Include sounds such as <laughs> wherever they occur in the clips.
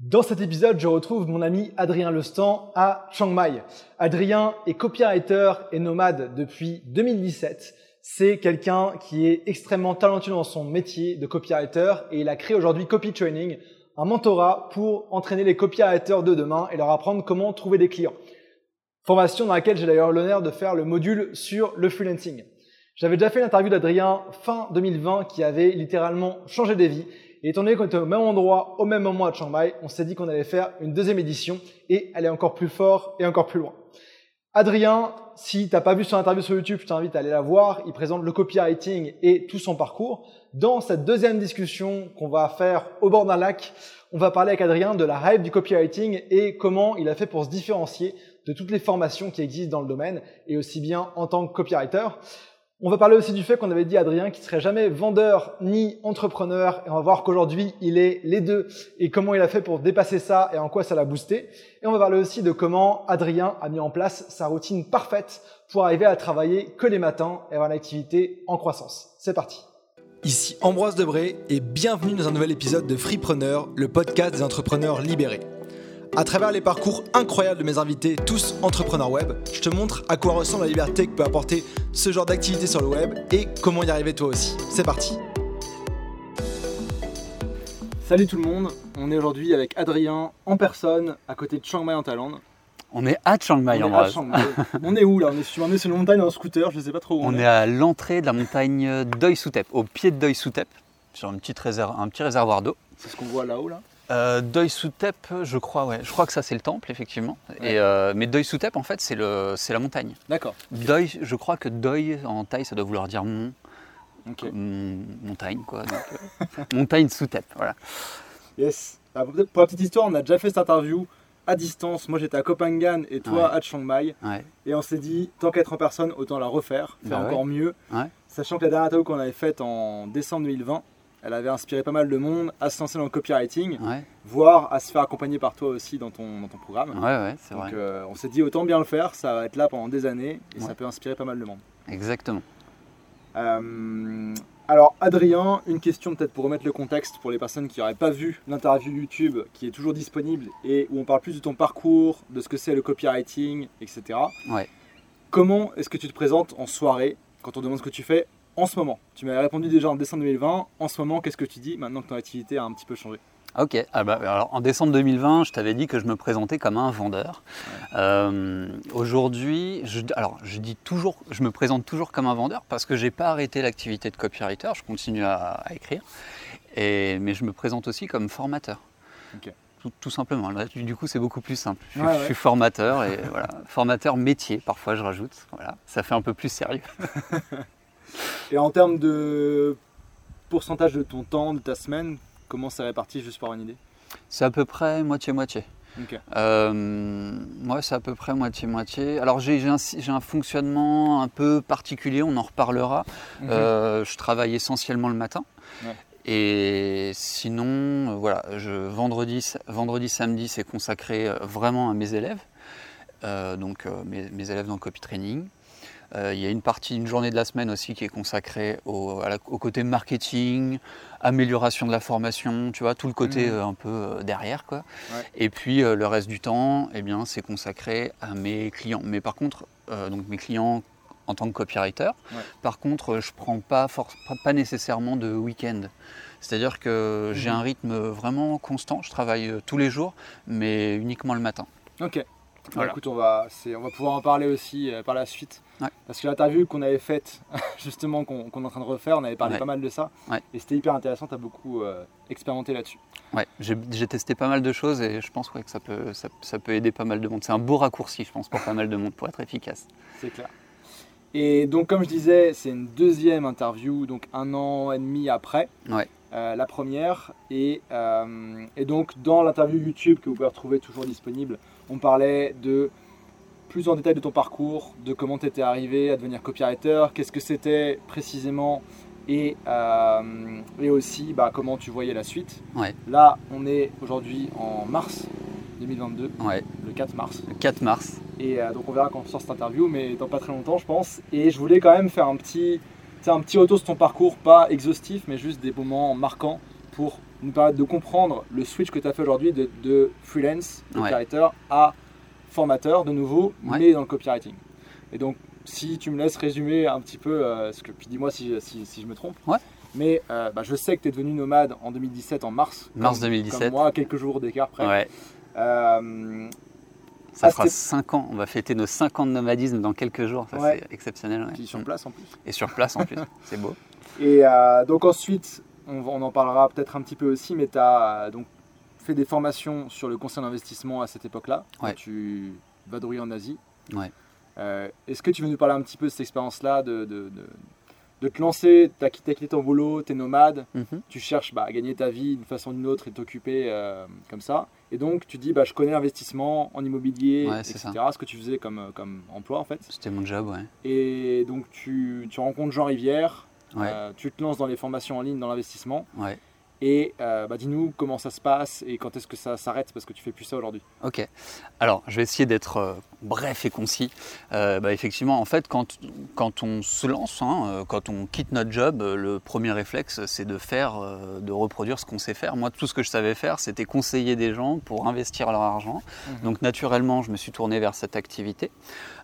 Dans cet épisode, je retrouve mon ami Adrien Lestan à Chiang Mai. Adrien est copywriter et nomade depuis 2017. C'est quelqu'un qui est extrêmement talentueux dans son métier de copywriter et il a créé aujourd'hui Copy Training, un mentorat pour entraîner les copywriters de demain et leur apprendre comment trouver des clients. Formation dans laquelle j'ai d'ailleurs l'honneur de faire le module sur le freelancing. J'avais déjà fait l'interview d'Adrien fin 2020 qui avait littéralement changé des vies. Et étant donné qu'on était au même endroit, au même moment à Chiang Mai, on s'est dit qu'on allait faire une deuxième édition et aller encore plus fort et encore plus loin. Adrien, si t'as pas vu son interview sur YouTube, je t'invite à aller la voir. Il présente le copywriting et tout son parcours. Dans cette deuxième discussion qu'on va faire au bord d'un lac, on va parler avec Adrien de la hype du copywriting et comment il a fait pour se différencier de toutes les formations qui existent dans le domaine et aussi bien en tant que copywriter. On va parler aussi du fait qu'on avait dit à Adrien qu'il serait jamais vendeur ni entrepreneur et on va voir qu'aujourd'hui il est les deux et comment il a fait pour dépasser ça et en quoi ça l'a boosté. Et on va parler aussi de comment Adrien a mis en place sa routine parfaite pour arriver à travailler que les matins et avoir une activité en croissance. C'est parti. Ici Ambroise Debré et bienvenue dans un nouvel épisode de Freepreneur, le podcast des entrepreneurs libérés. À travers les parcours incroyables de mes invités, tous entrepreneurs web, je te montre à quoi ressemble la liberté que peut apporter ce genre d'activité sur le web et comment y arriver toi aussi. C'est parti Salut tout le monde, on est aujourd'hui avec Adrien en personne à côté de Chiang Mai en Thaïlande. On est à Chiang Mai on en est, Chiang Mai. <laughs> on est où là? On est sur, une montagne en scooter, je ne sais pas trop où on, on est. à l'entrée de la montagne Doi Sutep, au pied de Doi Sutep, sur une petite réserve, un petit réservoir d'eau. C'est ce qu'on voit là-haut là, euh, Doi Sutep, je crois, ouais. Je crois que ça c'est le temple, effectivement. Et, euh, mais Doi Sutep, en fait, c'est la montagne. D'accord. Je crois que Doi en thaï, ça doit vouloir dire mont. montagne, quoi. Euh, <laughs> montagne Sutep, voilà. Yes. Pour la petite histoire, on a déjà fait cette interview à distance. Moi, j'étais à Copenhagen et toi à Chiang Mai. Et on s'est dit, tant qu'être en personne, autant la refaire, faire bah encore mieux. Sachant que la dernière interview qu'on avait faite en décembre 2020, elle avait inspiré pas mal de monde à se lancer dans le copywriting, voire à se faire accompagner par toi aussi dans ton, dans ton programme. Ouais, ouais, c'est vrai. Donc euh, on s'est dit autant bien le faire, ça va être là pendant des années et ça peut inspirer pas mal de monde. Exactement. Euh, alors Adrien, une question peut-être pour remettre le contexte pour les personnes qui n'auraient pas vu l'interview YouTube qui est toujours disponible et où on parle plus de ton parcours, de ce que c'est le copywriting, etc. Ouais. Comment est-ce que tu te présentes en soirée quand on demande ce que tu fais en ce moment Tu m'avais répondu déjà en décembre 2020. En ce moment, qu'est-ce que tu dis maintenant que ton activité a un petit peu changé? Ok, ah bah, alors en décembre 2020, je t'avais dit que je me présentais comme un vendeur. Euh, aujourd'hui, je, alors je dis toujours, je me présente toujours comme un vendeur parce que j'ai pas arrêté l'activité de copywriter, je continue à, écrire, et, mais je me présente aussi comme formateur. Tout, simplement. Du coup, c'est beaucoup plus simple. Je, suis formateur et voilà, formateur métier. Parfois, je rajoute. Voilà, ça fait un peu plus sérieux. <laughs> Et en termes de pourcentage de ton temps, de ta semaine, comment c'est réparti juste pour avoir une idée C'est à peu près moitié-moitié. Euh, moi, c'est à peu près moitié-moitié. Alors, j'ai un, fonctionnement un peu particulier, on en reparlera. Euh, je travaille essentiellement le matin. Et sinon, euh, voilà, je, vendredi, vendredi, samedi, c'est consacré vraiment à mes élèves. donc, mes, mes, élèves dans le copy training. Euh, il y a une partie, une journée de la semaine aussi qui est consacrée au, côté marketing, amélioration de la formation, tu vois, tout le côté mmh. euh, un peu euh, derrière, quoi. Et puis le reste du temps, eh bien, c'est consacré à mes clients. Mais par contre, donc mes clients en tant que copywriter. Par contre, je prends pas, pas nécessairement de week-end. C'est-à-dire que j'ai mmh. un rythme vraiment constant. Je travaille tous les jours, mais uniquement le matin. Ok. Bah, écoute, on va, on va pouvoir en parler aussi par la suite. Parce que l'interview qu'on avait faite, <laughs> justement, qu'on est en train de refaire, on avait parlé pas mal de ça. Et c'était hyper intéressant, tu as beaucoup euh, expérimenté là-dessus. Ouais, j'ai testé pas mal de choses et je pense que ça, peut, ça, peut aider pas mal de monde. C'est un beau raccourci, je pense, pour pas mal de monde, pour être efficace. C'est clair. Et donc, comme je disais, c'est une deuxième interview, donc un an et demi après. Euh, la première. Et, euh, et donc, dans l'interview YouTube que vous pouvez retrouver toujours disponible, on parlait de plus en détail de ton parcours, de comment tu étais arrivé à devenir copywriter, qu'est-ce que c'était précisément et, euh, et aussi bah, comment tu voyais la suite. Là, on est aujourd'hui en mars 2022, le 4 mars. Le 4 mars. Et euh, donc on verra quand on sort cette interview, mais dans pas très longtemps, je pense. Et je voulais quand même faire un petit, un petit retour sur ton parcours, pas exhaustif, mais juste des moments marquants pour nous permettre de comprendre le switch que tu as fait aujourd'hui de, freelance, copywriter, à formateur de nouveau, mais dans le copywriting. Et donc, si tu me laisses résumer un petit peu, euh, ce que, puis dis-moi si, si, je me trompe. Mais euh, bah, je sais que tu es devenu nomade en 2017, en mars. Mars 2017. Comme moi, quelques jours d'écart près. Ouais. Euh, ça fera 5 ans. On va fêter nos 5 ans de nomadisme dans quelques jours. Ça, c'est exceptionnel. Et sur place en plus. Et sur place en plus. c'est beau. Et donc ensuite, on, en parlera peut-être un petit peu aussi, mais tu as donc fait des formations sur le conseil d'investissement à cette époque-là. Tu vadrouilles en Asie. Ouais. Euh, est-ce que tu veux nous parler un petit peu de cette expérience-là, de, de, de, te lancer, tu as quitté, ton boulot, tu es nomade, mhm. tu cherches bah, à gagner ta vie d'une façon ou d'une autre et t'occuper euh, comme ça. Et donc tu dis, bah, je connais l'investissement en immobilier, etc. Ce que tu faisais comme, euh, comme emploi en fait. C'était mon job, ouais. Et donc tu, tu rencontres Jean Rivière, tu te lances dans les formations en ligne, dans l'investissement. Ouais. Et euh, bah, dis-nous comment ça se passe et quand est-ce que ça s'arrête parce que tu fais plus ça aujourd'hui. Ok. Alors, je vais essayer d'être euh, bref et concis. Euh, bah, effectivement, en fait, quand, quand on se lance, hein, quand on quitte notre job, le premier réflexe, c'est de faire, de reproduire ce qu'on sait faire. Moi, tout ce que je savais faire, c'était conseiller des gens pour investir leur argent. Mhm. Donc, naturellement, je me suis tourné vers cette activité.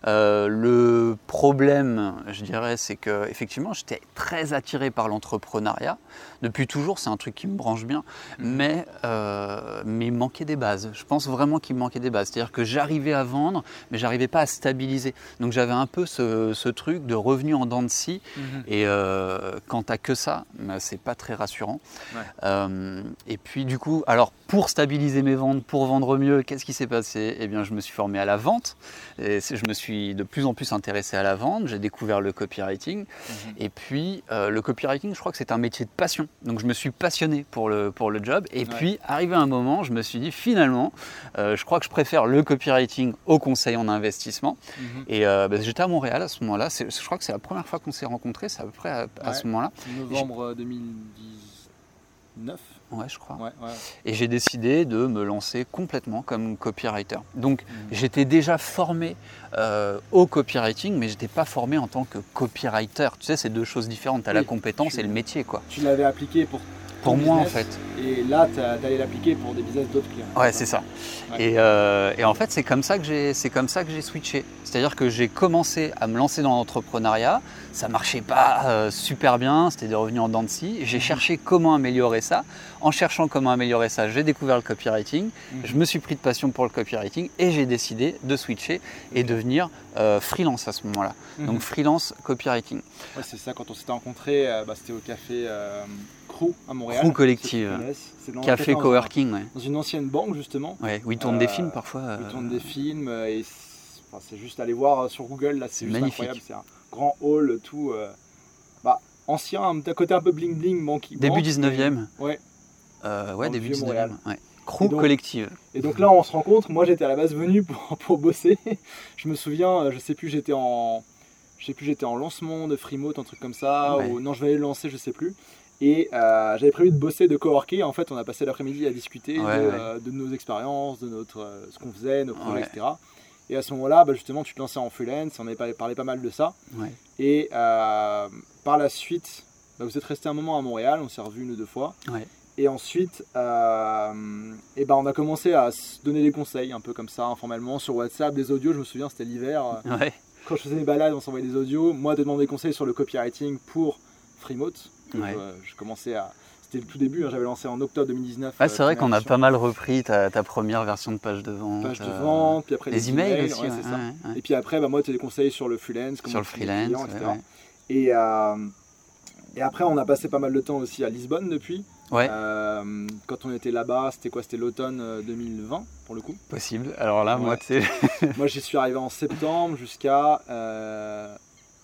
Le problème, je dirais, c'est que effectivement, j'étais très attiré par l'entrepreneuriat. Depuis toujours, c'est un truc qui me branche bien, mhm. mais, euh, mais il manquait des bases. Je pense vraiment qu'il manquait des bases. C'est-à-dire que j'arrivais à vendre, mais j'arrivais pas à stabiliser. Donc j'avais un peu ce, ce, truc de revenu en dents de scie. Mhm. Et euh, quand tu que ça, bah, c'est pas très rassurant. Euh, et puis du coup, alors pour stabiliser mes ventes, pour vendre mieux, qu'est-ce qui s'est passé? Eh bien, je me suis formé à la vente. Et je me suis de plus en plus intéressé à la vente. J'ai découvert le copywriting. Mhm. Et puis, le copywriting, je crois que c'est un métier de passion. Donc je me suis passionné pour le, pour le job. Et puis, arrivé un moment, je me suis dit, finalement, euh, je crois que je préfère le copywriting au conseil en investissement. Mhm. Et euh, bah, j'étais à Montréal à ce moment-là. Je crois que c'est la première fois qu'on s'est rencontrés, c'est à peu près à, ce moment-là. Novembre 2019 Ouais, je crois. Et j'ai décidé de me lancer complètement comme copywriter. Donc, mhm. j'étais déjà formé euh, au copywriting, mais je n'étais pas formé en tant que copywriter. Tu sais, c'est deux choses différentes. Tu as la compétence et le métier. quoi. Tu l'avais appliqué pour pour moi en fait. Et là, tu allé l'appliquer pour des business d'autres clients. Ouais, c'est ça. Euh, et, en fait, c'est comme ça que j'ai, c'est comme ça que j'ai switché. C'est-à-dire que j'ai commencé à me lancer dans l'entrepreneuriat. Ça marchait pas euh, super bien, c'était des revenus en dents de scie. J'ai mhm. cherché comment améliorer ça. En cherchant comment améliorer ça, j'ai découvert le copywriting. Mhm. Je me suis pris de passion pour le copywriting et j'ai décidé de switcher et devenir euh, freelance à ce moment-là. Mhm. Donc freelance copywriting. Ouais, c'est ça. Quand on s'était rencontrés, bah, c'était au café à Montréal. Crew Collective. Café Coworking, Dans une ancienne banque, justement. Ouais, où ils tournent des euh, films parfois. Où ils tournent des films. Euh, et c'est juste aller voir euh, sur Google, là, c'est incroyable. C'est un grand hall, tout. bah, ancien, d'un côté un peu bling bling, banque. Début 19e. ouais. ouais, début 19e. Ouais. Crew Collective. Et donc là, on se rencontre. Moi, j'étais à la base venu pour, <laughs> pour bosser. je me souviens, je sais plus, j'étais en je sais plus, j'étais en lancement de Freemote, un truc comme ça, ou non, je vais aller le lancer, je sais plus. Et euh, j'avais prévu de bosser, de coworker. En fait, on a passé l'après-midi à discuter euh, de, nos expériences, de notre, euh, ce qu'on faisait, nos projets, etc. Et à ce moment-là, bah, justement, tu te lançais en freelance. On avait parlé pas mal de ça. Et par la suite, bah, vous êtes resté un moment à Montréal. On s'est revu une ou deux fois. Et ensuite, et eh ben, on a commencé à se donner des conseils, un peu comme ça, informellement, sur WhatsApp, des audios. Je me souviens, c'était l'hiver. Quand je faisais des balades, on s'envoyait des audios. Moi, de demander des conseils sur le copywriting pour Freemote. Je, commençais à. C'était le tout début, hein, j'avais lancé en octobre 2019. Ah, c'est vrai qu'on a pas mal repris ta, première version de page de vente. Page de euh, vente, puis après les, emails, aussi. Et puis après, bah, moi, tu as des conseils sur le freelance, sur le freelance, etc. Et, euh, et après, on a passé pas mal de temps aussi à Lisbonne depuis. Ouais. Euh, quand on était là-bas, c'était quoi? C'était l'automne 2020 pour le coup? Possible. Alors là, moi, tu sais. <laughs> moi, j'y suis arrivé en septembre jusqu'à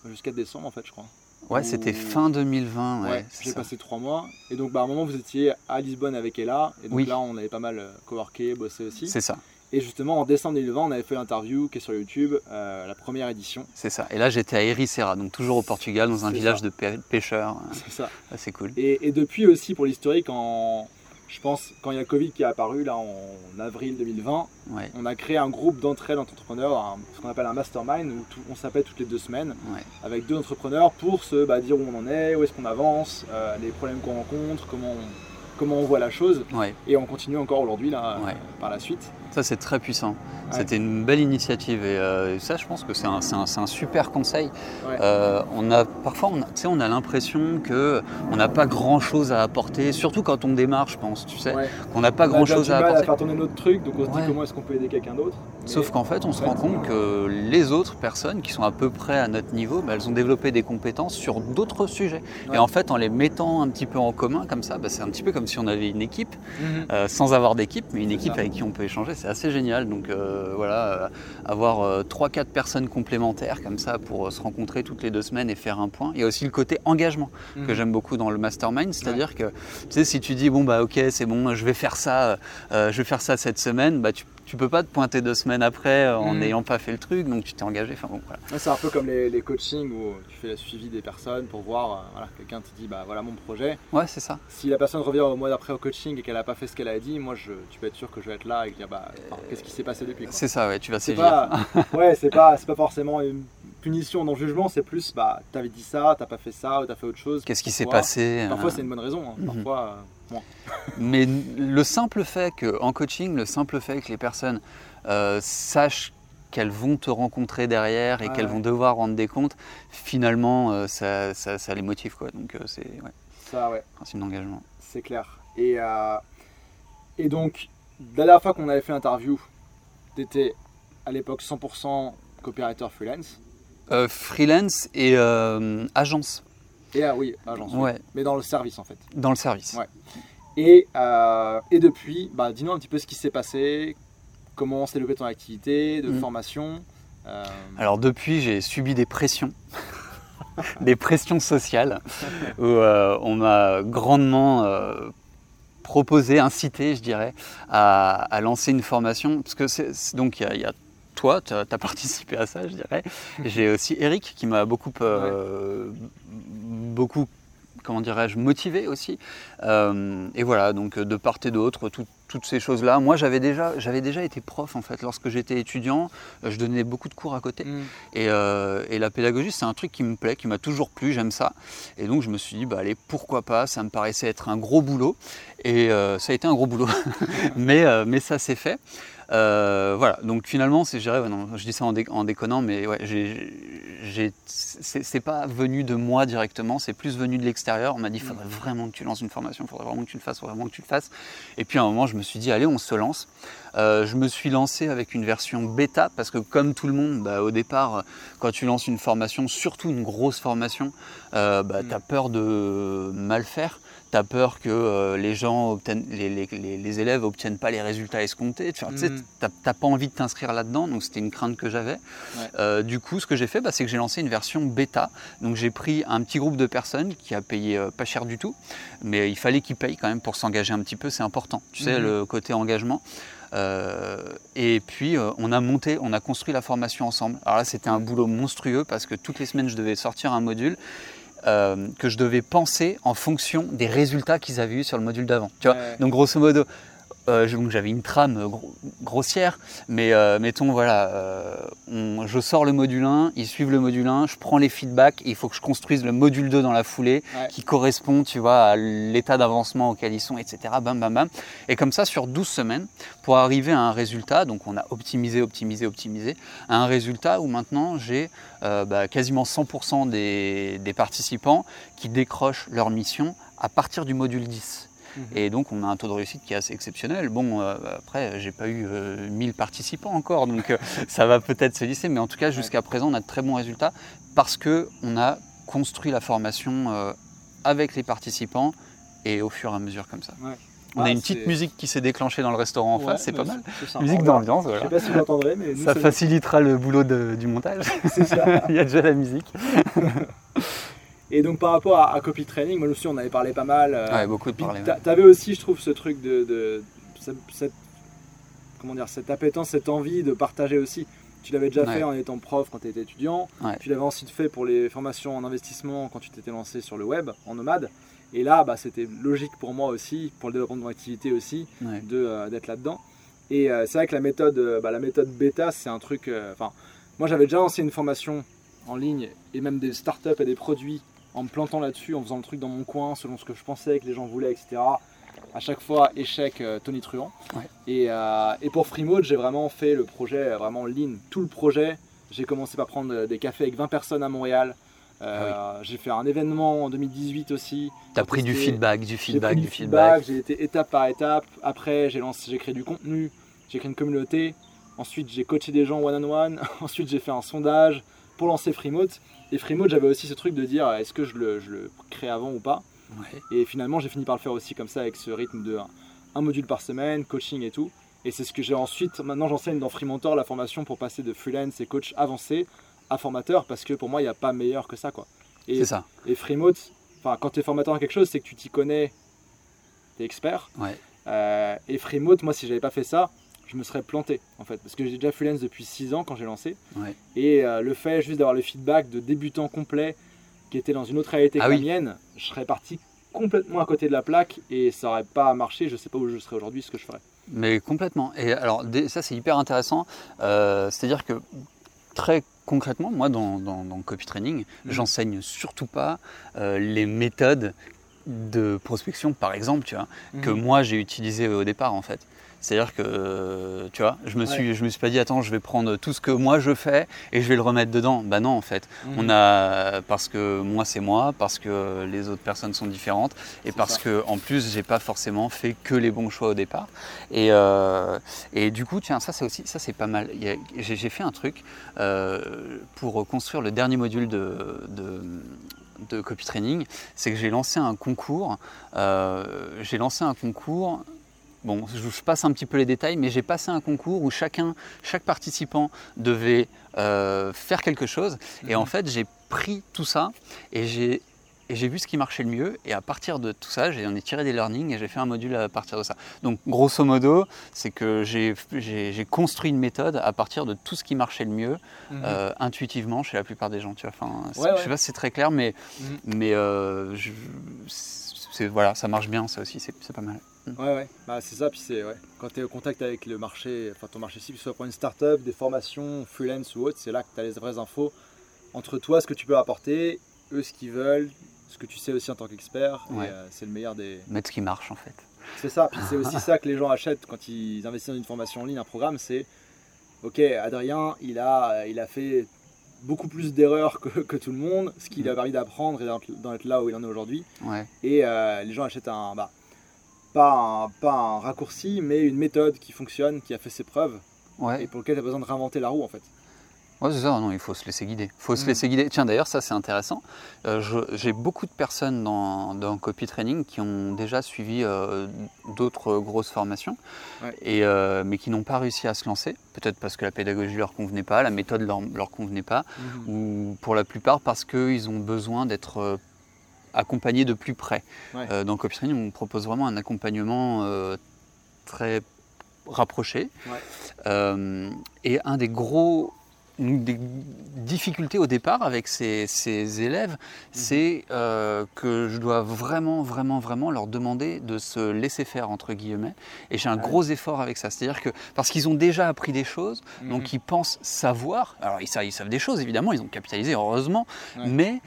jusqu'à décembre, en fait, je crois. Ouais, c'était fin 2020. Ouais, j'ai passé trois mois. Et donc, bah, à un moment, vous étiez à Lisbonne avec Ella. Et donc là, on avait pas mal euh, coworké, bossé aussi. C'est ça. Et justement, en décembre 2020, on avait fait l'interview qui est sur YouTube, euh, la première édition. C'est ça. Et là, j'étais à Ericeira, donc toujours au Portugal, dans un village de pêcheurs. C'est ça. c'est cool. Et, et, depuis aussi, pour l'historique, en, je pense, quand il y a le Covid qui est apparu, là, en avril 2020, on a créé un groupe d'entraide entrepreneurs, ce qu'on appelle un mastermind, où on s'appelle toutes les deux semaines, avec deux entrepreneurs pour se bah, dire où on en est, où est-ce qu'on avance, euh, les problèmes qu'on rencontre, comment comment on voit la chose. Et on continue encore aujourd'hui là, par la suite. Ça, c'est très puissant. C'était une belle initiative et euh, ça, je pense que c'est un, un, super conseil. Euh, on a, parfois, on on a l'impression qu'on n'a pas grand-chose à apporter, surtout quand on démarre, je pense, tu sais, qu'on n'a pas grand-chose à apporter. à faire tourner notre truc, donc on se dit comment est-ce qu'on peut aider quelqu'un d'autre. Sauf qu'en fait, on se rend compte que les autres personnes qui sont à peu près à notre niveau, bah, elles ont développé des compétences sur d'autres sujets. Et en fait, en les mettant un petit peu en commun comme ça, bah, c'est un petit peu comme si on avait une équipe, mhm. euh, sans avoir d'équipe, mais une équipe avec qui on peut échanger. C'est assez génial. Donc euh, voilà, euh, avoir 3-4 personnes complémentaires comme ça pour se rencontrer toutes les deux semaines et faire un point. Il y a aussi le côté engagement que mhm. j'aime beaucoup dans le mastermind, c'est-à-dire que tu sais, si tu dis bon bah ok c'est bon, je vais faire ça, je vais faire ça cette semaine, bah tu tu peux pas te pointer deux semaines après euh, en mm. n'ayant pas fait le truc, donc tu t'es engagé. Enfin, bon, voilà. c'est un peu comme les, les, coachings où tu fais le suivi des personnes pour voir, euh, voilà, quelqu'un te dit bah voilà mon projet. Ouais, c'est ça. Si la personne revient au mois d'après au coaching et qu'elle a pas fait ce qu'elle a dit, moi je, tu peux être sûr que je vais être là et dire bah qu'est-ce qui s'est passé depuis. C'est ça, ouais, tu vas sévir. Pas, ouais, c'est pas, pas forcément une punition dans le jugement, c'est plus bah t'avais dit ça, t'as pas fait ça ou t'as fait autre chose. Qu'est-ce qui s'est passé Parfois c'est une bonne raison, hein. mhm. parfois. Euh, <laughs> Mais le simple fait que en coaching, le simple fait que les personnes euh, sachent qu'elles vont te rencontrer derrière et qu'elles vont devoir rendre des comptes, finalement, euh, ça, ça, les motive. Quoi. Donc, euh, c'est ouais, ça, ouais. principe d'engagement. C'est clair. Et, et donc, la dernière fois qu'on avait fait l'interview, tu étais à l'époque 100% copywriter freelance Freelance et agence. Et ah oui, agence. Ouais. Mais dans le service en fait. Dans le service. Ouais. Et, et depuis, bah, dis-nous un petit peu ce qui s'est passé, comment s'est développé ton activité de mm. formation euh, Alors depuis, j'ai subi des pressions. <laughs> des pressions sociales <laughs> où euh, on m'a grandement euh, proposé, incité, je dirais, à, lancer une formation. Parce que c'est, donc il y, a toi, tu as, participé à ça, je dirais. J'ai aussi Eric qui m'a beaucoup, beaucoup comment dirais-je, motivé aussi. Euh, et voilà, donc de part et d'autre, toutes ces choses-là. Moi, j'avais déjà, j'avais déjà été prof en fait. Lorsque j'étais étudiant, euh, je donnais beaucoup de cours à côté. Euh, et, la pédagogie, c'est un truc qui me plaît, qui m'a toujours plu, j'aime ça. Et donc, je me suis dit, bah allez, pourquoi pas Ça me paraissait être un gros boulot. Et ça a été un gros boulot. <laughs> mais, mais ça s'est fait. Euh, voilà, donc finalement, c'est, je dis ça en, déconnant, mais ouais, c'est, pas venu de moi directement, c'est plus venu de l'extérieur. On m'a dit, il faudrait vraiment que tu lances une formation, il faudrait vraiment que tu le fasses, il faudrait vraiment que tu le fasses. Et puis à un moment, je me suis dit, allez, on se lance. Euh, je me suis lancé avec une version bêta parce que comme tout le monde, bah, au départ, quand tu lances une formation, surtout une grosse formation, euh, bah, tu as peur de mal faire tu as peur que euh, les gens obtiennent, les, les, les, élèves obtiennent pas les résultats escomptés. Tu n'as mhm. pas envie de t'inscrire là-dedans, donc c'était une crainte que j'avais. Euh, du coup, ce que j'ai fait, bah, c'est que j'ai lancé une version bêta. Donc j'ai pris un petit groupe de personnes qui a payé euh, pas cher du tout, mais il fallait qu'ils payent quand même pour s'engager un petit peu, c'est important. Tu sais, mhm. le côté engagement. et puis on a monté, on a construit la formation ensemble. Alors là, c'était un boulot monstrueux parce que toutes les semaines, je devais sortir un module euh, que je devais penser en fonction des résultats qu'ils avaient eu sur le module d'avant. Donc grosso modo, euh, j'avais une trame grossière, mais euh, mettons, voilà, euh, je sors le module 1, ils suivent le module 1, je prends les feedbacks, il faut que je construise le module 2 dans la foulée, qui correspond, tu vois, à l'état d'avancement auquel ils sont, etc. Bam, bam, bam. Et comme ça, sur 12 semaines, pour arriver à un résultat, donc on a optimisé, optimisé, optimisé, à un résultat où maintenant j'ai bah, quasiment 100% des, des participants qui décrochent leur mission à partir du module 10. Et donc, on a un taux de réussite qui est assez exceptionnel. Bon, euh, après, j'ai pas eu 1000 euh, participants encore, donc euh, <laughs> ça va peut-être se lisser, mais en tout cas, jusqu'à présent, on a de très bons résultats parce qu'on a construit la formation avec les participants et au fur et à mesure comme ça. On a ah, une petite musique qui s'est déclenchée dans le restaurant en face, c'est pas mal. Musique d'ambiance, voilà. Je sais pas si vous l'entendrez, mais ça facilitera le boulot du montage. <laughs> C'est ça. <laughs> Il y a déjà la musique. Et donc par rapport à, copy training, moi aussi on avait parlé pas mal. Euh, ouais, beaucoup de parler. Tu avais aussi, je trouve, ce truc de, cette, comment dire, cette appétence, cette envie de partager aussi. Tu l'avais déjà fait en étant prof quand tu étais étudiant. Tu l'avais ensuite fait pour les formations en investissement quand tu t'étais lancé sur le web, en nomade. Et là, bah, c'était logique pour moi aussi, pour le développement de mon activité aussi, euh, d'être là-dedans. Et euh, c'est vrai que la méthode, bah, la méthode bêta, c'est un truc. Enfin, moi j'avais déjà lancé une formation en ligne et même des startups et des produits en me plantant là-dessus, en faisant le truc dans mon coin, selon ce que je pensais que les gens voulaient, etc. à chaque fois échec Tony Truant. Et, et, pour Freemode, j'ai vraiment fait le projet vraiment lean. Tout le projet, j'ai commencé par prendre des cafés avec 20 personnes à Montréal. Ah j'ai fait un événement en 2018 aussi. Tu as pris du feedback, du feedback, du feedback. J'ai été étape par étape. Après, j'ai lancé, j'ai créé du contenu, j'ai créé une communauté. Ensuite, j'ai coaché des gens one-on-one. <laughs> Ensuite, j'ai fait un sondage pour lancer Freemote. Et Freemote, j'avais aussi ce truc de dire est-ce que je le, crée avant ou pas Et finalement, j'ai fini par le faire aussi comme ça, avec ce rythme de un, module par semaine, coaching et tout. Et c'est ce que j'ai ensuite. Maintenant, j'enseigne dans Freementor la formation pour passer de freelance et coach avancé à formateur parce que pour moi, il n'y a pas meilleur que ça. quoi. C'est ça. Et Freemote, quand tu es formateur à quelque chose, c'est que tu t'y connais, tu es expert. Ouais. Euh, et Freemote, moi, si j'avais pas fait ça, je me serais planté en fait. Parce que j'ai déjà freelance depuis 6 ans quand j'ai lancé. Et euh, le fait juste d'avoir le feedback de débutant complet qui était dans une autre réalité ah que la mienne je serais parti complètement à côté de la plaque et ça aurait pas marché. Je sais pas où je serais aujourd'hui ce que je ferais. Mais complètement. Et alors ça c'est hyper intéressant. Euh, c'est à dire que très concrètement moi dans, dans, copy training mhm. j'enseigne surtout pas euh, les méthodes de prospection par exemple tu vois que mhm. moi j'ai utilisé au départ en fait c'est-à-dire que, tu vois, je me, suis, je me suis pas dit, attends, je vais prendre tout ce que moi je fais et je vais le remettre dedans. Bah non, en fait. Mhm. On a, parce que moi c'est moi, parce que les autres personnes sont différentes et parce que, en plus, j'ai pas forcément fait que les bons choix au départ. Et, euh, et du coup, tiens, ça c'est aussi, ça c'est pas mal. J'ai fait un truc euh, pour construire le dernier module de, de copy training, c'est que j'ai lancé un concours. Euh, j'ai lancé un concours Bon, je passe un petit peu les détails, mais j'ai passé un concours où chacun, chaque participant devait euh, faire quelque chose. Et en mhm. fait, j'ai pris tout ça et j'ai et j'ai vu ce qui marchait le mieux. Et à partir de tout ça, j'en ai tiré des learnings et j'ai fait un module à partir de ça. Donc, grosso modo, c'est que j'ai construit une méthode à partir de tout ce qui marchait le mieux, mhm. euh, intuitivement, chez la plupart des gens. Tu vois. Enfin, Je ne sais pas si c'est très clair, mais, mhm. mais euh, voilà, ça marche bien, ça aussi, c'est pas mal. Ouais, ouais, bah, c'est ça. Puis c'est ouais. quand tu es au contact avec le marché, enfin ton marché cible, soit pour une start-up, des formations, freelance ou autre, c'est là que tu as les vraies infos entre toi, ce que tu peux apporter, eux, ce qu'ils veulent, ce que tu sais aussi en tant qu'expert. Euh, c'est le meilleur des. Mettre ce qui marche en fait. C'est ça. Puis c'est aussi <laughs> ça que les gens achètent quand ils investissent dans une formation en ligne, un programme. C'est ok, Adrien, il a, il a fait beaucoup plus d'erreurs que, que, tout le monde, ce qui lui a permis d'apprendre et d'être là où il en est aujourd'hui. Ouais. Et euh, les gens achètent un. Bah, pas un, pas un raccourci, mais une méthode qui fonctionne, qui a fait ses preuves, et pour lequel tu as besoin de réinventer la roue en fait. Ouais, c'est ça, non, il faut se laisser guider. faut se mm. laisser guider. Tiens, d'ailleurs, ça c'est intéressant. Euh, j'ai beaucoup de personnes dans, dans, Copy Training qui ont déjà suivi euh, d'autres grosses formations, et, euh, mais qui n'ont pas réussi à se lancer. Peut-être parce que la pédagogie leur convenait pas, la méthode leur, leur convenait pas, mm-hmm. ou pour la plupart parce qu'ils ont besoin d'être accompagner de plus près. Euh, dans Copy Training, on propose vraiment un accompagnement euh, très rapproché. Euh, et un des gros des difficultés au départ avec ces, élèves, mhm. c'est que je dois vraiment, vraiment, vraiment leur demander de se laisser faire, entre guillemets. Et j'ai un gros effort avec ça. C'est-à-dire que, parce qu'ils ont déjà appris des choses, donc mhm. ils pensent savoir. Alors, ils savent, ils savent, des choses, évidemment, ils ont capitalisé, heureusement, mais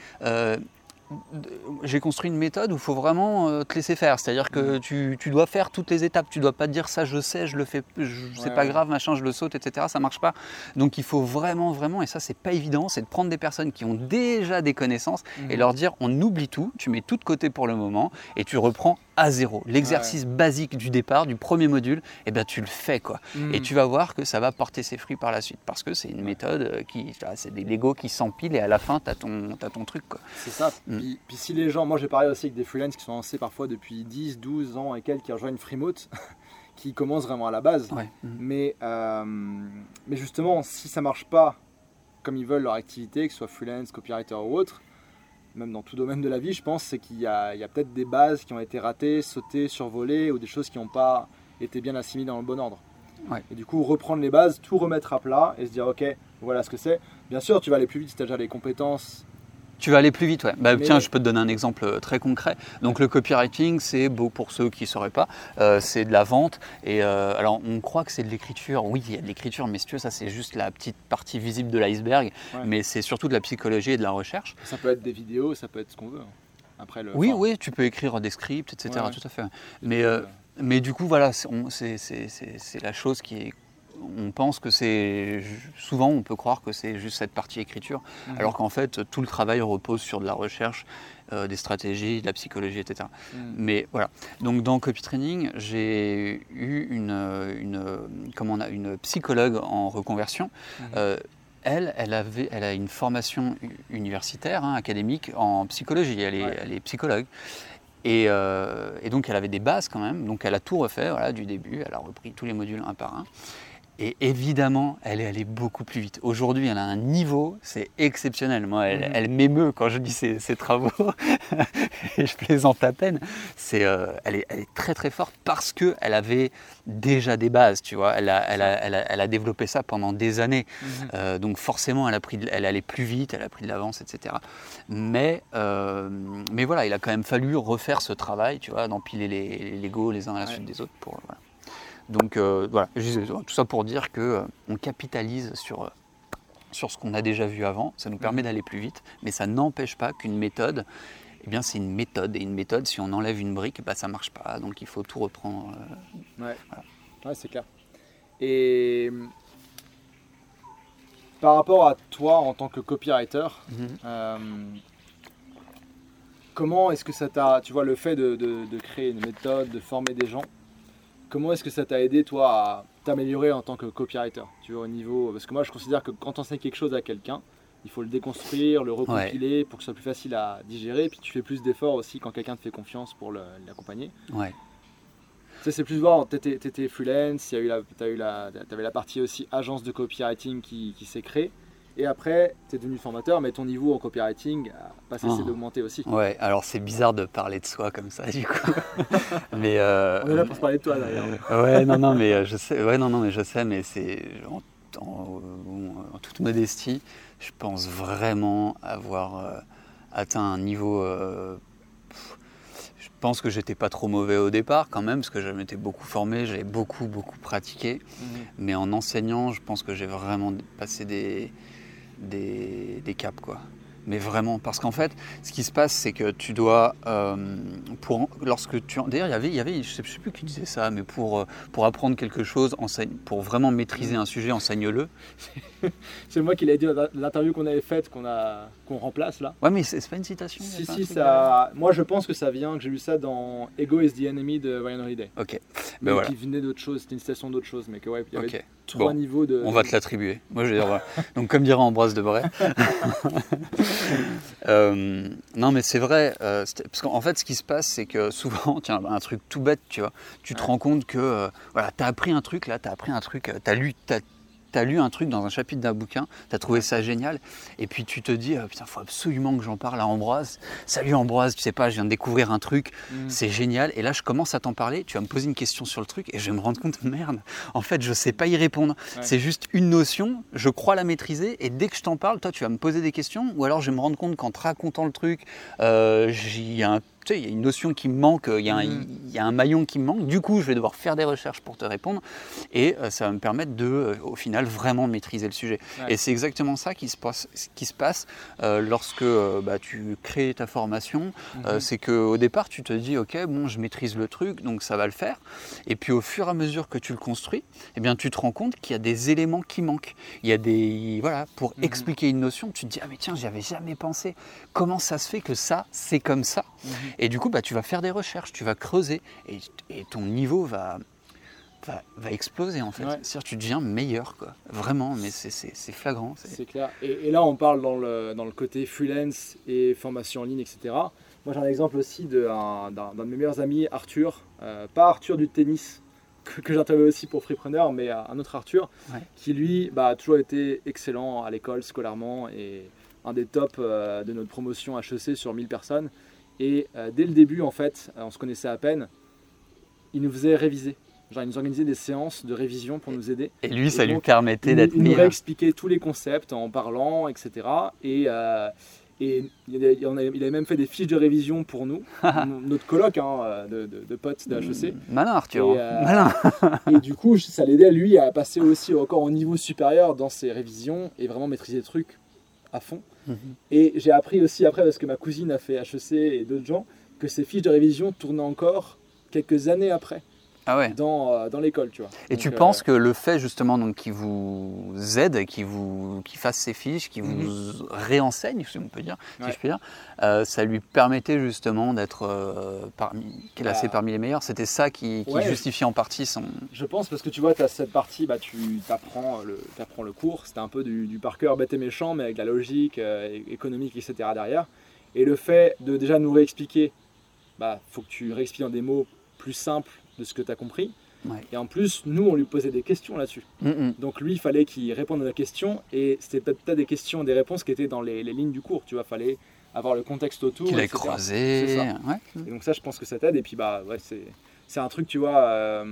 j'ai construit une méthode où il faut vraiment euh, te laisser faire. C'est-à-dire que mm. tu, dois faire toutes les étapes. Tu dois pas te dire ça, je sais, je le fais, c'est pas grave, machin, je le saute, etc. Ça marche pas. Donc il faut vraiment, vraiment, et ça c'est pas évident, c'est de prendre des personnes qui ont déjà des connaissances et mm. leur dire on oublie tout, tu mets tout de côté pour le moment et tu reprends à zéro. L'exercice basique du départ, du premier module, et eh ben, tu le fais. quoi. Et mm. tu vas voir que ça va porter ses fruits par la suite. Parce que c'est une méthode euh, qui. C'est des Lego qui s'empilent et à la fin, tu as ton, as ton truc. C'est ça. Mm. Puis, si les gens. Moi, j'ai parlé aussi avec des freelances qui sont lancés parfois depuis 10, 12 ans et quelques qui rejoignent Freemote. <laughs> qui commencent vraiment à la base. Mm. Mais, euh, mais justement, si ça marche pas comme ils veulent leur activité, que ce soit freelance, copywriter ou autre, même dans tout domaine de la vie, je pense, c'est qu'il y a, peut-être des bases qui ont été ratées, sautées, survolées, ou des choses qui n'ont pas été bien assimilées dans le bon ordre. Et du coup, reprendre les bases, tout remettre à plat et se dire, ok, voilà ce que c'est. Bien sûr, tu vas aller plus vite si tu as déjà les compétences tu vas aller plus vite, ouais. Bah, tiens, je peux te donner un exemple euh, très concret. Donc le copywriting, c'est beau pour ceux qui ne sauraient pas, euh, c'est de la vente. Et euh, alors on croit que c'est de l'écriture. Oui, il y a de l'écriture, mais si tu veux, ça c'est juste la petite partie visible de l'iceberg. Mais c'est surtout de la psychologie et de la recherche. Ça peut être des vidéos, ça peut être ce qu'on veut. Hein. Après le, oui, oui, tu peux écrire des scripts, etc. Tout à fait. Mais mais du coup, voilà, c'est la chose qui est on pense que c'est souvent on peut croire que c'est juste cette partie écriture, mhm. alors qu'en fait tout le travail repose sur de la recherche, euh, des stratégies, de la psychologie, etc. Mhm. Mais voilà. Donc dans Copy Training, j'ai eu une, une, comment on a, une psychologue en reconversion. Mhm. Euh, elle, elle, avait, elle a une formation universitaire, hein, académique en psychologie. Elle est, elle est psychologue. Et, euh, et, donc elle avait des bases quand même, donc elle a tout refait voilà, du début, elle a repris tous les modules un par un. Et évidemment, elle est allée beaucoup plus vite. Aujourd'hui, elle a un niveau, c'est exceptionnel. Moi, elle, mhm. m'émeut quand je dis ses, travaux. <laughs> et je plaisante à peine. C'est, euh, elle, est, très très forte parce qu'elle avait déjà des bases, tu vois. Elle a, elle a, développé ça pendant des années. Mhm. Euh, donc forcément, elle, a pris, elle allait plus vite, elle a pris de l'avance, etc. Mais, euh, mais voilà, il a quand même fallu refaire ce travail, tu vois, d'empiler les, les Lego les uns à la suite des autres pour... Donc euh, voilà, tout ça pour dire qu'on euh, capitalise sur, euh, sur ce qu'on a déjà vu avant, ça nous permet d'aller plus vite, mais ça n'empêche pas qu'une méthode, eh bien c'est une méthode, et une méthode, si on enlève une brique, bah, ça ne marche pas, donc il faut tout reprendre. ouais, ouais c'est clair. Et par rapport à toi en tant que copywriter, mhm. comment est-ce que ça t'a, tu vois, le fait de, de, créer une méthode, de former des gens, comment est-ce que ça t'a aidé, toi, à t'améliorer en tant que copywriter Tu vois, au niveau. Parce que moi, je considère que quand on sait quelque chose à quelqu'un, il faut le déconstruire, le recompiler pour que ce soit plus facile à digérer. Puis tu fais plus d'efforts aussi quand quelqu'un te fait confiance pour l'accompagner. Ouais. Tu sais, c'est plus voir, tu étais, freelance, tu avais la partie aussi agence de copywriting qui, qui s'est créée. Et après, tu es devenu formateur, mais ton niveau en copywriting a pas cessé ah. d'augmenter aussi. Ouais, alors c'est bizarre de parler de soi comme ça, du coup. <laughs> mais euh, On est là pour se parler de toi, d'ailleurs. ouais, non, non, mais euh, je sais, ouais, non, non, mais je sais, mais c'est en, toute modestie, je pense vraiment avoir euh, atteint un niveau. je pense que j'étais pas trop mauvais au départ quand même, parce que je m'étais beaucoup formé, j'avais beaucoup, beaucoup pratiqué. Mhm. Mais en enseignant, je pense que j'ai vraiment passé des des, des caps, quoi. Mais vraiment parce qu'en fait ce qui se passe c'est que tu dois euh, pour lorsque tu d'ailleurs il y avait il y avait je sais, sais plus qui disait ça mais pour euh, pour apprendre quelque chose enseigne pour vraiment maîtriser un sujet enseigne-le. <laughs> C'est moi qui l'ai dit dans l'interview qu'on avait faite qu'on a qu'on remplace là. Ouais mais c'est pas une citation si si ça moi je pense que ça vient que j'ai lu ça dans Ego is the enemy de Ryan Holiday. Ok. Mais ben voilà. qui venait d'autre chose c'était une citation d'autre chose mais que ouais il y avait trois niveaux de on va te l'attribuer. Moi je vais dire donc comme dirait Ambroise Debray <laughs> Euh, non, mais c'est vrai. Euh, parce qu'en fait, ce qui se passe, c'est que souvent, <laughs> tiens, un truc tout bête, tu vois, tu te rends compte que, euh, voilà, tu as appris un truc, là, tu as appris un truc, tu as lu, tu as lu un truc dans un chapitre d'un bouquin, tu as trouvé ça génial, et puis tu te dis, putain, faut absolument que j'en parle à Ambroise. Salut Ambroise, tu sais pas, je viens de découvrir un truc, mm. c'est génial. Et là, je commence à t'en parler, tu vas me poser une question sur le truc, et je vais me rendre compte, merde, en fait, je sais pas y répondre. C'est juste une notion, je crois la maîtriser, et dès que je t'en parle, toi, tu vas me poser des questions, ou alors je vais me rendre compte qu'en te racontant le truc, euh, j'ai un tu sais, il y a une notion qui me manque, il y, a un, mm. il y, a un, maillon qui me manque. Du coup, je vais devoir faire des recherches pour te répondre et euh, ça va me permettre de, euh, au final, vraiment maîtriser le sujet. Et c'est exactement ça qui se passe, qui se passe euh, lorsque bah, tu crées ta formation. Mm-hmm. c'est qu'au départ, tu te dis, OK, bon, je maîtrise le truc, donc ça va le faire. Et puis, au fur et à mesure que tu le construis, eh bien, tu te rends compte qu'il y a des éléments qui manquent. Il y a des, voilà, pour mm-hmm. expliquer une notion, tu te dis, ah mais tiens, j'y avais jamais pensé. Comment ça se fait que ça, c'est comme ça? Mm-hmm. Et du coup, bah, tu vas faire des recherches, tu vas creuser et, ton niveau va, va, exploser en fait. C'est-à-dire tu deviens meilleur, quoi. Vraiment, mais c'est flagrant. C'est clair. Et, là, on parle dans le, dans le côté freelance et formation en ligne, etc. Moi, j'ai un exemple aussi d'un de, mes meilleurs amis, Arthur. Euh, pas Arthur du tennis, <laughs> que, que aussi pour Freepreneur, mais un autre Arthur, qui lui bah, a toujours été excellent à l'école, scolairement, et un des tops euh, de notre promotion HEC sur 1000 personnes. Et euh, dès le début, en fait, on se connaissait à peine, il nous faisait réviser. Genre, il nous organisait des séances de révision pour nous aider. Et lui, ça lui permettait d'être Il nous réexpliquait tous les concepts en parlant, etc. Et, euh, et il, avait, même fait des fiches de révision pour nous, <laughs> notre colloque hein, de, de, potes de HEC. Malin, Arthur. Et, euh, Malin. et du coup, ça l'aidait, lui, à passer aussi encore au niveau supérieur dans ses révisions et vraiment maîtriser le truc à fond. Mhm. Et j'ai appris aussi après, parce que ma cousine a fait HEC et d'autres gens, que ces fiches de révision tournaient encore quelques années après. Ah dans, euh, dans l'école, tu vois. Et tu penses que le fait justement donc qui vous aide, qui vous qui fasse ses fiches, qui vous mhm. réenseigne, si on peut dire, si je peux dire, ça lui permettait justement d'être parmi, classé bah. parmi les meilleurs. C'était ça qui, qui justifiait en partie son. Je pense parce que tu vois, tu as cette partie, bah, tu apprends le, apprends le cours. C'était un peu du, du par cœur bête et méchant, mais avec la logique économique, etc. derrière. Et le fait de déjà nous réexpliquer, bah, faut que tu réexpliques dans des mots plus simples de ce que tu as compris. Et en plus, nous, on lui posait des questions là-dessus. Mm, mm. Donc lui, il fallait qu'il réponde à la question. Et c'était peut-être des questions, des réponses qui étaient dans les, lignes du cours. Tu vois, fallait avoir le contexte autour. Qu'il ait croisé. Et donc ça, je pense que ça t'aide. Et puis, bah, ouais, c'est un truc, tu vois. Euh,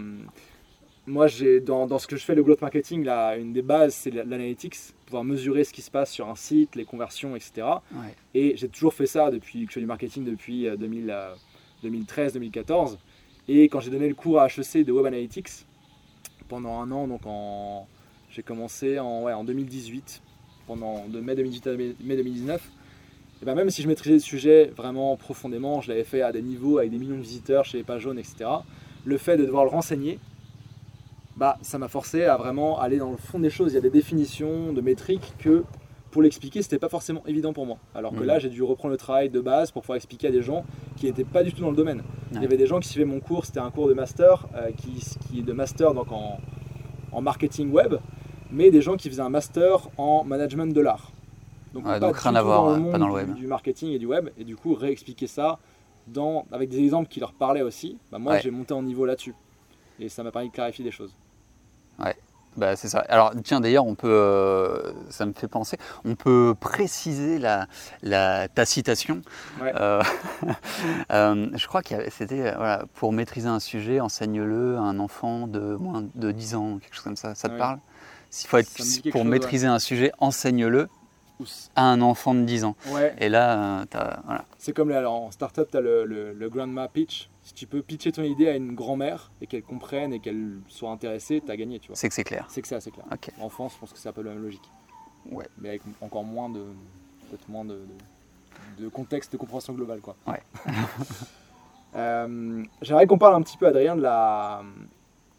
moi, j'ai dans, dans, ce que je fais, le growth marketing, là, une des bases, c'est l'analytics, pouvoir mesurer ce qui se passe sur un site, les conversions, etc. Et j'ai toujours fait ça depuis que je fais du marketing depuis 2013, euh, 2014. Et quand j'ai donné le cours à HEC de Web Analytics, pendant un an, donc en, j'ai commencé en, ouais, en 2018, pendant de mai 2018 à mai 2019. Et ben même si je maîtrisais le sujet vraiment profondément, je l'avais fait à des niveaux avec des millions de visiteurs chez les pages jaunes, etc. Le fait de devoir le renseigner, bah, ça m'a forcé à vraiment aller dans le fond des choses. Il y a des définitions de métriques que pour l'expliquer, c'était pas forcément évident pour moi. Alors que mhm. là, j'ai dû reprendre le travail de base pour pouvoir expliquer à des gens qui n'étaient pas du tout dans le domaine. Il y avait des gens qui suivaient mon cours, c'était un cours de master, euh, qui, qui, est de master donc en, en, marketing web, mais des gens qui faisaient un master en management de l'art. Donc, pas rien à voir, dans pas dans le web. Du, marketing et du web, et du coup, réexpliquer ça dans, avec des exemples qui leur parlaient aussi, bah, moi j'ai monté en niveau là-dessus. Et ça m'a permis de clarifier des choses. Ouais. Bah, c'est ça. Alors tiens d'ailleurs on peut, euh, ça me fait penser, on peut préciser la, la ta citation. Euh, <laughs> euh, je crois que c'était voilà, pour maîtriser un sujet, enseigne-le à un enfant de moins de 10 ans, quelque chose comme ça. Ça te parle? S'il faut être pour maîtriser un sujet, enseigne-le à un enfant de 10 ans. Et là, voilà. C'est comme là, en startup, tu as le, le, le grandma pitch si tu peux pitcher ton idée à une grand-mère et qu'elle comprenne et qu'elle soit intéressée, tu as gagné, tu vois. C'est que c'est clair. C'est que c'est assez clair. En France, je pense que c'est un peu la même logique. Ouais. Mais avec encore moins de, moins de, de, contexte, de compréhension globale, quoi. Ouais. <laughs> euh, J'aimerais qu'on parle un petit peu, Adrien, de la,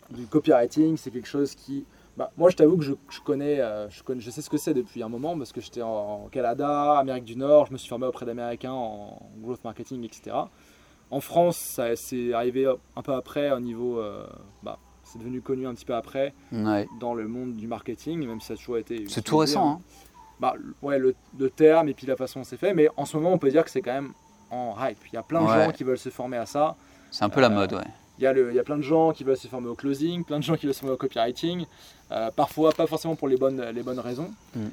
du copywriting. C'est quelque chose qui... Bah, moi, je t'avoue que je, je, connais, euh, je, connais, je sais ce que c'est depuis un moment parce que j'étais en, en Canada, Amérique du Nord, je me suis formé auprès d'Américains en growth marketing, etc. En France, c'est arrivé un peu après, au niveau. Euh, bah, c'est devenu connu un petit peu après dans le monde du marketing, même si ça a toujours été. C'est tout récent. Hein. Bah, ouais, le, terme et puis la façon dont c'est fait, mais en ce moment, on peut dire que c'est quand même en hype. Il y a plein de gens qui veulent se former à ça. C'est un peu la euh, mode, ouais. Il y, a il y, a plein de gens qui veulent se former au closing, plein de gens qui veulent se former au copywriting, euh, parfois pas forcément pour les bonnes, les bonnes raisons. Mm.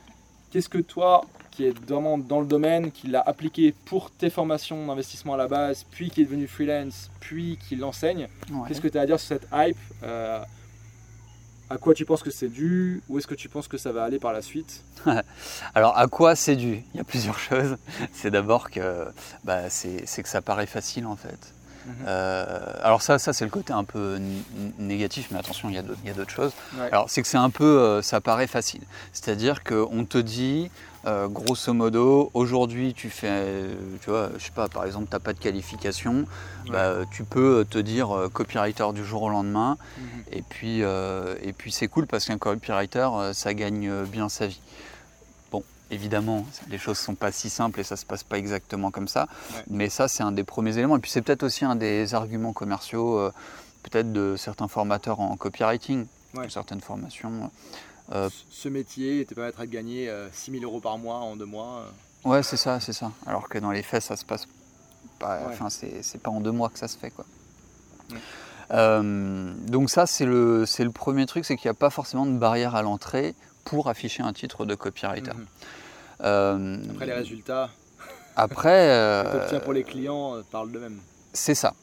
Qu'est-ce que toi, qui est vraiment dans le domaine, qui l'a appliqué pour tes formations d'investissement à la base, puis qui est devenu freelance, puis qui l'enseigne, qu'est-ce que tu as à dire sur cette hype euh, À quoi tu penses que c'est dû Où est-ce que tu penses que ça va aller par la suite <laughs> Alors, à quoi c'est dû? Il y a plusieurs <laughs> choses. C'est d'abord que, bah, c'est que ça paraît facile en fait. Euh, alors ça, ça c'est le côté un peu négatif, mais attention, il y a d'autres choses. Alors c'est que c'est un peu, euh, ça paraît facile. C'est-à-dire qu'on te dit, euh, grosso modo, aujourd'hui tu fais, tu vois, je sais pas, par exemple, tu n'as pas de qualification, bah, tu peux te dire copywriter du jour au lendemain, mhm. et puis, et puis c'est cool parce qu'un copywriter, ça gagne bien sa vie. Évidemment, les choses ne sont pas si simples et ça ne se passe pas exactement comme ça. Mais ça, c'est un des premiers éléments. Et puis, c'est peut-être aussi un des arguments commerciaux, euh, peut-être de certains formateurs en copywriting, de certaines formations. Euh, Ce métier te permettra de gagner 6 euh, 000 euros par mois en deux mois. Ouais, c'est ça, c'est ça. Alors que dans les faits, ça se passe pas. Enfin, c'est pas en deux mois que ça se fait, quoi. donc ça, c'est le, le premier truc, c'est qu'il n'y a pas forcément de barrière à l'entrée pour afficher un titre de copywriter. Mhm. Euh, après les résultats. Après. <laughs> Euh, pour les clients euh, parle de même. C'est ça.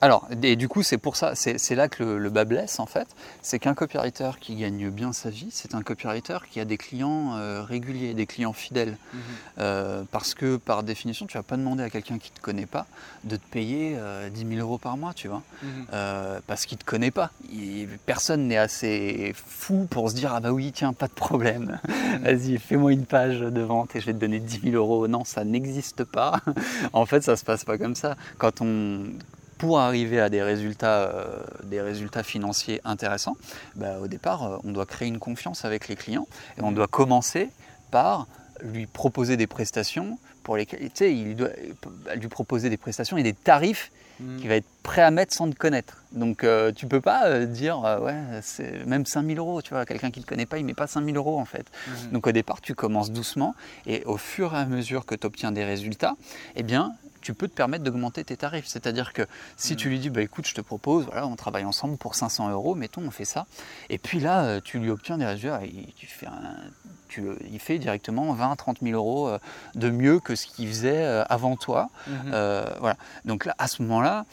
Alors, et du coup, c'est pour ça, c'est là que le, bas blesse en fait. C'est qu'un copywriter qui gagne bien sa vie, c'est un copywriter qui a des clients euh, réguliers, des clients fidèles. Mhm. Euh, parce que par définition, tu vas pas demander à quelqu'un qui ne te connaît pas de te payer 10 euh, 000 euros par mois, tu vois. Mhm. parce qu'il ne te connaît pas. personne n'est assez fou pour se dire Ah bah oui, tiens, pas de problème. Mhm. Vas-y, fais-moi une page de vente et je vais te donner 10 000 euros. Non, ça n'existe pas. en fait, ça se passe pas comme ça. Quand on pour arriver à des résultats, des résultats financiers intéressants, bah, au départ, on doit créer une confiance avec les clients et on doit commencer par lui proposer des prestations pour lesquelles, tu sais, il doit lui proposer des prestations et des tarifs mm. qu'il va être prêt à mettre sans te connaître. Donc euh, tu peux pas euh, dire, euh, ouais, c'est même 5000 euros, tu vois, quelqu'un qui ne te connaît pas, il met pas 5000 euros en fait. Mm. Donc au départ, tu commences doucement et au fur et à mesure que tu obtiens des résultats, eh bien, tu peux te permettre d'augmenter tes tarifs. C'est-à-dire que si tu mm. lui dis, bah, écoute, je te propose, voilà, on travaille ensemble pour 500 euros, mettons, on fait ça. Et puis là, euh, tu lui obtiens des résultats, tu fais tu, il fait directement 20 30 000 euros euh, de mieux que ce qu'il faisait euh, avant toi. Mm-hmm. voilà. Donc là, à ce moment-là,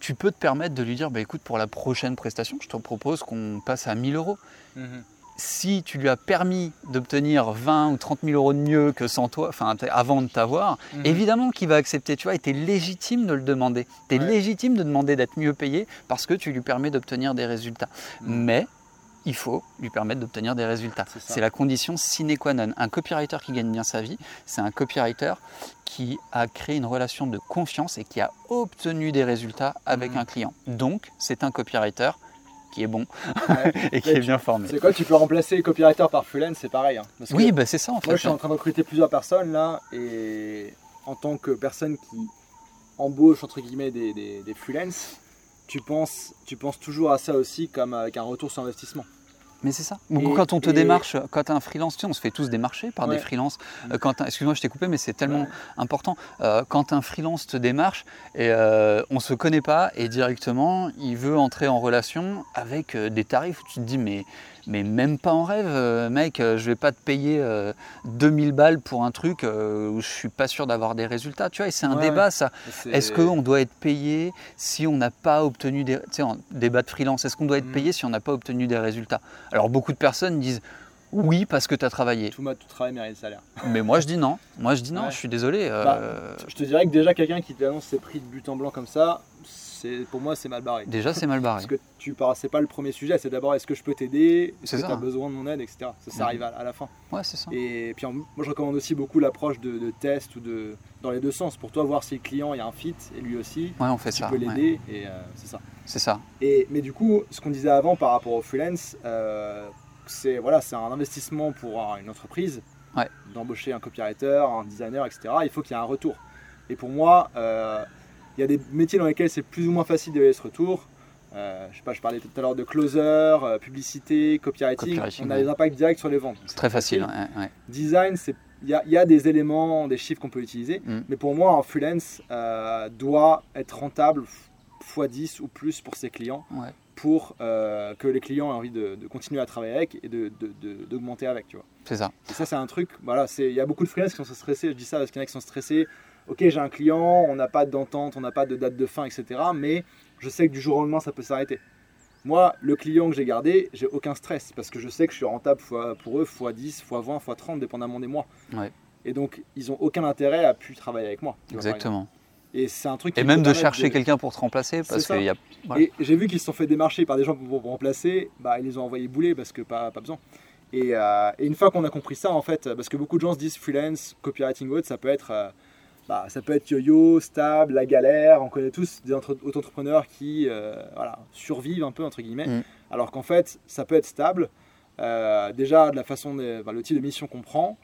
tu peux te permettre de lui dire, bah, écoute, pour la prochaine prestation, je te propose qu'on passe à 1000 euros. Mm-hmm si tu lui as permis d'obtenir 20 ou 30 000 euros de mieux que sans toi, enfin avant de t'avoir, mhm. évidemment qu'il va accepter, tu vois, et tu es légitime de le demander. Tu es légitime de demander d'être mieux payé parce que tu lui permets d'obtenir des résultats. Mhm. Mais il faut lui permettre d'obtenir des résultats. C'est la condition sine qua non. Un copywriter qui gagne bien sa vie, c'est un copywriter qui a créé une relation de confiance et qui a obtenu des résultats avec mhm. un client. Donc, c'est un copywriter qui est bon <laughs> et qui est bien formé. C'est quoi Tu peux remplacer copywriter par freelance, c'est pareil. Hein, oui, bah c'est ça en fait. Moi, je suis en train de recruter plusieurs personnes là, et en tant que personne qui embauche entre guillemets des, des, des freelance, tu penses, tu penses toujours à ça aussi comme avec un retour sur investissement. Mais c'est ça. quand on te démarche, quand tu un freelance, tu sais, on se fait tous démarcher par des freelances. Euh, excuse-moi, je t'ai coupé, mais c'est tellement important. Euh, quand un freelance te démarche, et, euh, on ne se connaît pas et directement, il veut entrer en relation avec des tarifs où tu te dis, mais mais même pas en rêve, euh, mec, euh, je vais pas te payer 2000 euh, balles pour un truc où je suis pas sûr d'avoir des résultats. Tu vois, et c'est un débat ça. Est-ce qu'on doit être payé si on n'a pas obtenu des. Tu sais, en débat de freelance, est-ce qu'on doit être mm. payé si on n'a pas obtenu des résultats? Alors beaucoup de personnes disent. Oui, parce que tu as travaillé. Tout, tout travail mérite salaire. Mais moi je dis non. Moi je dis non, je suis désolé. Bah, je te dirais que déjà quelqu'un qui t'annonce ses prix de but en blanc comme ça, pour moi c'est mal barré. Déjà c'est mal barré. Parce que tu c'est pas le premier sujet, c'est d'abord est-ce que je peux t'aider, est-ce que tu as besoin de mon aide, etc. Ça, ça arrive à, la fin. Ouais, c'est ça. Et puis moi je recommande aussi beaucoup l'approche de, test ou de dans les deux sens pour toi voir si le client il y a un fit et lui aussi. Ouais, on fait tu ça. Tu peux l'aider et euh, c'est ça. C'est ça. Et mais du coup, ce qu'on disait avant par rapport au freelance, euh, c'est voilà, c'est un investissement pour une entreprise. D'embaucher un copywriter, un designer, etc. Il faut qu'il y ait un retour. Et pour moi, euh, il y a des métiers dans lesquels c'est plus ou moins facile d'avoir ce retour. Euh, je sais pas, je parlais tout à l'heure de closer, euh, publicité, copywriting. on a des impacts directs sur les ventes. C'est très facile. Design, il y, a des éléments, des chiffres qu'on peut utiliser, mm. mais pour moi, un freelance euh, doit être rentable x 10 ou plus pour ses clients pour que les clients aient envie de, continuer à travailler avec et d'augmenter de, avec. C'est ça. Et ça, c'est un truc. Voilà, il y a beaucoup de freelance qui sont stressés. Je dis ça parce qu'il y en a qui sont stressés ok, j'ai un client, on n'a pas d'entente, on n'a pas de date de fin, etc. Mais je sais que du jour au lendemain, ça peut s'arrêter. Moi, le client que j'ai gardé, j'ai aucun stress parce que je sais que je suis rentable pour eux fois 10, fois 20, fois 30, dépendamment des mois. Et donc, ils n'ont aucun intérêt à pu travailler avec moi. Exactement. Et c'est un truc. Et même de chercher quelqu'un pour te remplacer, parce qu'il y a. Et j'ai vu qu'ils se sont fait démarcher par des gens pour, me remplacer. Bah, ils les ont envoyés bouler parce que pas, pas besoin. Et, euh, et une fois qu'on a compris ça, en fait, parce que beaucoup de gens se disent freelance, copywriting autre, ça peut être euh, bah, ça peut être yo-yo, stable, la galère. On connaît tous des auto-entrepreneurs qui euh, voilà, survivent un peu, entre guillemets. Mm. Alors qu'en fait, ça peut être stable. Euh, déjà, de la façon, le type de mission qu'on prend,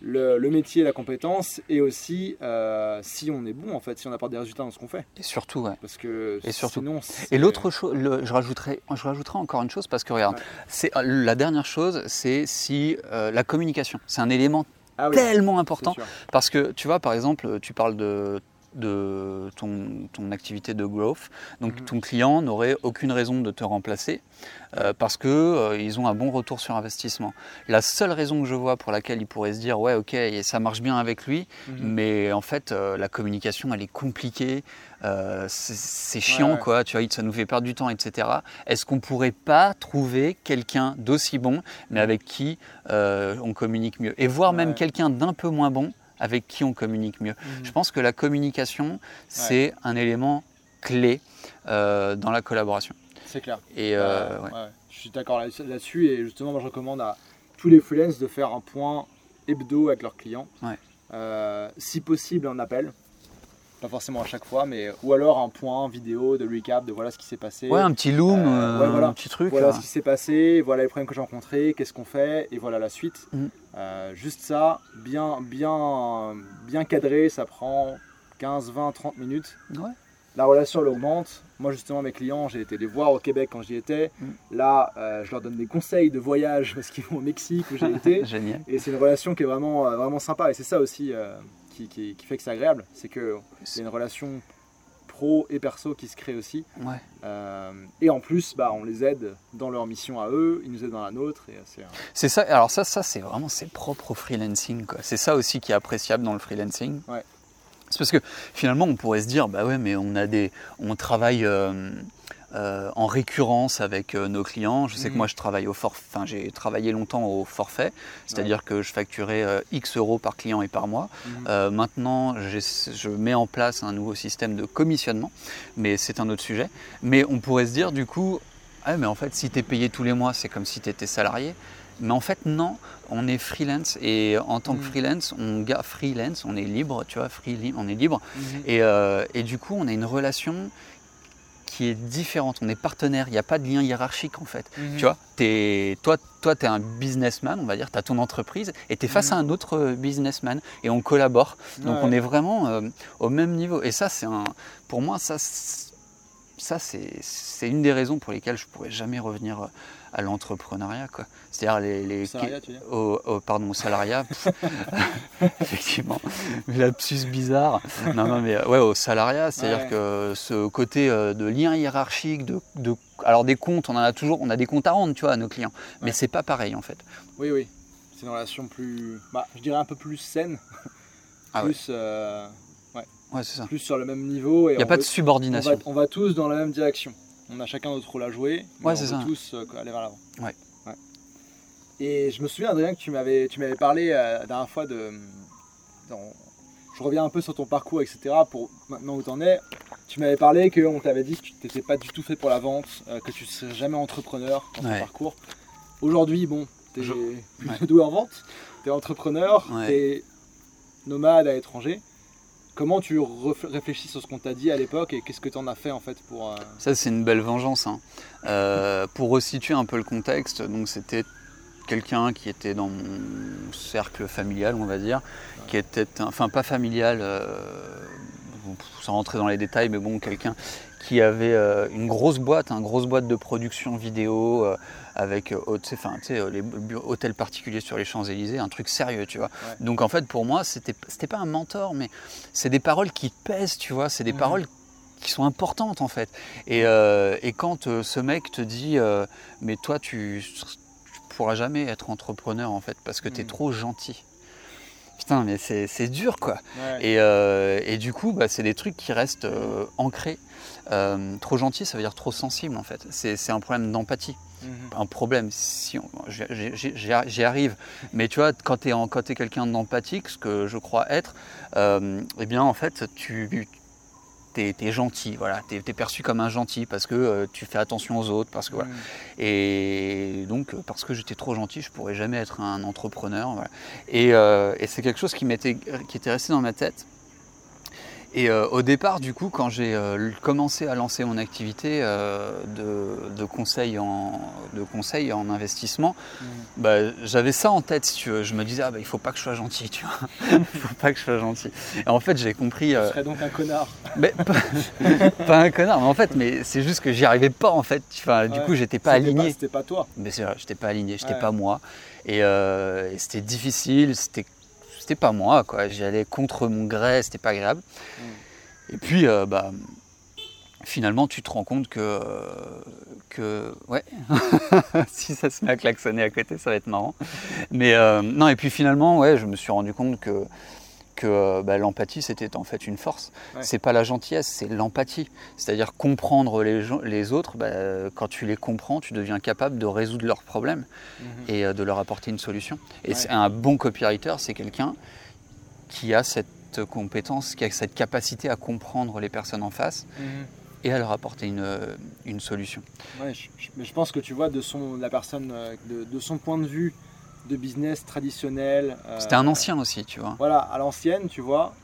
le, métier, la compétence, et aussi euh, si on est bon, en fait, si on apporte des résultats dans ce qu'on fait. Et surtout, ouais. Parce que et surtout. Sinon, et l'autre chose, je, rajouterai, je rajouterai encore une chose, parce que regarde, c'est la dernière chose, c'est si la communication, c'est un élément ah tellement important. Parce que tu vois, par exemple, tu parles de de ton, ton, activité de growth. Donc mhm. ton client n'aurait aucune raison de te remplacer euh, parce qu'ils euh, ils ont un bon retour sur investissement. La seule raison que je vois pour laquelle il pourrait se dire ouais ok ça marche bien avec lui, mhm. mais en fait euh, la communication elle est compliquée, c'est chiant quoi, tu vois, ça nous fait perdre du temps, etc. Est-ce qu'on pourrait pas trouver quelqu'un d'aussi bon, mais avec qui on communique mieux? Et voir même quelqu'un d'un peu moins bon, avec qui on communique mieux. Mhm. Je pense que la communication, c'est un élément clé dans la collaboration. C'est clair. Et euh, Je suis d'accord là-dessus et justement, moi je recommande à tous les freelances de faire un point hebdo avec leurs clients. Euh, si possible, un appel. Pas forcément à chaque fois, mais ou alors un point vidéo de recap de voilà ce qui s'est passé. Ouais, un petit loom, voilà. un petit truc. Voilà ce qui s'est passé, voilà les problèmes que j'ai rencontrés, qu'est-ce qu'on fait, et voilà la suite. Mm. juste ça, bien, bien, bien cadré, ça prend 15, 20, 30 minutes. Ouais la relation elle augmente. Moi justement mes clients, j'ai été les voir au Québec quand j'y étais. Mm. Là, euh, je leur donne des conseils de voyage parce qu'ils vont au Mexique où j'ai <laughs> été. Et c'est une relation qui est vraiment, euh, vraiment sympa. Et c'est ça aussi euh, qui, qui, fait que c'est agréable. C'est que c'est une relation pro et perso qui se crée aussi. et en plus, bah, on les aide dans leur mission à eux, ils nous aident dans la nôtre. C'est ça. Alors ça, ça c'est vraiment c'est propre au freelancing. C'est ça aussi qui est appréciable dans le freelancing. Ouais. C'est parce que finalement, on pourrait se dire, bah ouais, mais on a des, on travaille euh, euh, en récurrence avec euh, nos clients. Je sais que mhm. moi, je travaille au forfait. Enfin, j'ai travaillé longtemps au forfait, c'est-à-dire que je facturais X euros par client et par mois. Mhm. maintenant, je mets en place un nouveau système de commissionnement, mais c'est un autre sujet. Mais on pourrait se dire, du coup, ah, mais en fait, si tu es payé tous les mois, c'est comme si tu étais salarié. Mais en fait, non, on est freelance et en tant que mm. freelance, on freelance, on est libre, tu vois, free, on est libre. Euh, et, du coup, on a une relation qui est différente. On est partenaire, il n'y a pas de lien hiérarchique en fait. Mm-hmm. Tu vois, es, toi, toi tu es un businessman, on va dire, tu as ton entreprise et tu es face à mm-hmm. un autre businessman et on collabore. Donc on est vraiment euh, au même niveau. Et ça, c'est un. Pour moi, ça, ça c'est une des raisons pour lesquelles je ne pourrais jamais revenir à l'entrepreneuriat. quoi. C'est-à-dire les, les salariat, tu au, pardon, au salariat, <laughs> <laughs> effectivement, lapsus bizarre. Non, non, mais ouais, au salariat, c'est-à-dire que ce côté euh, de lien hiérarchique, de, de, alors des comptes, on en a toujours, on a des comptes à rendre, tu vois, à nos clients, mais c'est pas pareil en fait. Oui, oui, c'est une relation plus, bah, je dirais un peu plus saine, ah plus. Euh, ouais. c'est ça. Plus sur le même niveau. Il n'y a pas de subordination. on va, tous dans la même direction on a chacun notre rôle à jouer, mais on veut tous euh, aller vers l'avant. Ouais. Et je me souviens, Adrien, que tu m'avais, tu m'avais parlé euh, la dernière fois de. je reviens un peu sur ton parcours, etc. Pour maintenant où tu en es. Tu m'avais parlé qu'on t'avait dit que tu n'étais pas du tout fait pour la vente, euh, que tu ne serais jamais entrepreneur dans ton parcours. Aujourd'hui, bon, tu es je... doué en vente, tu es entrepreneur, tu es nomade à l'étranger. Comment tu réfléchis sur ce qu'on t'a dit à l'époque et qu'est-ce que tu en as fait en fait pour... Euh, Ça c'est une belle vengeance. Hein. Euh, pour resituer un peu le contexte, donc c'était quelqu'un qui était dans mon cercle familial on va dire, qui était, enfin pas familial, euh, sans rentrer dans les détails, mais bon quelqu'un qui avait une grosse boîte, une grosse boîte de production vidéo, avec euh, enfin, euh, les hôtels particuliers sur les Champs-Élysées, un truc sérieux, tu vois. Donc en fait, pour moi, c'était pas un mentor, mais c'est des paroles qui pèsent, tu vois, c'est des paroles qui sont importantes en fait. Et, euh, et quand ce mec te dit, mais toi, tu, tu pourras jamais être entrepreneur en fait, parce que tu es hmm. trop gentil. Putain, mais c'est dur quoi. Et, et, du coup, bah, c'est des trucs qui restent ancrés. Trop gentil, ça veut dire trop sensible en fait. C'est un problème d'empathie. Mhm. un problème. Si j'y arrive, mais tu vois, quand tu es, es quelqu'un d'empathique, ce que je crois être, euh, eh bien en fait, tu es, gentil, voilà, tu es, perçu comme un gentil parce que euh, tu fais attention aux autres, parce que voilà. Mhm. Et donc, parce que j'étais trop gentil, je pourrais jamais être un entrepreneur. Et, euh, et c'est quelque chose qui, qui était resté dans ma tête. Et euh, au départ, du coup, quand j'ai euh, commencé à lancer mon activité euh, de, conseil en, de conseil en investissement, mmh. bah, j'avais ça en tête, si tu veux. Je me disais, ah, bah, il faut pas que je sois gentil, tu vois. <laughs> il faut pas que je sois gentil. Et en fait, j'ai compris. Tu serais donc un connard. Mais, <laughs> pas, un connard, mais en fait, mais c'est juste que j'y arrivais pas, en fait. Enfin, du coup, j'étais pas aligné. C'était pas toi. Mais c'est vrai, j'étais pas aligné, j'étais pas moi. Et, et c'était difficile, c'était c'était pas moi, quoi. J'y allais contre mon gré, c'était pas agréable. Mm. Et puis, euh, bah, finalement, tu te rends compte que, que ouais, <laughs> si ça se met à klaxonner à côté, ça va être marrant. Mais euh, non, et puis finalement, ouais, je me suis rendu compte que que euh, bah, l'empathie c'était en fait une force. C'est pas la gentillesse, c'est l'empathie. C'est-à-dire comprendre les, les autres. Bah, quand tu les comprends, tu deviens capable de résoudre leurs problèmes mhm. et euh, de leur apporter une solution. Et un bon copywriter, c'est quelqu'un qui a cette compétence, qui a cette capacité à comprendre les personnes en face. Mhm. Et à leur apporter une, une solution. mais je, pense que tu vois de son, la personne, euh, de son point de vue, de business traditionnel. C'était un ancien aussi, tu vois. Voilà, à l'ancienne, tu vois.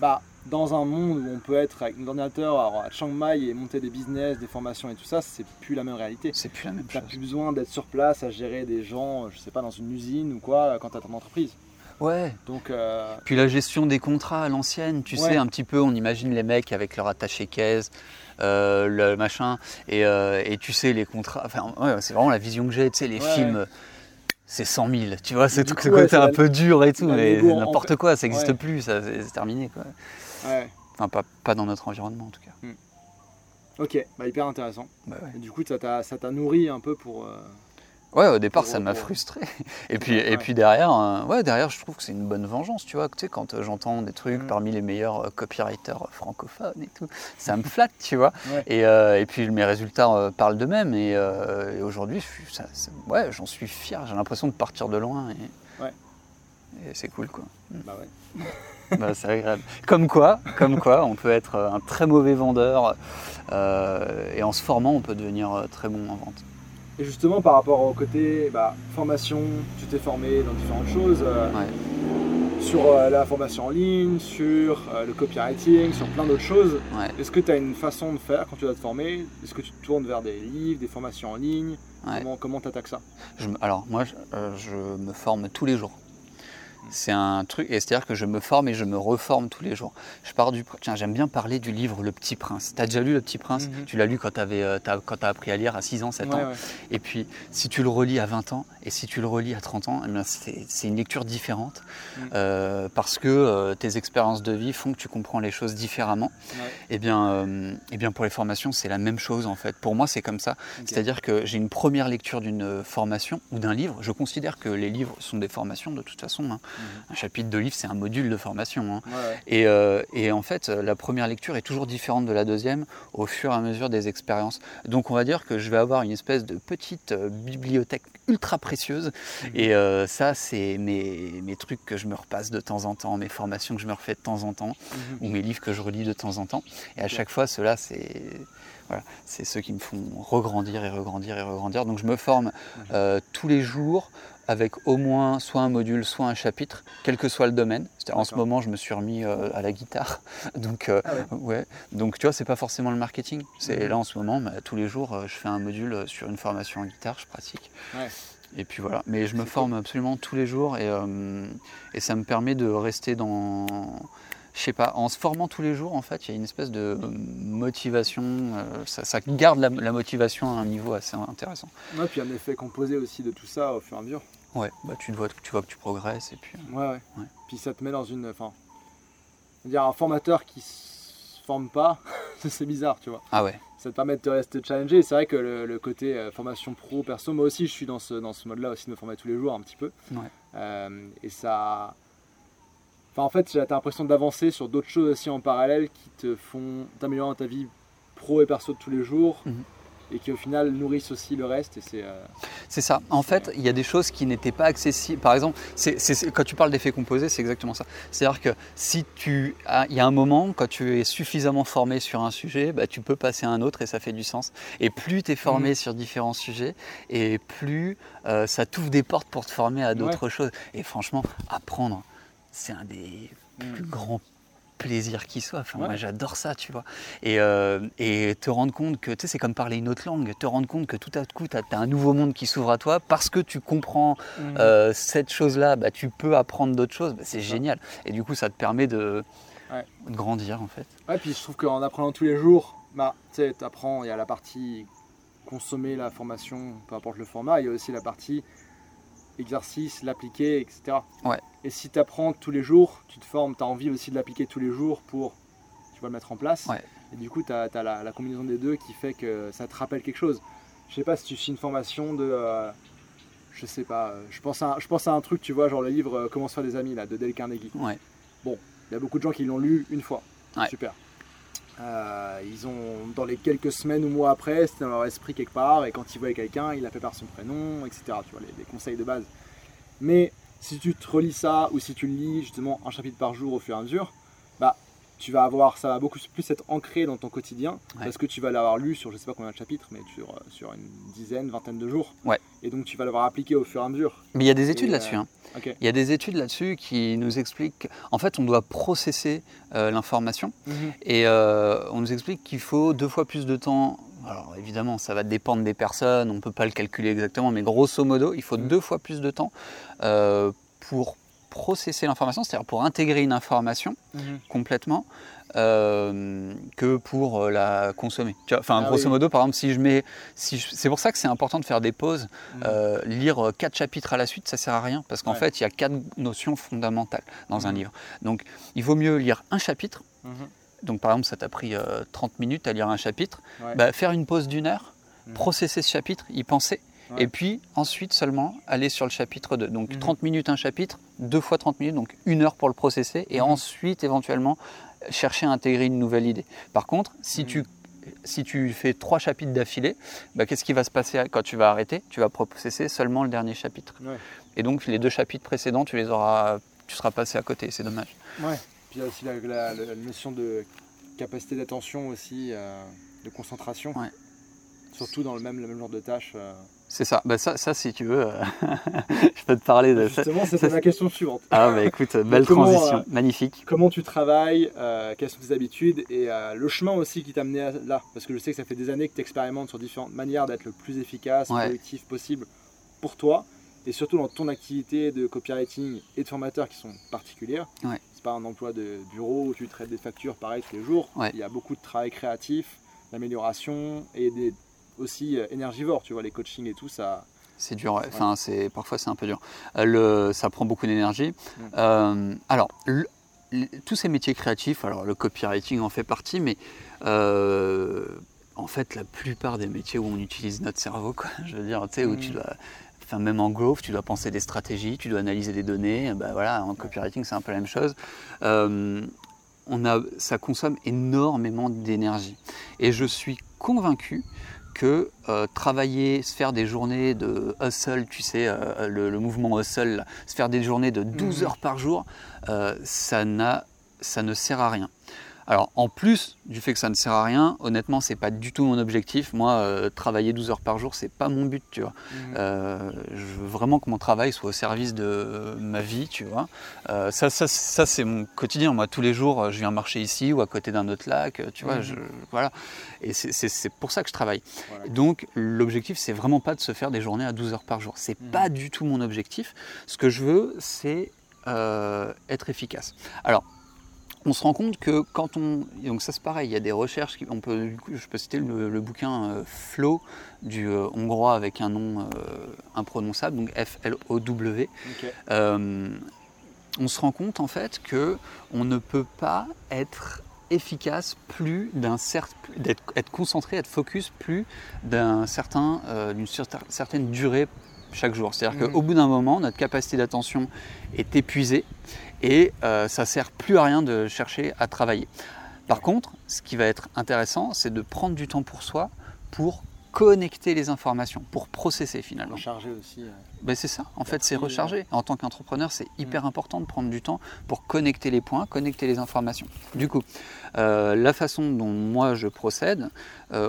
Bah, dans un monde où on peut être avec un ordinateur à Chiang Mai et monter des business, des formations et tout ça, c'est plus la même réalité. C'est plus la même chose. T'as plus besoin d'être sur place à gérer des gens, je sais pas, dans une usine ou quoi, quand t'as ton entreprise. Ouais. Donc. Euh, Puis la gestion des contrats à l'ancienne, tu sais, un petit peu, on imagine les mecs avec leur attaché caisse, euh, le machin, et, euh, et, tu sais, les contrats. Enfin, ouais, c'est vraiment la vision que j'ai, tu sais, les films. C'est 100 000, tu vois, c'est tout ce côté un peu dur et tout, mais n'importe quoi, ça n'existe plus, ça, c'est terminé. Quoi. Ouais. Enfin, pas, pas, dans notre environnement en tout cas. Hmm. Ok, bah, hyper intéressant. Bah du coup, ça t'a nourri un peu pour. Euh, ouais, au départ, ça m'a frustré. <laughs> Et puis, et puis derrière, euh, ouais, derrière, je trouve que c'est une bonne vengeance, tu vois. Tu sais, quand euh, j'entends des trucs hmm. parmi les meilleurs copywriters francophones et tout, ça me flatte, tu vois. Et, et, puis mes résultats parlent d'eux-mêmes. Et, aujourd'hui, ouais, j'en suis fier. J'ai l'impression de partir de loin. Et, ouais. et c'est cool, quoi. Bah ouais. <laughs> bah, c'est agréable. Comme quoi, comme quoi, on peut être un très mauvais vendeur euh, et en se formant, on peut devenir euh, très bon en vente. Et justement, par rapport au côté bah, formation, tu t'es formé dans différentes choses. Euh, sur la formation en ligne, sur le copywriting, sur plein d'autres choses. Est-ce que tu as une façon de faire quand tu dois te former? Est-ce que tu te tournes vers des livres, des formations en ligne? Comment tu attaques ça? Alors, moi, je me forme tous les jours. C'est un truc, et c'est-à-dire que je me forme et je me reforme tous les jours. Je pars du. Tiens, j'aime bien parler du livre Le Petit Prince. Tu as déjà lu Le Petit Prince? Mhm. Tu l'as lu quand tu euh, as, appris à lire à 6 ans, 7 ans? Et puis, si tu le relis à 20 ans et si tu le relis à 30 ans, eh c'est une lecture différente mhm. euh, parce que euh, tes expériences de vie font que tu comprends les choses différemment. Et, eh bien, et bien, pour les formations, c'est la même chose en fait. Pour moi, c'est comme ça. C'est-à-dire que j'ai une première lecture d'une formation ou d'un livre. Je considère que les livres sont des formations de toute façon. Hein. Mhm. Un chapitre de livre, c'est un module de formation. Hein. Euh, et, en fait, la première lecture est toujours différente de la deuxième au fur et à mesure des expériences. Donc on va dire que je vais avoir une espèce de petite euh, bibliothèque ultra Mhm. Et euh, ça, c'est mes, mes, trucs que je me repasse de temps en temps, mes formations que je me refais de temps en temps, mhm. ou mes livres que je relis de temps en temps. Et à chaque fois, cela, c'est... Voilà, c'est ceux qui me font regrandir et regrandir et regrandir. Donc je me forme mhm. tous les jours avec au moins soit un module, soit un chapitre, quel que soit le domaine. En ce moment, je me suis remis euh, à la guitare. <laughs> Donc, euh, ah ouais. Donc, tu vois, c'est pas forcément le marketing. C'est là en ce moment, bah, tous les jours, euh, je fais un module sur une formation en guitare, je pratique. Et puis voilà. Mais je me forme absolument tous les jours et, et ça me permet de rester dans je sais pas, en se formant tous les jours, en fait, il y a une espèce de motivation, ça, garde la, motivation à un niveau assez intéressant. Ouais, puis un effet composé aussi de tout ça au fur et à mesure. Ouais, bah tu, vois, tu vois que tu progresses et puis. Euh, ouais, ouais, Puis ça te met dans une. Enfin. dire un formateur qui se forme pas, <laughs> c'est bizarre, tu vois. Ah ouais. Ça te permet de te rester challengé. C'est vrai que le, côté euh, formation pro, perso, moi aussi je suis dans ce, dans ce mode-là aussi de me former tous les jours un petit peu. Ouais. Euh, et ça. Enfin, en fait, j'ai l'impression d'avancer sur d'autres choses aussi en parallèle qui te font t'améliorer ta vie pro et perso de tous les jours. Mhm et qui au final nourrissent aussi le reste. Et c'est, euh, c'est ça. En fait, il y a des choses qui n'étaient pas accessibles. Par exemple, c'est, quand tu parles d'effet composé, c'est exactement ça. C'est-à-dire que si tu il y a un moment, quand tu es suffisamment formé sur un sujet, bah, tu peux passer à un autre et ça fait du sens. Et plus tu es formé mmh. sur différents sujets, et plus euh, ça t'ouvre des portes pour te former à d'autres choses. Et franchement, apprendre, c'est un des mmh. plus grands plaisir qui soit. Enfin, Moi, j'adore ça, tu vois. Et, euh, et, te rendre compte que, tu sais, c'est comme parler une autre langue. Te rendre compte que tout à coup, tu as, un nouveau monde qui s'ouvre à toi parce que tu comprends mmh. euh, cette chose-là, bah, tu peux apprendre d'autres choses. Bah, c'est génial. Et du coup, ça te permet de, grandir, en fait. Ouais, puis je trouve qu'en apprenant tous les jours, bah, tu sais, apprends, il y a la partie consommer la formation, peu importe le format, il y a aussi la partie exercice, l'appliquer, etc. Ouais. Et si tu apprends tous les jours, tu te formes, tu as envie aussi de l'appliquer tous les jours pour tu vas le mettre en place. Et du coup, tu as, la, combinaison des deux qui fait que ça te rappelle quelque chose. Je sais pas si tu suis une formation de. Euh, je sais pas, euh, je pense, à, je pense à un truc, tu vois, genre le livre euh, Comment se faire des amis là, de Dale Carnegie. Ouais. Bon, il y a beaucoup de gens qui l'ont lu une fois. Super. Ils ont, dans les quelques semaines ou mois après, c'était dans leur esprit quelque part, et quand ils voyaient quelqu'un, ils l'appelaient par son prénom, etc. Tu vois, les, conseils de base. Mais si tu te relis ça ou si tu lis justement un chapitre par jour au fur et à mesure, bah tu vas avoir, ça va beaucoup plus être ancré dans ton quotidien parce que tu vas l'avoir lu sur je sais pas combien de chapitres, mais sur, euh, sur une dizaine, vingtaine de jours. Ouais. Et donc tu vas l'avoir appliqué au fur et à mesure. Mais il y a des études là-dessus. Hein. Il y a des études là-dessus qui nous expliquent, en fait, on doit processer l'information mhm. et on nous explique qu'il faut deux fois plus de temps alors évidemment, ça va dépendre des personnes, on ne peut pas le calculer exactement, mais grosso modo, il faut mm. deux fois plus de temps euh, pour processer l'information, c'est-à-dire pour intégrer une information mm-hmm. complètement, euh, que pour euh, la consommer. enfin, ah grosso modo, par exemple, si je mets, si c'est pour ça que c'est important de faire des pauses. Mm. lire quatre chapitres à la suite, ça sert à rien parce qu'en fait, il y a quatre notions fondamentales dans un mm. livre. Donc, il vaut mieux lire un chapitre. Donc par exemple ça t'a pris 30 euh, minutes à lire un chapitre, bah, faire une pause d'une heure, processer ce chapitre, y penser, et puis ensuite seulement aller sur le chapitre 2. Donc 30 mmh. minutes un chapitre, deux fois 30 minutes, donc une heure pour le processer, et mmh. ensuite éventuellement chercher à intégrer une nouvelle idée. Par contre, si tu si tu fais trois chapitres d'affilée, bah, qu'est-ce qui va se passer quand tu vas arrêter? Tu vas processer seulement le dernier chapitre. Et donc les deux chapitres précédents, tu les auras, tu seras passé à côté. C'est dommage. Ouais il y a aussi la, notion de capacité d'attention aussi, euh, de concentration. Surtout dans le même, le même genre de tâches. Euh. C'est ça. Bah ça, ça, si tu veux, euh, <laughs> je peux te parler de ça. Justement, c'était ma question suivante. Ah, bah écoute, <laughs> belle transition, magnifique. Comment tu travailles, quelles sont tes habitudes et le chemin aussi qui t'a amené là? Parce que je sais que ça fait des années que tu expérimentes sur différentes manières d'être le plus efficace, productif possible pour toi et surtout dans ton activité de copywriting et de formateur qui sont particulières. Ouais pas un emploi de bureau où tu traites des factures pareil tous les jours. Il y a beaucoup de travail créatif, d'amélioration et des, aussi euh, énergivore. Tu vois, les coachings et tout, ça. C'est dur, enfin, c'est parfois c'est un peu dur. Euh, le, ça prend beaucoup d'énergie. Mm. Euh, alors, tous ces métiers créatifs, alors le copywriting en fait partie, mais en fait, la plupart des métiers où on utilise notre cerveau, quoi, <laughs> je veux dire, tu sais, où tu mm. dois Enfin, même en growth, tu dois penser des stratégies, tu dois analyser des données. Ben voilà, en copywriting, c'est un peu la même chose. Euh, on a, ça consomme énormément d'énergie. Et je suis convaincu que euh, travailler, se faire des journées de hustle, tu sais, euh, le, mouvement hustle, se faire des journées de 12 mhm. heures par jour, ça, ça ne sert à rien. Alors en plus du fait que ça ne sert à rien, honnêtement c'est pas du tout mon objectif. Moi euh, travailler 12 heures par jour c'est pas mon but, tu vois. Mhm. Euh, je veux vraiment que mon travail soit au service de ma vie, tu vois. Euh, ça, ça, ça c'est mon quotidien. Moi tous les jours je viens marcher ici ou à côté d'un autre lac, tu vois. Mhm. Je, voilà. Et c'est pour ça que je travaille. Donc l'objectif c'est vraiment pas de se faire des journées à 12 heures par jour. C'est mhm. pas du tout mon objectif. Ce que je veux c'est être efficace. Alors on se rend compte que quand on. Donc, ça, c'est pareil, il y a des recherches. Qui, on peut, je peux citer le, bouquin euh, Flow du euh, hongrois avec un nom euh, imprononçable, donc F-L-O-W. on se rend compte en fait que on ne peut pas être efficace plus d'un certain être concentré être focus plus d'un certain d'une certaine durée chaque jour c'est à dire mmh. qu'au bout d'un moment notre capacité d'attention est épuisée et euh, ça sert plus à rien de chercher à travailler. Par contre, ce qui va être intéressant, c'est de prendre du temps pour soi pour connecter les informations, pour processer finalement. Recharger aussi. Euh, ben c'est ça, en fait c'est recharger. En tant qu'entrepreneur, c'est hyper mm. important de prendre du temps pour connecter les points, connecter les informations. Du coup, euh, la façon dont moi je procède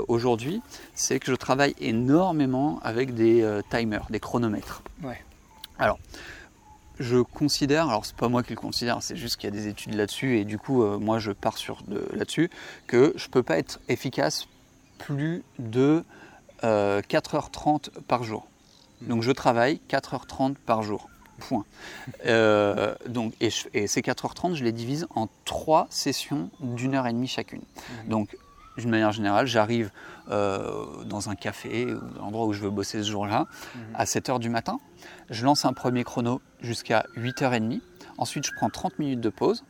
aujourd'hui, c'est que je travaille énormément avec des timers, des chronomètres. Ouais. Alors, je considère, alors c'est pas moi qui le considère, c'est juste qu'il y a des études là-dessus et du coup euh, moi je pars sur là-dessus que je peux pas être efficace plus de 4h30 euh, par jour. Hmm. Donc je travaille 4h30 par jour. Point. <laughs> Euh, donc, et, ces 4h30, je les divise en trois sessions d'une heure et demie chacune. Hmm. Donc d'une manière générale, j'arrive dans un café ou l'endroit où je veux bosser ce jour-là hmm. à 7h du matin. Je lance un premier chrono jusqu'à 8h30. Ensuite, je prends 30 minutes de pause.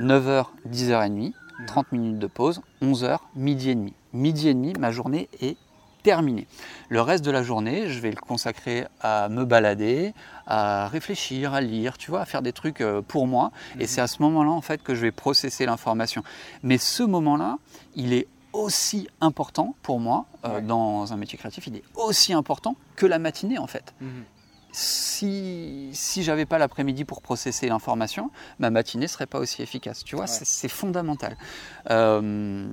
9h, 10h30. 30 minutes de pause. 11h, midi et demi. Midi et demi, ma journée est terminée. Le reste de la journée, je vais le consacrer à me balader, à réfléchir, à lire, tu vois, à faire des trucs euh, pour moi. Et mhm. c'est à ce moment-là, en fait, que je vais processer l'information. Mais ce moment-là, il est aussi important pour moi euh, dans un métier créatif, il est aussi important que la matinée en fait. Mhm si, si j'avais pas l'après-midi pour processer l'information, ma matinée serait pas aussi efficace. Tu vois, c'est fondamental. Euh,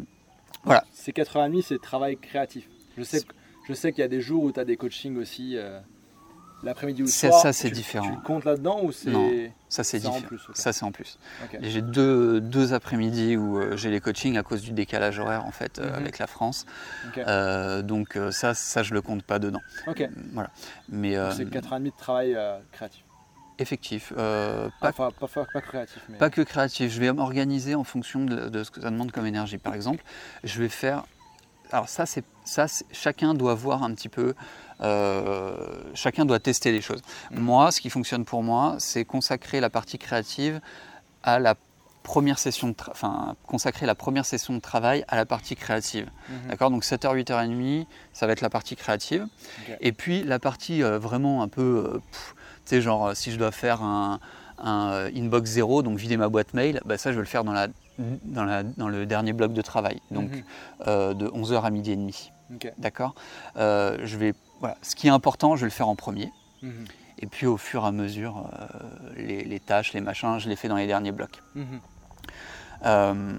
voilà. Ces 4h30, c'est travail créatif. Je sais, je sais qu'il y a des jours où tu as des coachings aussi. Euh, l'après-midi ou le soir. Ça, c'est différent. Tu comptes là-dedans ou c'est. Non, ça, c'est différent. Ça, c'est en plus. J'ai deux, deux après-midi où euh, j'ai les coachings à cause du décalage horaire, en fait, euh, mhm. avec la France. Euh, donc, ça, ça, je le compte pas dedans. Ok. Voilà. Mais. c'est 4 ans et demi de travail créatif. Effectif. pas, enfin, pas, pas, créatif. Mais... Pas que créatif. Je vais m'organiser en fonction de, de, ce que ça demande comme énergie. Par exemple, je vais faire. Alors, ça, c'est ça, chacun doit voir un petit peu euh, chacun doit tester les choses. Mm. Moi, ce qui fonctionne pour moi, c'est consacrer la partie créative à la première session de enfin, consacrer la première session de travail à la partie créative. Mm-hmm. D'accord? Donc 7h, 8h30, ça va être la partie créative. Et puis la partie euh, vraiment un peu, euh, tu sais, genre si je dois faire un, inbox zéro, donc vider ma boîte mail, bah, ça je vais le faire dans, la, dans, la, dans le dernier bloc de travail, donc mm-hmm. de 11h à midi et demi. D'accord? Je vais ce qui est important, je vais le faire en premier. Mhm. Et puis au fur et à mesure, euh, les, tâches, les machins, je les fais dans les derniers blocs. Mhm. Euh,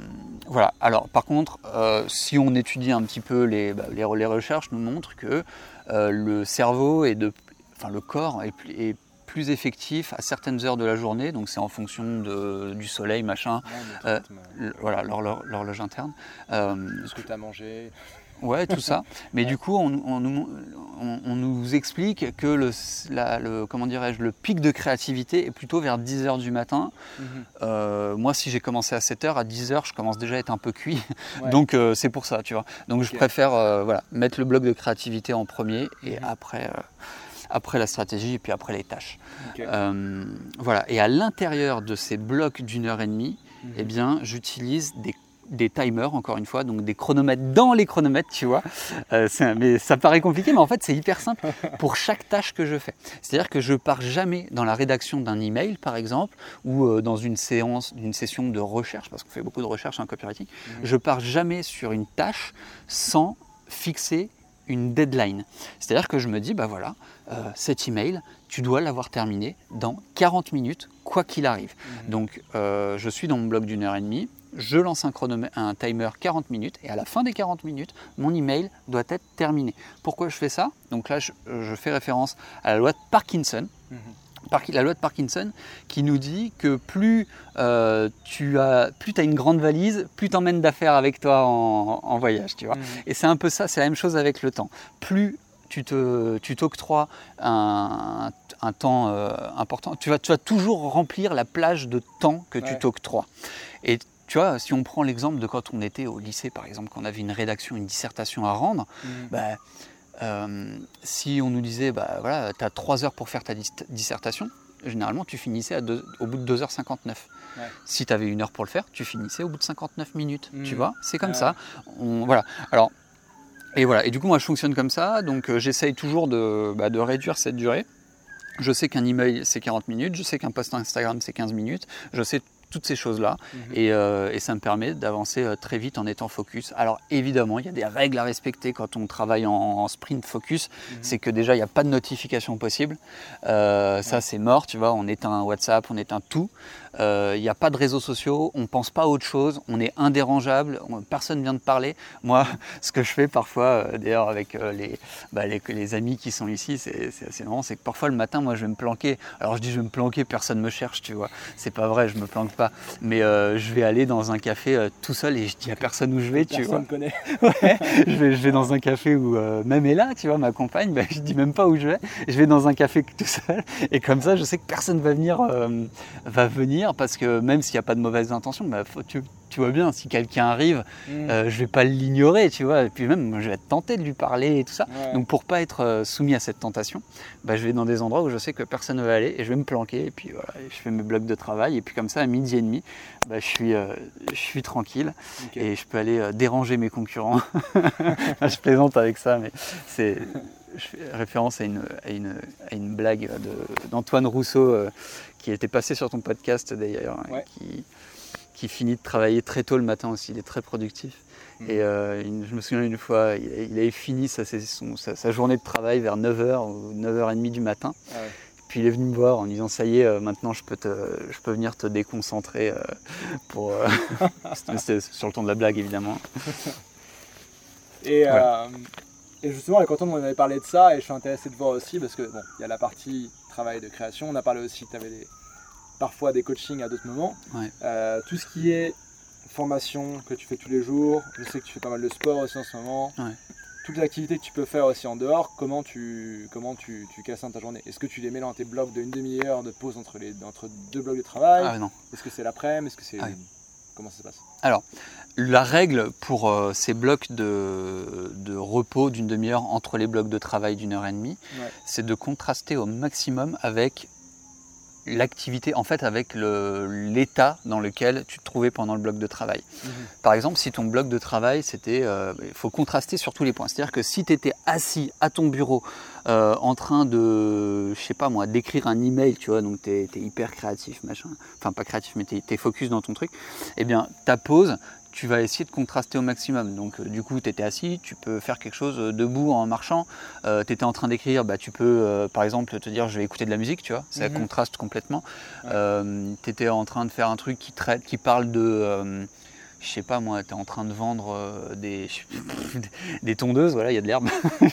voilà. Alors par contre, euh, si on étudie un petit peu les, bah, les, recherches, nous montrent que le cerveau et de, enfin le corps est, est, plus effectif à certaines heures de la journée. Donc c'est en fonction de, du soleil, machin. voilà, l'horloge interne. Ce que tu as mangé? Ouais, tout ça. <laughs> Mais du coup, on, nous explique que le, comment dirais-je, le pic de créativité est plutôt vers 10h du matin. Mhm. Euh, moi, si j'ai commencé à 7h, à 10h, je commence déjà à être un peu cuit. <laughs> Donc, euh, c'est pour ça, tu vois. Donc, je préfère euh, voilà, mettre le bloc de créativité en premier et mhm. après, après la stratégie et puis après les tâches. voilà. Et à l'intérieur de ces blocs d'une heure et demie, mhm. eh bien, j'utilise des des timers, encore une fois, donc des chronomètres dans les chronomètres, tu vois. Euh, mais ça paraît compliqué, mais en fait, c'est hyper simple pour chaque tâche que je fais. C'est-à-dire que je pars jamais dans la rédaction d'un email, par exemple, ou euh, dans une séance, d'une session de recherche, parce qu'on fait beaucoup de recherche en copywriting. Mhm. Je pars jamais sur une tâche sans fixer une deadline. C'est-à-dire que je me dis, bah voilà, euh, cet email, tu dois l'avoir terminé dans 40 minutes, quoi qu'il arrive. Mhm. Donc, je suis dans mon blog d'une heure et demie je lance un, un timer 40 minutes et à la fin des 40 minutes, mon email doit être terminé. Pourquoi je fais ça? Donc là, je, fais référence à la loi de Parkinson. Mhm. la loi de Parkinson qui nous dit que plus euh, tu as, plus as une grande valise, plus tu emmènes d'affaires avec toi en, voyage, tu vois. Mhm. Et c'est un peu ça, c'est la même chose avec le temps. Plus tu t'octroies un, un, temps euh, important, tu vas, tu vas toujours remplir la plage de temps que tu t'octroies. Et tu vois, si on prend l'exemple de quand on était au lycée, par exemple, qu'on avait une rédaction, une dissertation à rendre, mmh. bah, euh, si on nous disait, bah, voilà, tu as 3 heures pour faire ta dissertation, généralement, tu finissais au bout de 2h59. Si tu avais une heure pour le faire, tu finissais au bout de 59 minutes. Tu mmh. vois, c'est comme ça. voilà. Alors, et voilà. Et du coup, moi, je fonctionne comme ça. Donc, euh, j'essaye toujours de, bah, de réduire cette durée. Je sais qu'un email c'est 40 minutes, je sais qu'un post Instagram c'est 15 minutes, je sais toutes ces choses-là. Mhm. Euh, et, ça me permet d'avancer euh, très vite en étant focus. Alors évidemment, il y a des règles à respecter quand on travaille en, sprint focus. Mhm. C'est que déjà, il n'y a pas de notification possible. Euh, ça, c'est mort, tu vois. On éteint WhatsApp, on éteint tout. Il euh, n'y a pas de réseaux sociaux, on ne pense pas à autre chose, on est indérangeable, personne vient de parler. Moi, <laughs> ce que je fais parfois, euh, d'ailleurs avec euh, bah, les, les, amis qui sont ici, c'est assez marrant, c'est que parfois le matin, moi je vais me planquer. Alors je dis je vais me planquer, personne ne me cherche, tu vois. C'est pas vrai, je me planque pas. Mais je vais aller dans un café tout seul et je dis à personne où je vais, tu vois. Personne connaît. <laughs> ouais, je vais, je vais dans un café où même est là, tu vois, ma compagne, bah, je dis même pas où je vais. Je vais dans un café tout seul et comme ça, je sais que personne va venir, va venir parce que même s'il n'y a pas de mauvaise intention, bah, tu, vois bien, si quelqu'un arrive, je mm. euh, je vais pas l'ignorer, tu vois. Et puis même, je vais être tenté de lui parler et tout ça. Donc pour pas être euh, soumis à cette tentation, bah, je vais dans des endroits où je sais que personne ne va aller et je vais me planquer. Et puis voilà, je fais mes blocs de travail. Et puis comme ça, à midi et demi, bah, je, suis, euh, je suis tranquille et je peux aller déranger mes concurrents. <laughs> je plaisante avec ça, mais c'est je fais référence à une, à une, à une blague d'Antoine Rousseau qui était passé sur ton podcast d'ailleurs, hein, qui, qui, finit de travailler très tôt le matin aussi, il est très productif. Mm. Et euh, je me souviens une fois, il, avait fini sa, sa, journée de travail vers 9h ou 9h30 du matin. Ah Puis il est venu me voir en disant ça y est, euh, maintenant je peux, te, je peux venir te déconcentrer euh, pour <laughs> C'était sur le ton de la blague évidemment. <laughs> Et, et justement, quand on avait parlé de ça, et je suis intéressé de voir aussi, parce que bon, il y a la partie travail de création, on a parlé aussi, tu avais des, parfois des coachings à d'autres moments. Euh, tout ce qui est formation que tu fais tous les jours, je sais que tu fais pas mal de sport aussi en ce moment. Toutes les activités que tu peux faire aussi en dehors, comment tu, comment tu, tu casses ta journée? Est-ce que tu les mets dans tes blocs de une demi-heure de pause entre, les, entre deux blocs de travail? Ah, non. Est-ce que c'est l'après-midi? Est-ce que c'est... Ah comment ça se passe? Alors, la règle pour euh, ces blocs de, de repos d'une demi-heure entre les blocs de travail d'une heure et demie, c'est de contraster au maximum avec l'activité, en fait, avec l'état dans lequel tu te trouvais pendant le bloc de travail. Mhm. Par exemple, si ton bloc de travail, c'était. Euh, il faut contraster sur tous les points. C'est-à-dire que si tu étais assis à ton bureau euh, en train de, je sais pas moi, d'écrire un email, tu vois, donc tu es, hyper créatif, machin. Enfin, pas créatif, mais tu es, focus dans ton truc, eh bien, ta pause, tu vas essayer de contraster au maximum. Donc euh, du coup, tu étais assis, tu peux faire quelque chose euh, debout en marchant. Euh, tu étais en train d'écrire, bah, tu peux par exemple te dire je vais écouter de la musique, tu vois, ça mhm. contraste complètement. tu étais en train de faire un truc qui, traite, qui parle de je sais pas moi, tu es en train de vendre euh, des, <laughs> des tondeuses, voilà, il y a de l'herbe. <laughs>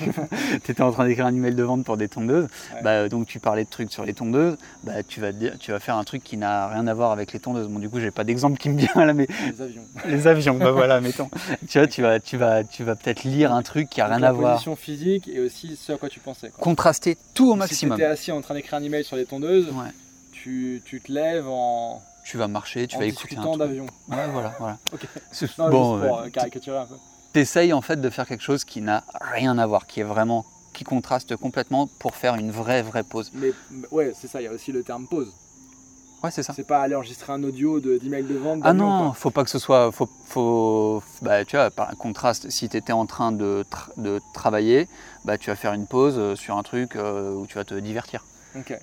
tu étais en train d'écrire un email de vente pour des tondeuses, bah, donc tu parlais de trucs sur les tondeuses, bah, tu, vas tu vas faire un truc qui n'a rien à voir avec les tondeuses. Bon, du coup, j'ai pas d'exemple qui me vient là, mais. Les avions. <laughs> les avions, bah voilà, mettons. tu vois, tu vas, tu vas, tu vas peut-être lire un truc qui a rien à voir. position physique et aussi ce à quoi tu pensais. Contraster tout au maximum. Si tu étais assis en train d'écrire un email sur les tondeuses, tu, tu te lèves en tu vas marcher, tu vas écouter un d'avion. Ouais, voilà, voilà. <laughs> ok. bon, pour euh, caricaturer un peu. T'essayes en fait de faire quelque chose qui n'a rien à voir, qui est vraiment, qui contraste complètement pour faire une vraie, vraie pause. Mais ouais, c'est ça. Il y a aussi le terme pause. Ouais, c'est ça. C'est pas aller enregistrer un audio d'email de, de vente. Ah non, faut pas que ce soit. Faut, faut, bah, tu vois, par un contraste, si tu étais en train de, de, travailler, bah, tu vas faire une pause euh, sur un truc euh, où tu vas te divertir. Ok.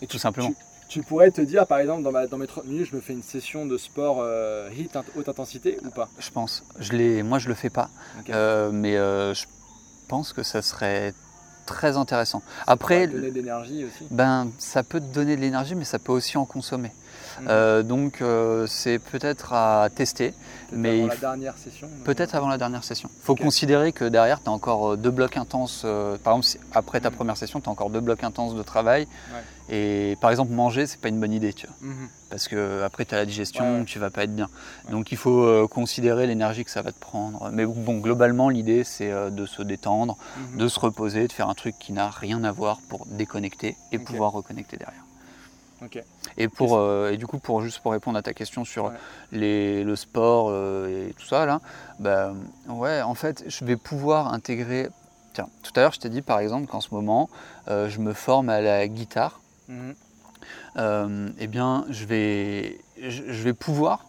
Et tout simplement tu pourrais te dire, par exemple, dans, ma, dans mes 30 minutes, je me fais une session de sport euh, hit haute intensité ou pas? Je pense. Je moi, je le fais pas. Euh, mais euh, je pense que ça serait très intéressant. Ça Après, donner de l'énergie aussi. Ben, ça peut te donner de l'énergie, mais ça peut aussi en consommer. Mhm. donc, c'est peut-être à tester. mais avant la dernière session Peut-être avant la dernière session. Il faut considérer que derrière, tu as encore deux blocs intenses. par exemple, après ta mhm. première session, tu as encore deux blocs intenses de travail. Ouais. Et par exemple, manger, c'est pas une bonne idée, tu vois. Mhm. Parce que après, tu as la digestion, tu vas pas être bien. Donc, il faut euh, considérer l'énergie que ça va te prendre. Mais bon, globalement, l'idée, c'est euh, de se détendre, mhm. de se reposer, de faire un truc qui n'a rien à voir pour déconnecter et pouvoir reconnecter derrière. Et, pour, euh, et du coup, pour, juste pour répondre à ta question sur les, le sport et tout ça, là, bah, ouais, en fait, je vais pouvoir intégrer. Tiens, tout à l'heure, je t'ai dit par exemple qu'en ce moment, je me forme à la guitare. Mhm. Euh, eh bien, je vais, je, vais pouvoir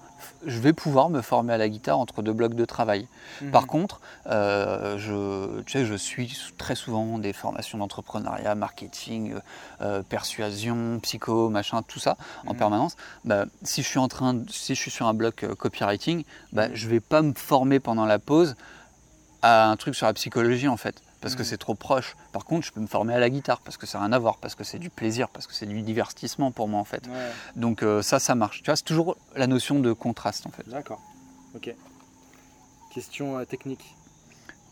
je vais pouvoir me former à la guitare entre deux blocs de travail. Mhm. Par contre, euh, je, tu sais, je suis très souvent des formations d'entrepreneuriat, marketing, euh, persuasion, psycho, machin, tout ça en mhm. permanence. Bah, si je suis en train, si je suis sur un bloc copywriting, bah, je vais pas me former pendant la pause à un truc sur la psychologie en fait parce que mm. c'est trop proche. Par contre, je peux me former à la guitare parce que ça n'a rien à voir, parce que c'est du plaisir, parce que c'est du divertissement pour moi en fait. Donc euh, ça, ça marche. Tu vois, c'est toujours la notion de contraste en fait. D'accord. Ok. Question euh, technique.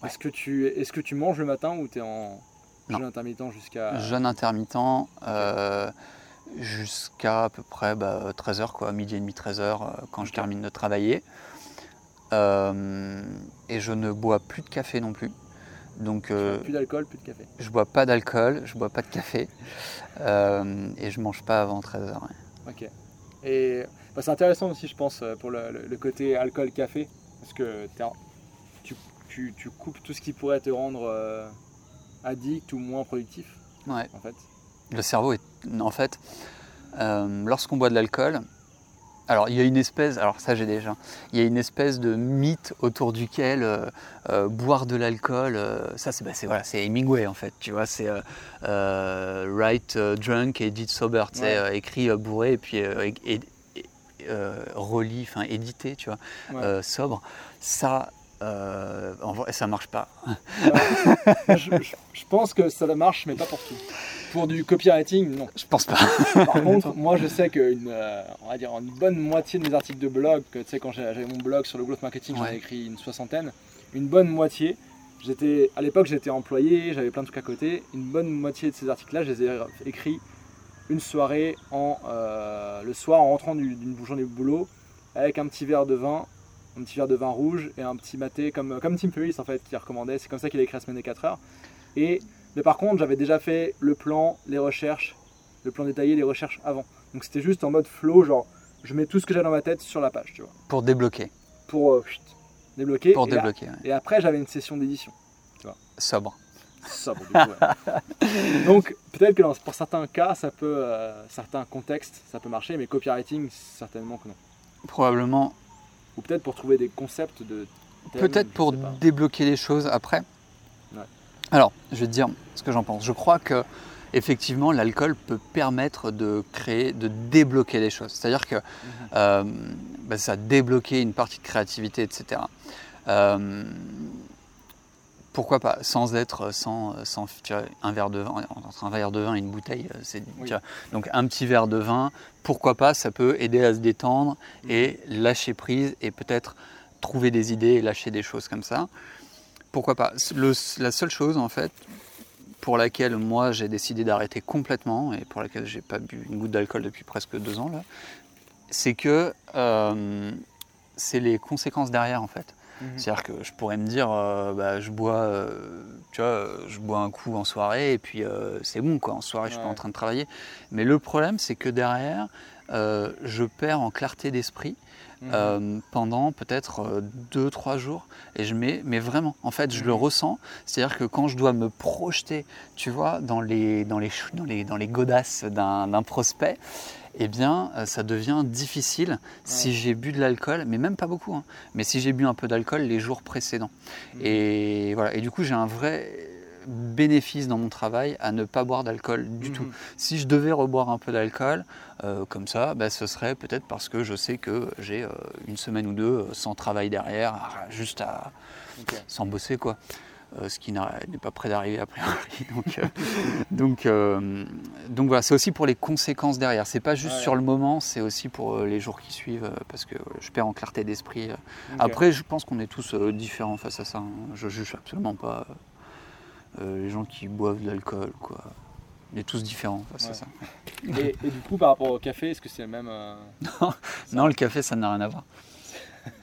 Est-ce que, tu, est que tu manges le matin ou tu es en jeûne intermittent jusqu'à. Jeûne intermittent euh, jusqu'à à peu près 13h, bah, quoi, midi et demi, 13h quand je termine de travailler. et je ne bois plus de café non plus. Donc, euh, plus d'alcool, plus de café. Je bois pas d'alcool, je bois pas de café euh, et je mange pas avant 13h. Ok. Et bah, c'est intéressant aussi, je pense, euh, pour le, côté alcool-café, parce que tu, tu, tu, coupes tout ce qui pourrait te rendre addict ou moins productif. Ouais. En fait. Le cerveau est. En fait, lorsqu'on boit de l'alcool, alors il y a une espèce, alors ça j'ai déjà, il y a une espèce de mythe autour duquel euh, euh, boire de l'alcool, euh, ça c'est bah, voilà, c'est Hemingway en fait, tu vois, c'est write drunk et edit sober, tu sais, écrit bourré et puis relit, enfin édité, tu vois, sobre. Ça, en vrai, ça marche pas. <laughs> je, je, pense que ça marche, mais pas pour tout. Pour du copywriting, non. Je pense pas. Par <laughs> contre, moi je sais qu'une euh, on va dire une bonne moitié de mes articles de blog, tu sais quand j'avais mon blog sur le growth marketing, j'en ai écrit une soixantaine, une bonne moitié, j'étais, à l'époque, j'étais employé, j'avais plein de trucs à côté. Une bonne moitié de ces articles-là, je les ai écrits une soirée en, euh, le soir en rentrant d'une journée de boulot avec un petit verre de vin, un petit verre de vin rouge et un petit maté comme, comme Tim Ferriss en fait qui recommandait. C'est comme ça qu'il a écrit la semaine des 4 heures. Et, mais par contre, j'avais déjà fait le plan, les recherches, le plan détaillé, les recherches avant. Donc c'était juste en mode flow, genre je mets tout ce que j'ai dans ma tête sur la page, tu vois. Pour débloquer. Pour euh, débloquer. Pour et débloquer. Et après j'avais une session d'édition, tu vois. Sobre. Sobre. Du coup, <laughs> Donc peut-être que pour certains cas, ça peut, euh, certains contextes, ça peut marcher, mais copywriting, certainement que non. Probablement. Ou peut-être pour trouver des concepts de. Peut-être pour débloquer les choses après. Alors, je vais te dire ce que j'en pense. Je crois que effectivement, l'alcool peut permettre de créer, de débloquer les choses. C'est-à-dire que mhm. euh, bah, ça a débloqué une partie de créativité, etc. Euh, pourquoi pas Sans être, sans, sans un verre de vin, entre un verre de vin et une bouteille, euh, c'est donc un petit verre de vin. Pourquoi pas Ça peut aider à se détendre mhm. et lâcher prise et peut-être trouver des idées et lâcher des choses comme ça. Pourquoi pas La seule chose en fait pour laquelle moi j'ai décidé d'arrêter complètement et pour laquelle j'ai pas bu une goutte d'alcool depuis presque deux ans là, c'est que euh, c'est les conséquences derrière en fait. Mhm. C'est-à-dire que je pourrais me dire, euh, bah, je bois, euh, tu vois, je bois un coup en soirée et puis c'est bon quoi. En soirée, je suis pas en train de travailler. Mais le problème, c'est que derrière, je perds en clarté d'esprit Mhm. Euh, pendant peut-être 2-3 euh, jours. Et je mets, mais vraiment, en fait, je le mhm. ressens. C'est-à-dire que quand je dois me projeter, tu vois, dans les, dans les, dans les, dans les godasses d'un prospect, eh bien, euh, ça devient difficile si j'ai bu de l'alcool, mais même pas beaucoup, hein, mais si j'ai bu un peu d'alcool les jours précédents. Mhm. Et voilà. Et du coup, j'ai un vrai bénéfice dans mon travail à ne pas boire d'alcool du tout. Si je devais reboire un peu d'alcool, euh, comme ça, bah, ce serait peut-être parce que je sais que j'ai euh, une semaine ou deux euh, sans travail derrière, juste à sans bosser quoi. ce qui n'est pas près d'arriver a priori. <laughs> Donc, donc, donc voilà, c'est aussi pour les conséquences derrière. C'est pas juste sur le moment, c'est aussi pour les jours qui suivent, parce que je perds en clarté d'esprit. Après, je pense qu'on est tous différents face à ça. Hein. Je juge absolument pas les gens qui boivent de l'alcool, quoi. On est tous différents face ça. Et, du coup, par rapport au café, est-ce que c'est le même euh, <laughs> non, le café, ça n'a rien à voir. <laughs>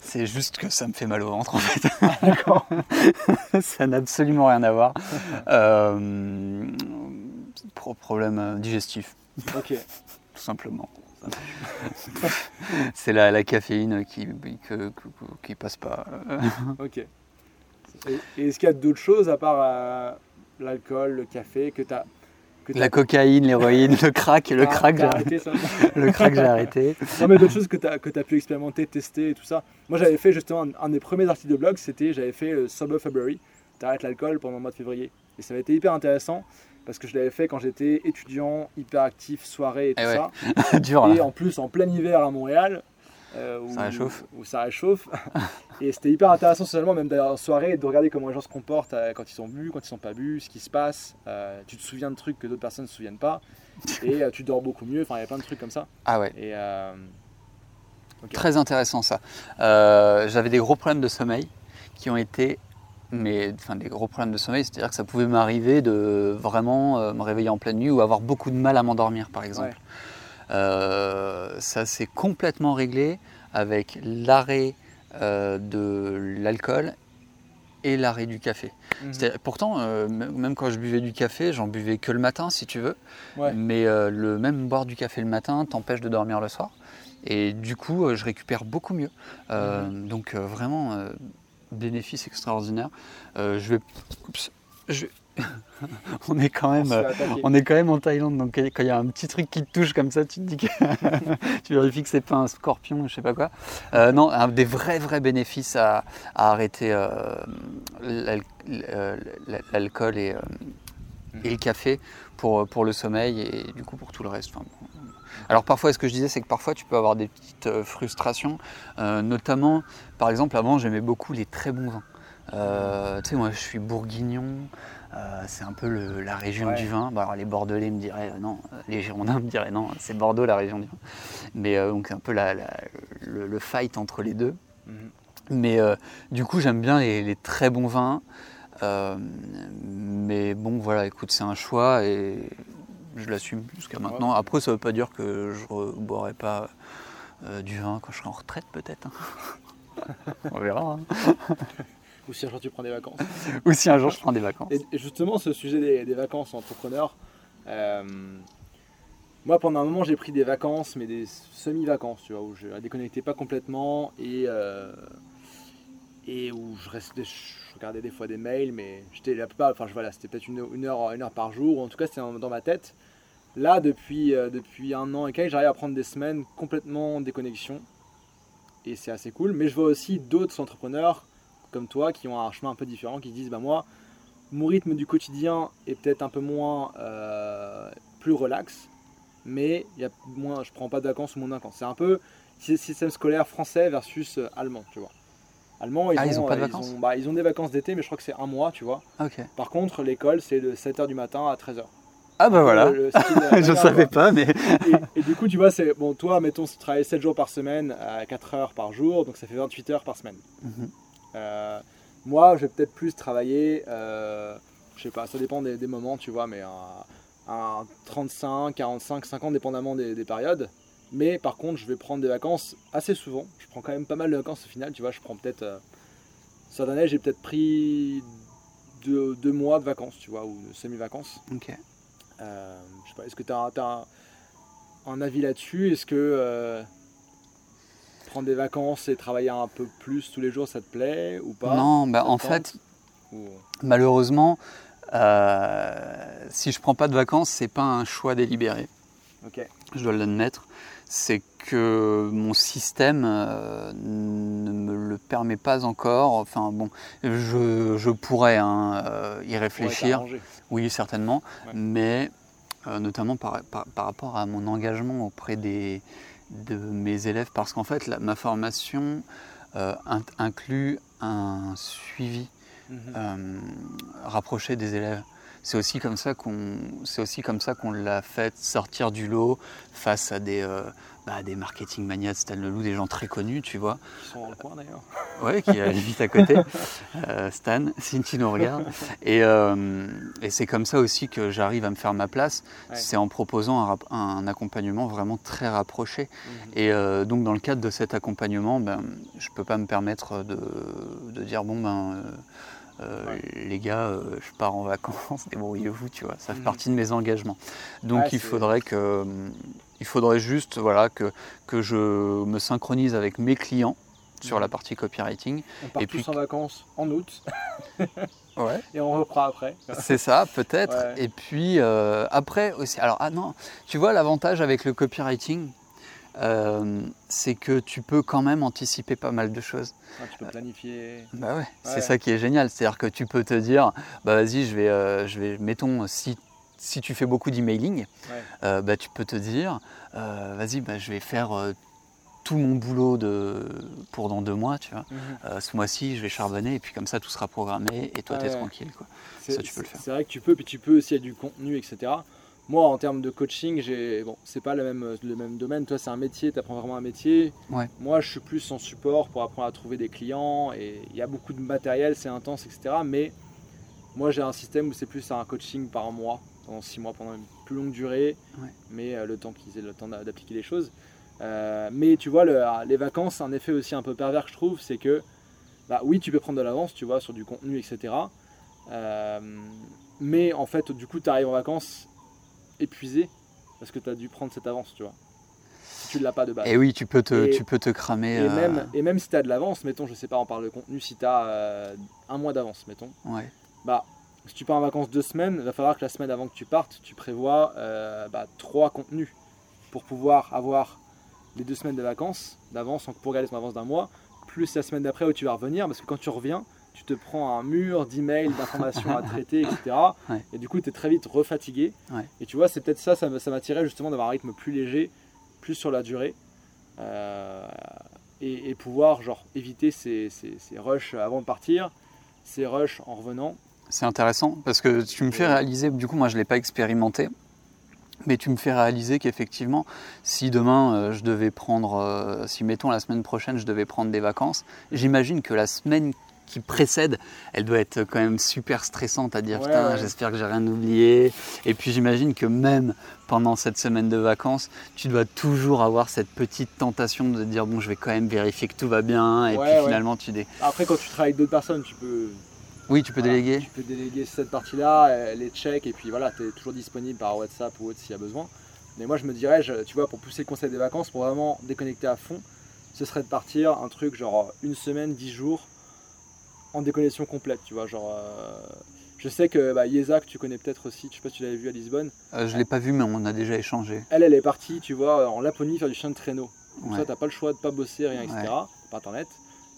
c'est juste que ça me fait mal au ventre en fait. D'accord. <laughs> ça n'a absolument rien à voir. Euh, problème euh, digestif. Ok. Tout simplement. c'est la, la, caféine qui, qui passe pas. ok. Et, est-ce qu'il y a d'autres choses à part euh, l'alcool, le café que tu as la cocaïne, l'héroïne, le crack, le ah, crack, j'ai arrêté. <laughs> le crack, j'ai arrêté. Non, mais d'autres choses que tu as, as, pu expérimenter, tester et tout ça. Moi, j'avais fait justement un, des premiers articles de blog, c'était j'avais fait euh, Sober February, t'arrêtes l'alcool pendant le mois de février. Et ça avait été hyper intéressant parce que je l'avais fait quand j'étais étudiant, hyper actif, soirée et tout eh ça. <laughs> Dur, et en plus, en plein hiver à Montréal, euh, où, ça réchauffe. Où ça réchauffe. et c'était hyper intéressant seulement, même d'ailleurs en soirée, de regarder comment les gens se comportent euh, quand ils sont bu, quand ils sont pas bu, ce qui se passe. Euh, tu te souviens de trucs que d'autres personnes ne se souviennent pas. <laughs> et tu dors beaucoup mieux. Enfin, il y a plein de trucs comme ça. Ah ouais. Et, Très intéressant ça. J'avais des gros problèmes de sommeil qui ont été mais enfin des gros problèmes de sommeil, c'est-à-dire que ça pouvait m'arriver de vraiment me réveiller en pleine nuit ou avoir beaucoup de mal à m'endormir par exemple. Ça s'est complètement réglé avec l'arrêt euh, de l'alcool et l'arrêt du café. Mhm. Pourtant, euh, même quand je buvais du café, j'en buvais que le matin, si tu veux. Mais le même boire du café le matin t'empêche de dormir le soir. Et du coup, je récupère beaucoup mieux. Mhm. Donc vraiment, bénéfice extraordinaire. je vais... je vais <laughs> on est quand même, euh, on est quand même en Thaïlande, donc quand il y a un petit truc qui te touche comme ça, tu te dis que <laughs> tu vérifies que c'est pas un scorpion, je sais pas quoi. Euh, non, un des vrais vrais bénéfices à, arrêter euh, l'alcool et, le café pour, pour le sommeil et du coup pour tout le reste. Alors parfois, ce que je disais, c'est que parfois tu peux avoir des petites frustrations, notamment, par exemple, avant j'aimais beaucoup les très bons vins. tu sais, moi je suis bourguignon, euh, c'est un peu la région du vin. les Bordelais me diraient euh, non, les Girondins me diraient non, c'est Bordeaux la région du vin. Mais euh, donc c'est un peu le, fight entre les deux. Mhm. Mais du coup, j'aime bien les, très bons vins. mais bon, voilà, écoute, c'est un choix et je l'assume jusqu'à maintenant. Après, ça veut pas dire que je ne boirai pas du vin quand je serai en retraite, peut-être. Hein. <laughs> On verra. Hein. <laughs> Ou si un jour tu prends des vacances. <laughs> Ou si un jour je prends des vacances. Et, justement, ce sujet des, vacances entrepreneurs, euh, moi pendant un moment j'ai pris des vacances, mais des semi-vacances, tu vois, où je ne déconnectais pas complètement et, euh, et où je restais, je regardais des fois des mails, mais j'étais la plupart, enfin voilà, c'était peut-être une, heure, une heure par jour, en tout cas c'était dans, ma tête. Là, depuis, euh, depuis un an et quelques, j'arrive à prendre des semaines complètement déconnexion. Et c'est assez cool. Mais je vois aussi d'autres entrepreneurs comme toi qui ont un chemin un peu différent, qui disent bah moi, mon rythme du quotidien est peut-être un peu moins euh, plus relax, mais il y a moins, je prends pas de vacances ou moins de vacances. C'est un peu système scolaire français versus euh, allemand, tu vois. Allemand, ils, ah, ont, pas de euh, vacances bah, ils ont, des vacances d'été, mais je crois que c'est un mois, tu vois. Par contre, l'école, c'est de 7h du matin à 13h. Ah bah voilà, <laughs> je savais pas, mais... et, du coup, tu vois, c'est bon, toi, mettons, tu travailles 7 jours par semaine à 4 heures par jour, donc ça fait 28 heures par semaine. Mhm. Moi, je vais peut-être plus travailler, euh, je sais pas, ça dépend des, moments, tu vois, mais un, 35, 45, 50, dépendamment des, périodes. Mais par contre, je vais prendre des vacances assez souvent. Je prends quand même pas mal de vacances au final, tu vois. Je prends peut-être. Euh, cette année, j'ai peut-être pris deux, mois de vacances, tu vois, ou semi-vacances. Ok. Euh, je sais pas, est-ce que tu as, as, un avis là-dessus? Est-ce que prendre des vacances et travailler un peu plus tous les jours, ça te plaît ou pas Non, bah, en fait, malheureusement, euh, si je prends pas de vacances, c'est pas un choix délibéré. Je dois l'admettre. C'est que mon système euh, ne me le permet pas encore. Enfin bon, je, pourrais hein, euh, y réfléchir. Oui, certainement. Mais notamment par, rapport à mon engagement auprès des, de mes élèves parce qu'en fait, ma formation euh, inclut un suivi mhm. euh, rapproché des élèves. C'est aussi comme ça qu'on, c'est aussi comme ça qu'on l'a fait sortir du lot face à des, euh, bah, des marketing manias, Stan Leloup, des gens très connus, tu vois. Qui sont dans le coin d'ailleurs. <laughs> Oui, qui est vite à côté. Euh, Stan, <laughs> tu nous regardes. Et, euh, et c'est comme ça aussi que j'arrive à me faire ma place. C'est en proposant un, accompagnement vraiment très rapproché. Mhm. Et euh, donc, dans le cadre de cet accompagnement, ben, je ne peux pas me permettre de, de dire bon, ben. les gars, je pars en vacances, <laughs> débrouillez-vous, tu vois, ça fait mhm. partie de mes engagements. Donc il faudrait que il faudrait juste voilà, que, que je me synchronise avec mes clients sur la partie copywriting. On part et tous puis... en vacances en août. <laughs> ouais. Et on reprend après. C'est ça, peut-être. Et puis euh, après aussi. Alors, ah non, tu vois, l'avantage avec le copywriting, euh, c'est que tu peux quand même anticiper pas mal de choses. Ah, tu peux planifier. bah ouais, c'est ça qui est génial. C'est-à-dire que tu peux te dire, bah vas-y, je vais, euh, je vais, mettons, si si tu fais beaucoup d'emailing, euh, bah, tu peux te dire, euh, vas-y, bah, je vais faire euh, tout mon boulot de, pour dans deux mois, tu vois. Mhm. ce mois-ci, je vais charbonner et puis comme ça, tout sera programmé et toi, tu es tranquille. Quoi. Ça, tu peux le faire. C'est vrai que tu peux, puis tu peux aussi, il y a du contenu, etc. Moi, en termes de coaching, j'ai bon, c'est pas le même, le même domaine. Toi, c'est un métier, tu apprends vraiment un métier. Moi, je suis plus en support pour apprendre à trouver des clients et il y a beaucoup de matériel, c'est intense, etc. Mais moi, j'ai un système où c'est plus un coaching par mois pendant six mois, pendant une plus longue durée, mais euh, le temps qu'ils aient le temps d'appliquer les choses. Euh, mais tu vois, les vacances, un effet aussi un peu pervers que je trouve, c'est que, bah oui, tu peux prendre de l'avance, tu vois, sur du contenu, etc. Euh, mais en fait, du coup, tu arrives en vacances épuisé parce que tu as dû prendre cette avance, tu vois. Si tu ne l'as pas de base. Et oui, tu peux te, tu peux te cramer. Et, même, et même si tu as de l'avance, mettons, je sais pas, on parle de contenu, si tu as un mois d'avance, mettons. Ouais. Bah, si tu pars en vacances deux semaines, il va falloir que la semaine avant que tu partes, tu prévois euh, bah, trois contenus pour pouvoir avoir les deux semaines de vacances d'avance pour garder ton avance d'un mois, plus la semaine d'après où tu vas revenir, parce que quand tu reviens, tu te prends un mur d'emails, d'informations à <laughs> traiter, etc. Et du coup, tu es très vite refatigué. Et tu vois, c'est peut-être ça, ça m'attirait justement d'avoir un rythme plus léger, plus sur la durée. Euh, et, pouvoir genre éviter ces, ces, ces rushs avant de partir, ces rushs en revenant, c'est intéressant parce que tu me fais réaliser, du coup moi je ne l'ai pas expérimenté, Mais tu me fais réaliser qu'effectivement, si demain euh, je devais prendre, euh, si mettons la semaine prochaine je devais prendre des vacances, j'imagine que la semaine qui précède, elle doit être quand même super stressante à dire putain, j'espère que j'ai rien oublié. Et puis j'imagine que même pendant cette semaine de vacances, tu dois toujours avoir cette petite tentation de dire bon, je vais quand même vérifier que tout va bien. Et puis finalement, tu dé... Après, quand tu travailles avec d'autres personnes, tu peux. Oui, tu peux déléguer. Tu peux déléguer cette partie-là, les checks, et puis voilà, tu es toujours disponible par WhatsApp ou autre s'il y a besoin. Mais moi, je me dirais, tu vois, pour pousser le conseil des vacances, pour vraiment déconnecter à fond, ce serait de partir un truc genre une semaine, dix jours, en déconnexion complète, tu vois. Genre, euh, je sais que bah, que tu connais peut-être aussi, je sais pas si tu l'avais vu à Lisbonne. Euh, je l'ai pas vu, mais on a déjà échangé. Elle, elle est partie, tu vois, en Laponie faire du chien de traîneau. Donc ça, t'as pas le choix de pas bosser, rien, etc. Par internet.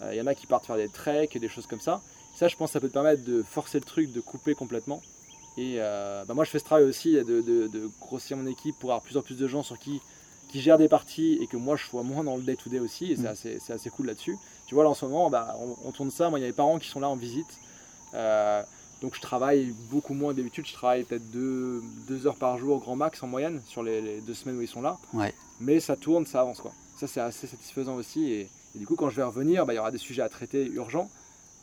Il euh, y en a qui partent faire des treks et des choses comme ça. Ça, je pense, ça peut te permettre de forcer le truc, de couper complètement. Et bah, moi, je fais ce travail aussi de, de, grossir mon équipe pour avoir plus en plus de gens sur qui qui gèrent des parties et que moi je sois moins dans le day-to-day aussi, et c'est mm. assez, cool là-dessus. Tu vois, là en ce moment, bah, on, tourne ça, moi il y a les parents qui sont là en visite, euh, donc je travaille beaucoup moins d'habitude, je travaille peut-être deux, heures par jour, grand max en moyenne, sur les, deux semaines où ils sont là. Ouais. Mais ça tourne, ça avance quoi. Ça c'est assez satisfaisant aussi, et, du coup quand je vais revenir, bah, il y aura des sujets à traiter urgents,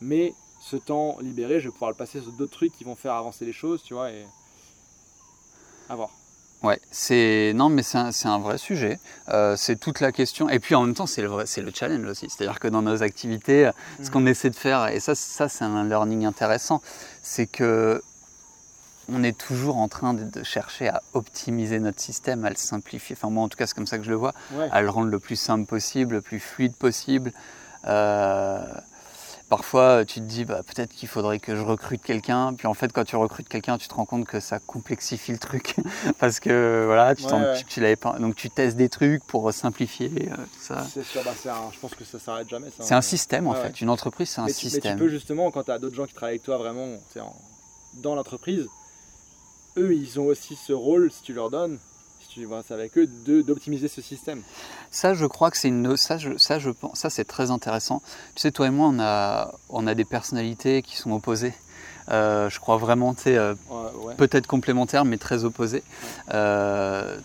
mais ce temps libéré, je vais pouvoir le passer sur d'autres trucs qui vont faire avancer les choses, tu vois, et à voir. Ouais, c'est non, mais c'est un, un, vrai sujet. Euh, c'est toute la question. Et puis en même temps, c'est le vrai, c'est le challenge aussi. C'est-à-dire que dans nos activités, ce qu'on mhm. essaie de faire, et ça, ça c'est un learning intéressant, c'est que on est toujours en train de, chercher à optimiser notre système, à le simplifier. Enfin moi, en tout cas, c'est comme ça que je le vois, à le rendre le plus simple possible, le plus fluide possible. Euh, Parfois, tu te dis bah, peut-être qu'il faudrait que je recrute quelqu'un. Puis en fait, quand tu recrutes quelqu'un, tu te rends compte que ça complexifie le truc. <laughs> Parce que voilà, tu, tu, l'avais pas. Donc tu testes des trucs pour simplifier euh, tout ça. C'est sûr, bah, je pense que ça s'arrête jamais. C'est un système en fait. Une entreprise, c'est un système. Mais tu peux justement, quand tu as d'autres gens qui travaillent avec toi vraiment dans l'entreprise, eux, ils ont aussi ce rôle, si tu leur donnes, tu avec eux d'optimiser ce système. Ça, je crois que c'est une ça, je, ça, je pense, ça c'est très intéressant. Tu sais, toi et moi, on a, on a des personnalités qui sont opposées. Euh, je crois vraiment, tu euh, peut-être complémentaires, mais très opposées. Euh,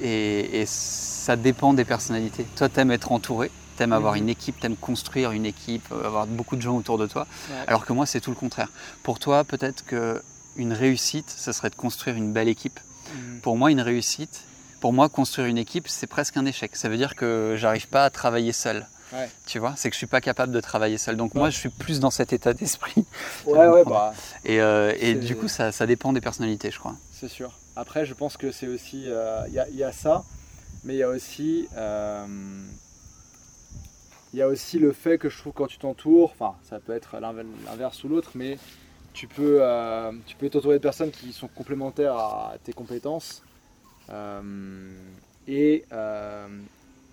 et, ça dépend des personnalités. Toi, t'aimes être entouré, t'aimes avoir mhm. une équipe, t'aimes construire une équipe, avoir beaucoup de gens autour de toi. Alors que moi, c'est tout le contraire. Pour toi, peut-être que une réussite, ce serait de construire une belle équipe Mm. Pour moi, une réussite, pour moi, construire une équipe, c'est presque un échec. Ça veut dire que j'arrive pas à travailler seul. Tu vois, c'est que je suis pas capable de travailler seul. Donc moi, je suis plus dans cet état d'esprit. <laughs> Ouais, ouais, bah. <laughs> Et, euh, et du coup, ça, ça, dépend des personnalités, je crois. C'est sûr. Après, je pense que c'est aussi, euh, il y, y, a ça, mais il y a aussi, euh, il y a aussi le fait que je trouve quand tu t'entoures, enfin, ça peut être l'inverse ou l'autre, mais tu peux euh, tu peux t'entourer de personnes qui sont complémentaires à tes compétences euh, et, euh,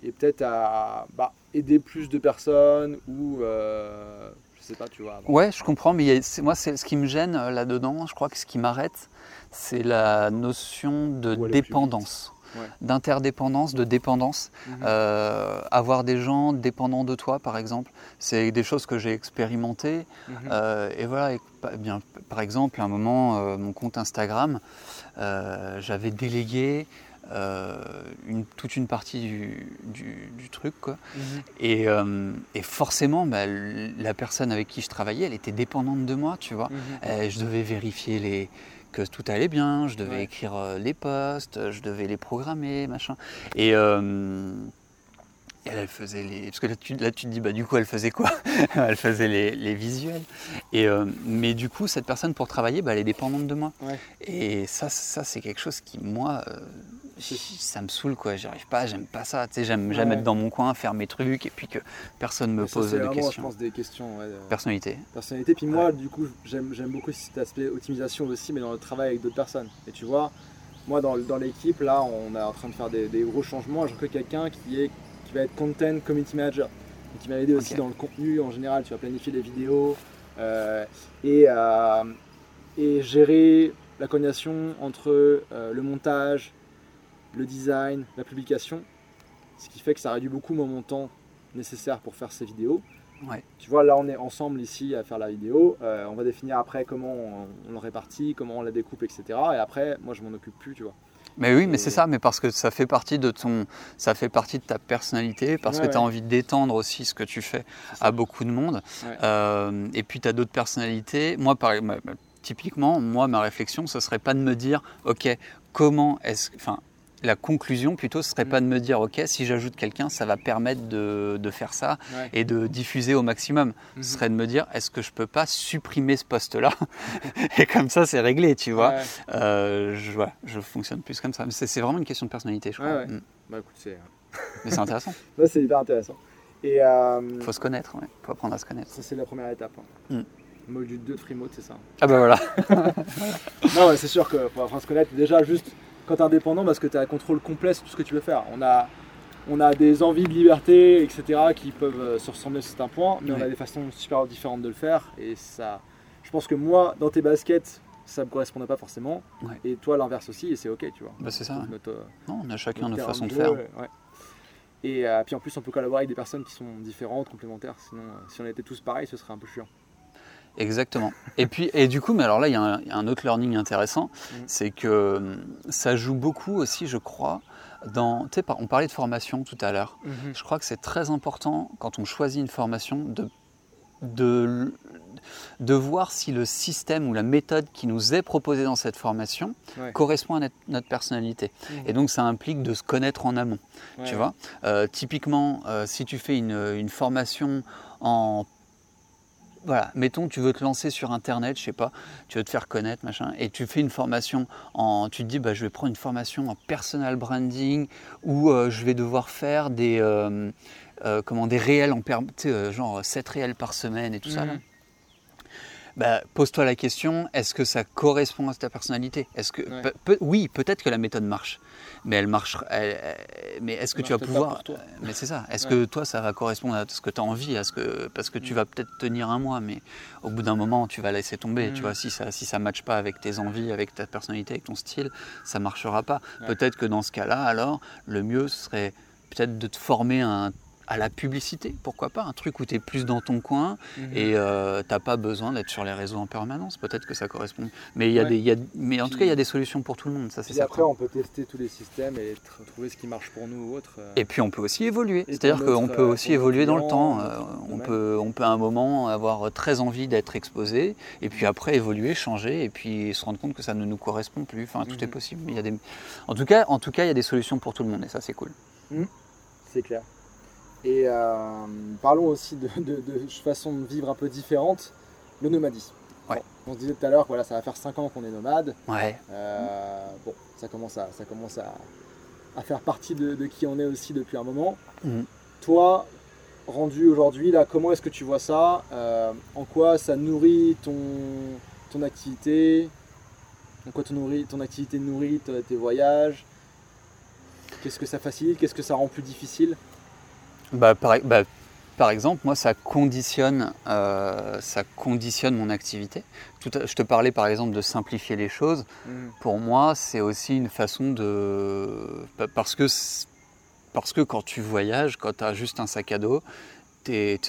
et peut-être à bah, aider plus de personnes ou je sais pas tu vois ouais je comprends mais moi c'est ce qui me gêne là-dedans je crois que ce qui m'arrête c'est la notion de dépendance d'interdépendance, de dépendance. Mhm. Euh, avoir des gens dépendants de toi, par exemple, c'est des choses que j'ai expérimentées. Mhm. Euh, et voilà, eh bien, par exemple, à un moment, euh, mon compte Instagram, j'avais délégué une, toute une partie du, truc. Quoi. Mhm. et, forcément, bah, la personne avec qui je travaillais, elle était dépendante de moi, tu vois. je devais vérifier les, que tout allait bien, je devais écrire euh, les posts, je devais les programmer, machin. Et, euh, elle, faisait les. Parce que là tu, là, tu te dis, bah, du coup, elle faisait quoi <laughs> Elle faisait les, visuels. Et, euh, mais du coup, cette personne, pour travailler, bah, elle est dépendante de moi. Et ça, ça c'est quelque chose qui, moi, ça me saoule quoi, j'arrive pas, j'aime pas ça, tu sais, j'aime jamais être dans mon coin, faire mes trucs et puis que personne me pose de questions. Je pense des questions. Ouais, Personnalité. Personnalité, puis moi du coup j'aime beaucoup cet aspect optimisation aussi, mais dans le travail avec d'autres personnes. Et tu vois, moi dans, dans l'équipe là, on est en train de faire des, gros changements, j'ai que quelqu'un qui est qui va être content community manager, et qui m'a aidé aussi dans le contenu en général, tu vas planifier des vidéos euh, et, euh, et gérer la coordination entre euh, le montage, le design, la publication, ce qui fait que ça réduit beaucoup mon temps nécessaire pour faire ces vidéos. Tu vois, là, on est ensemble ici à faire la vidéo. on va définir après comment on, le répartit, comment on la découpe, etc. Et après, moi, je m'en occupe plus, tu vois. Mais oui, mais c'est ça, mais parce que ça fait partie de ton, ça fait partie de ta personnalité, parce que tu as envie d'étendre aussi ce que tu fais à beaucoup de monde. Euh, et puis tu as d'autres personnalités. Moi, par, typiquement, moi, ma réflexion, ce serait pas de me dire, ok, comment est-ce, enfin, la conclusion plutôt, ce serait mm. pas de me dire, ok, si j'ajoute quelqu'un, ça va permettre de, faire ça et de diffuser au maximum. Ce mm-hmm. serait de me dire, est-ce que je peux pas supprimer ce poste-là <laughs> Et comme ça, c'est réglé, tu vois. Euh, je, je fonctionne plus comme ça. C'est vraiment une question de personnalité, je crois. Mm. Bah, c'est... <laughs> Mais c'est intéressant. <laughs> c'est hyper intéressant. Il euh, faut se connaître, il faut apprendre à se connaître. Ça, c'est la première étape. Hein. Mm. Module 2 de Freemode, c'est ça. Ah bah voilà. non, c'est sûr qu'il faut apprendre à se connaître. Déjà, juste quand tu es indépendant parce que tu as un contrôle complet sur tout ce que tu veux faire. On a, on a des envies de liberté, etc., qui peuvent euh, se ressembler à certains points, mais on a des façons super différentes de le faire. Et ça, je pense que moi, dans tes baskets, ça me correspondait pas forcément. Et toi, l'inverse aussi, et c'est ok, tu vois. Bah, c'est ça. Euh, non, on a chacun notre façon de, faire. Et euh, puis en plus, on peut collaborer avec des personnes qui sont différentes, complémentaires. Sinon, si on était tous pareils, ce serait un peu chiant. Exactement. Et puis, et du coup, mais alors là, il y, a un, autre learning intéressant, mm. c'est que hum, ça joue beaucoup aussi, je crois, dans. Tu sais, on parlait de formation tout à l'heure. Mm-hmm. Je crois que c'est très important quand on choisit une formation de, de, de voir si le système ou la méthode qui nous est proposée dans cette formation correspond à notre, personnalité. Mm. Et donc, ça implique de se connaître en amont. Tu vois, euh, typiquement, euh, si tu fais une, une formation en voilà, mettons, tu veux te lancer sur Internet, je sais pas, tu veux te faire connaître, machin, et tu fais une formation en, tu te dis, bah, je vais prendre une formation en personal branding, ou euh, je vais devoir faire des, euh, euh, comment, des réels en, genre 7 réels par semaine et tout ça. Mhm. Bah, pose-toi la question, est-ce que ça correspond à ta personnalité? Est-ce que oui, peut-être que la méthode marche, mais elle marche. mais est-ce que tu vas pouvoir <laughs> Mais c'est ça. Est-ce que toi, ça va correspondre à ce que tu as envie, à ce que parce que tu mm. vas peut-être tenir un mois, mais au bout d'un moment, tu vas laisser tomber. Tu mm. vois, si ça si ça matche pas avec tes envies, avec ta personnalité, avec ton style, ça marchera pas. Peut-être que dans ce cas-là, alors, le mieux serait peut-être de te former un à la publicité, pourquoi pas, un truc où tu es plus dans ton coin mhm. et euh, tu n'as pas besoin d'être sur les réseaux en permanence. Peut-être que ça correspond. Mais, y a des, y a, mais en tout cas, il y a des solutions pour tout le monde. Ça, et après, on peut tester tous les systèmes et trouver ce qui marche pour nous ou autre. Euh. Et puis, on peut aussi évoluer. C'est-à-dire qu'on peut euh, aussi évoluer dans le temps. on, peut, on peut à un moment avoir très envie d'être exposé et puis après évoluer, changer et puis se rendre compte que ça ne nous correspond plus. Enfin, tout est mhm. possible. Il y a des... En tout cas, en tout cas, il y a des solutions pour tout le monde et ça, c'est cool. Mhm. C'est clair. Et euh, parlons aussi de, façon de vivre un peu différente, le nomadisme. on se disait tout à l'heure que voilà, ça va faire 5 ans qu'on est nomade. Ouais. Euh, bon, ça commence, à, ça commence à, faire partie de, qui on est aussi depuis un moment. Mhm. Toi, rendu aujourd'hui, là, comment est-ce que tu vois ça? Euh, En quoi ça nourrit ton, ton activité? En quoi ton, nourrit, ton activité nourrit tes voyages? Qu'est-ce que ça facilite? Qu'est-ce que ça rend plus difficile? Bah, bah, par, exemple, moi, ça conditionne, euh, ça conditionne mon activité. Tout je te parlais par exemple de simplifier les choses. Mm. Pour moi, c'est aussi une façon de... Parce que, parce que quand tu voyages, quand tu as juste un sac à dos,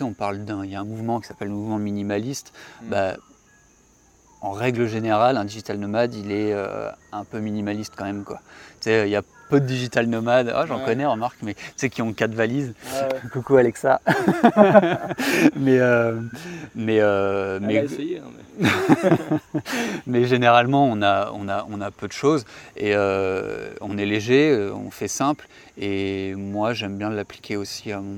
on parle d'un... Il y a un mouvement qui s'appelle le mouvement minimaliste. Mm. Bah, en règle générale, un digital nomade, il est euh, un peu minimaliste quand même. Quoi. Il y a peu de digital nomades. Oh, j'en connais, remarque, mais tu sais, qui ont quatre valises. <laughs> Coucou Alexa. <laughs> mais, euh, mais, euh, mais, hein, <laughs> mais... généralement, on a, on, a, on a peu de choses et euh, on est léger, on fait simple. Et moi, j'aime bien l'appliquer aussi à mon.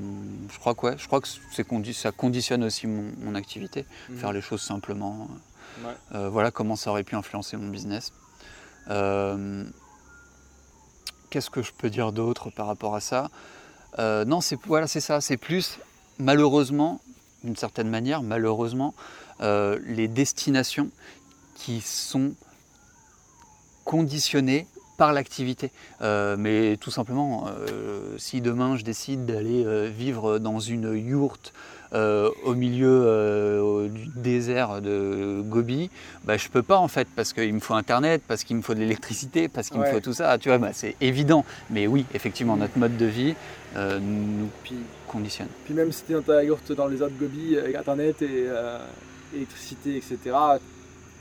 Je crois que, je crois que ça conditionne aussi mon, activité, mhm. faire les choses simplement. voilà comment ça aurait pu influencer mon business. Qu'est-ce que je peux dire d'autre par rapport à ça euh, Non, c'est voilà, c'est ça. C'est plus malheureusement, d'une certaine manière, malheureusement, euh, les destinations qui sont conditionnées par l'activité. Euh, mais tout simplement, si demain je décide d'aller vivre dans une yourte au milieu du désert de Gobi, bah, je peux pas en fait, parce qu'il me faut Internet, parce qu'il me faut de l'électricité, parce qu'il me faut tout ça. Tu vois, bah, c'est évident. Mais oui, effectivement, notre mode de vie nous conditionne. Puis même si tu es dans ta yourte dans les autres Gobi avec Internet et électricité, etc.,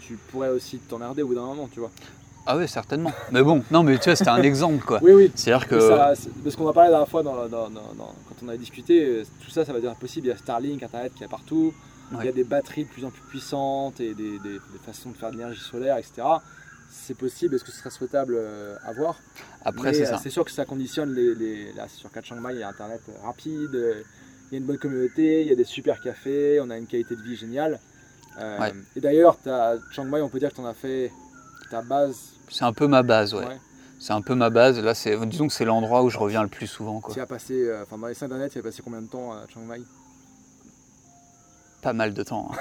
tu pourrais aussi t'emmerder au bout d'un moment, tu vois. Ah oui, certainement. mais bon, non, mais tu vois, c'était un exemple, quoi. Oui, oui. C'est-à-dire que. parce qu'on a parlé la dernière fois, dans, quand on a discuté, tout ça, ça va dire possible. Il y a Starlink, Internet qui est partout. Il y a des batteries de plus en plus puissantes et des, façons de faire de l'énergie solaire, etc. C'est possible. Est-ce que ce serait souhaitable euh, à voir? Après, c'est ça. Euh, c'est sûr que ça conditionne les. là, sur 4 Chiang Mai, il y a Internet rapide, il y a une bonne communauté, il y a des super cafés, on a une qualité de vie géniale. Euh, et d'ailleurs, Chiang Mai, on peut dire que tu en as fait ta base C'est un peu ma base, ouais. C'est un peu ma base. Là, c'est, disons que c'est l'endroit où je reviens le plus souvent. Quoi. Tu as passé, euh, enfin, dans les 5 derniers, tu as passé combien de temps à Chiang Mai? Pas mal de temps. Hein.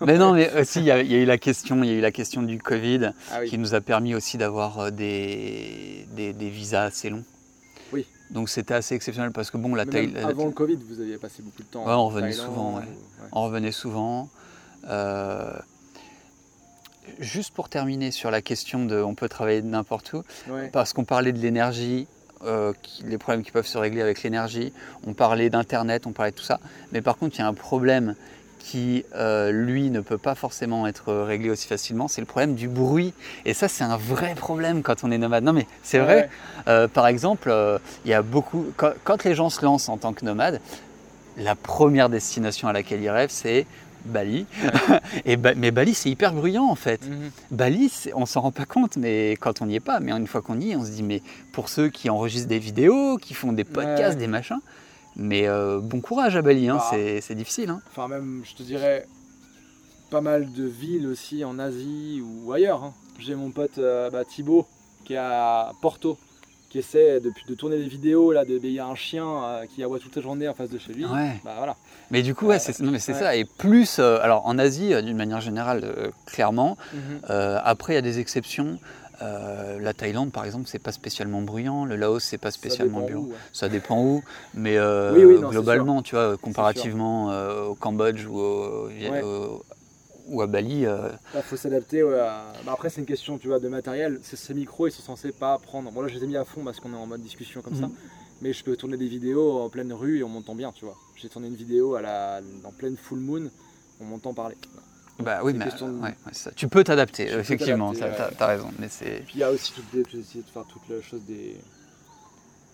<laughs> mais non, mais aussi il y, a, eu la question, il y a eu la question du Covid ah qui nous a permis aussi d'avoir euh, des, des, visas assez longs. Oui. Donc c'était assez exceptionnel parce que bon, la taille. Avant le Covid, vous aviez passé beaucoup de temps. Ouais, on revenait souvent. On revenait souvent. Euh, juste pour terminer sur la question de on peut travailler n'importe où, parce qu'on parlait de l'énergie, euh, les problèmes qui peuvent se régler avec l'énergie, on parlait d'Internet, on parlait de tout ça, mais par contre il y a un problème qui, euh, lui, ne peut pas forcément être réglé aussi facilement, c'est le problème du bruit. Et ça, c'est un vrai problème quand on est nomade. Non, mais c'est vrai. par exemple, il y a beaucoup. Quand, les gens se lancent en tant que nomade, la première destination à laquelle ils rêvent, c'est Bali. <laughs> et mais Bali, c'est hyper bruyant en fait. Mhm. Bali, on s'en rend pas compte, mais quand on n'y est pas, mais une fois qu'on y est, on se dit, mais pour ceux qui enregistrent des vidéos, qui font des podcasts, des machins, mais euh, bon courage à Bali, hein, bah, c'est difficile. Hein. Enfin, même, je te dirais, pas mal de villes aussi en Asie ou ailleurs. Hein. J'ai mon pote euh, bah, Thibaut qui est à Porto qui essaie depuis de tourner des vidéos là, de il y a un chien euh, qui aboie toute la journée en face de chez lui. Bah, voilà. Mais du coup, ouais, c'est, ça. Et plus, euh, alors en Asie, euh, d'une manière générale, clairement. Mhm. après, il y a des exceptions. la Thaïlande, par exemple, c'est pas spécialement bruyant. Le Laos, c'est pas spécialement bruyant. Ça dépend où. Mais globalement, tu vois, comparativement au Cambodge ou au, ou à Bali. Il euh, faut s'adapter. Bah, après, c'est une question tu vois, de matériel. Ces micros, ils sont censés pas prendre. Bon, là, je les ai mis à fond parce qu'on est en mode discussion comme ça. Mhm. Mais je peux tourner des vidéos en pleine rue et on m'entend bien, tu vois. J'ai tourné une vidéo à la, en pleine full moon, on m'entend parler. Bah oui, mais tu peux t'adapter, effectivement, tu as, raison. Mais c'est... Puis il y a aussi, toutes essayé de faire toute la chose des,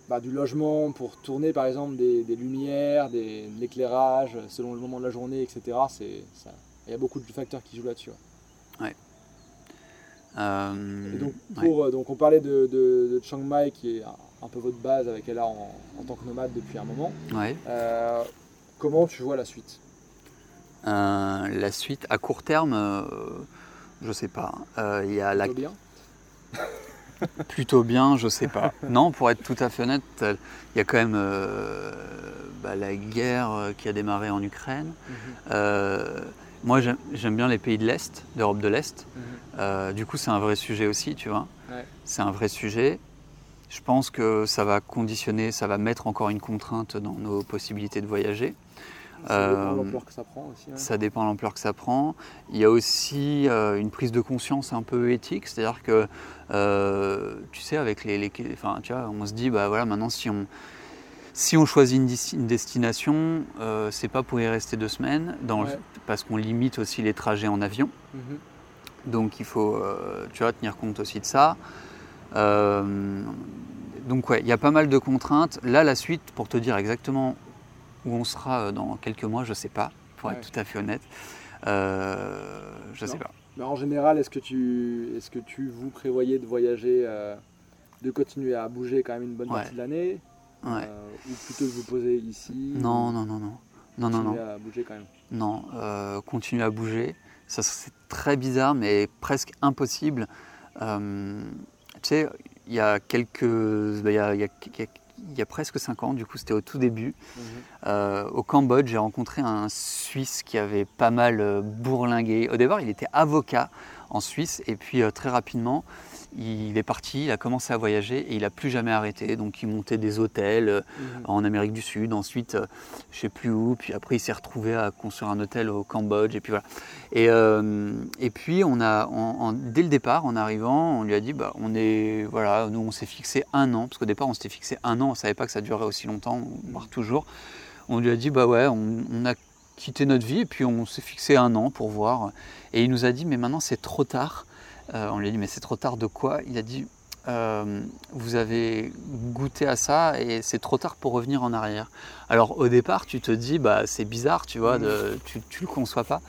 bah, du logement pour tourner par exemple des, lumières, des, de l'éclairage selon le moment de la journée, etc. C'est, ça, il y a beaucoup de facteurs qui jouent là-dessus. Ouais. Euh, donc, pour, euh, donc, on parlait de, Chiang Mai qui est un, peu votre base avec elle en, en tant que nomade depuis un moment. Ouais. Euh, comment tu vois la suite? La suite, à court terme, je sais pas. Il y a la... bien <laughs> Plutôt bien, je sais pas. <laughs> Non, pour être tout à fait honnête, il y a quand même bah, la guerre qui a démarré en Ukraine. Mhm. Moi, j'aime bien les pays de l'Est, d'Europe de l'Est. Mhm. Euh, du coup, c'est un vrai sujet aussi, tu vois. C'est un vrai sujet. Je pense que ça va conditionner, ça va mettre encore une contrainte dans nos possibilités de voyager. Ça dépend de euh, l'ampleur que ça prend aussi. Ça dépend l'ampleur que ça prend. Il y a aussi euh, une prise de conscience un peu éthique, c'est-à-dire que, tu sais, avec les, les, enfin, tu vois, on se dit, bah voilà, maintenant si on, si on choisit une, destination, euh, c'est pas pour y rester deux semaines, parce qu'on limite aussi les trajets en avion. Mhm. Donc il faut euh, tu vois, tenir compte aussi de ça. Euh, donc ouais, il y a pas mal de contraintes. Là, la suite, pour te dire exactement où on sera dans quelques mois, je sais pas, pour être tout à fait honnête. je sais pas. Mais en général, est-ce que tu, est-ce que tu vous prévoyez de voyager, de continuer à bouger quand même une bonne partie de l'année? Ouais. Euh, ou plutôt de vous poser ici Non, non, non, non. Non, non, non. à bouger quand même Non, euh, continuer à bouger. Ça, c'est très bizarre, mais presque impossible. Euh, tu sais, il y a quelques. Il, y a, il, y a, il, y a, presque 5 ans, du coup, c'était au tout début. Mhm. au Cambodge, j'ai rencontré un Suisse qui avait pas mal bourlingué. Au départ, il était avocat en Suisse, et puis très rapidement, il est parti, il a commencé à voyager et il n'a plus jamais arrêté. Donc il montait des hôtels euh, mhm. en Amérique du Sud, ensuite je euh, je sais plus où, puis après il s'est retrouvé à construire un hôtel au Cambodge et puis voilà. Et, euh, et puis on a, dès le départ, en arrivant, on lui a dit bah on est voilà, nous on s'est fixé un an parce qu'au départ on s'était fixé un an, on savait pas que ça durerait aussi longtemps, voire toujours. On lui a dit bah ouais, on, a quitté notre vie et puis on s'est fixé un an pour voir. Et il nous a dit mais maintenant c'est trop tard. On lui a dit mais c'est trop tard de quoi? Il a dit euh, vous avez goûté à ça et c'est trop tard pour revenir en arrière. Alors au départ, tu te dis, bah, c'est bizarre, tu vois, de, tu, tu le conçois pas.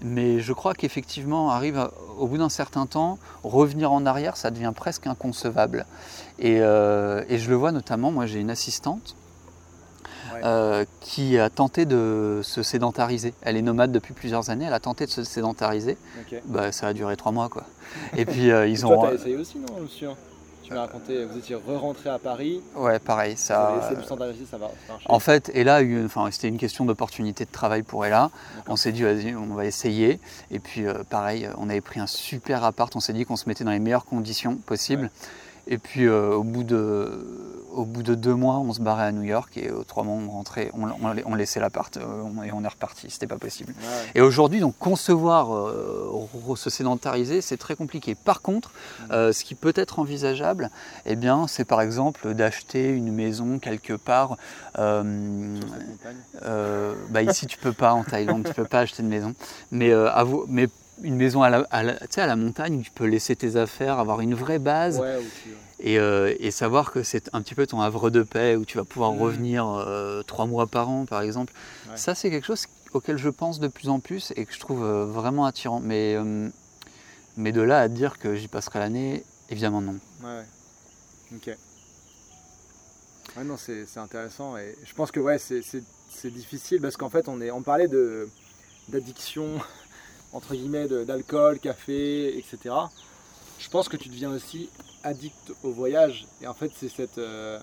Mais je crois qu'effectivement, arrive au bout d'un certain temps, revenir en arrière, ça devient presque inconcevable. Et, euh, et je le vois notamment, moi j'ai une assistante euh, qui a tenté de se sédentariser. Elle est nomade depuis plusieurs années, elle a tenté de se sédentariser. Bah, ça a duré trois mois quoi. <laughs> Et puis ils ont. Toi, t'as essayé aussi, non, monsieur tu m'as raconté, vous étiez re-rentré à Paris. Ouais, pareil. Ça, ça va En fait, Ella, enfin, c'était une question d'opportunité de travail pour Ella. On s'est dit, vas-y, on va essayer. Et puis, euh, pareil, on avait pris un super appart. On s'est dit qu'on se mettait dans les meilleures conditions possibles. Et puis euh, au, bout de, au bout de deux mois, on se barrait à New York et aux trois mois, on rentrait, on, on, laissait l'appart euh, et on est reparti. C'était pas possible. Et aujourd'hui, donc concevoir euh, se sédentariser, c'est très compliqué. Par contre, mm. ce qui peut être envisageable, eh bien, c'est par exemple d'acheter une maison quelque part. bah ici, tu peux pas en Thaïlande, tu peux pas acheter une maison. Mais, à vous, mais une maison à la, à la, montagne où tu peux laisser tes affaires, avoir une vraie base euh, et, savoir que c'est un petit peu ton havre de paix où tu vas pouvoir mmh. revenir euh, trois mois par an par exemple. Ça c'est quelque chose auquel je pense de plus en plus et que je trouve euh, vraiment attirant. Mais, mais de là à dire que j'y passerai l'année, évidemment non. Ouais, ok. Ouais, non, c'est intéressant et je pense que ouais, c'est difficile parce qu'en fait on, est, on parlait d'addiction entre guillemets d'alcool, café, etc. Je pense que tu deviens aussi addict au voyage. Et en fait, c'est cette. Euh,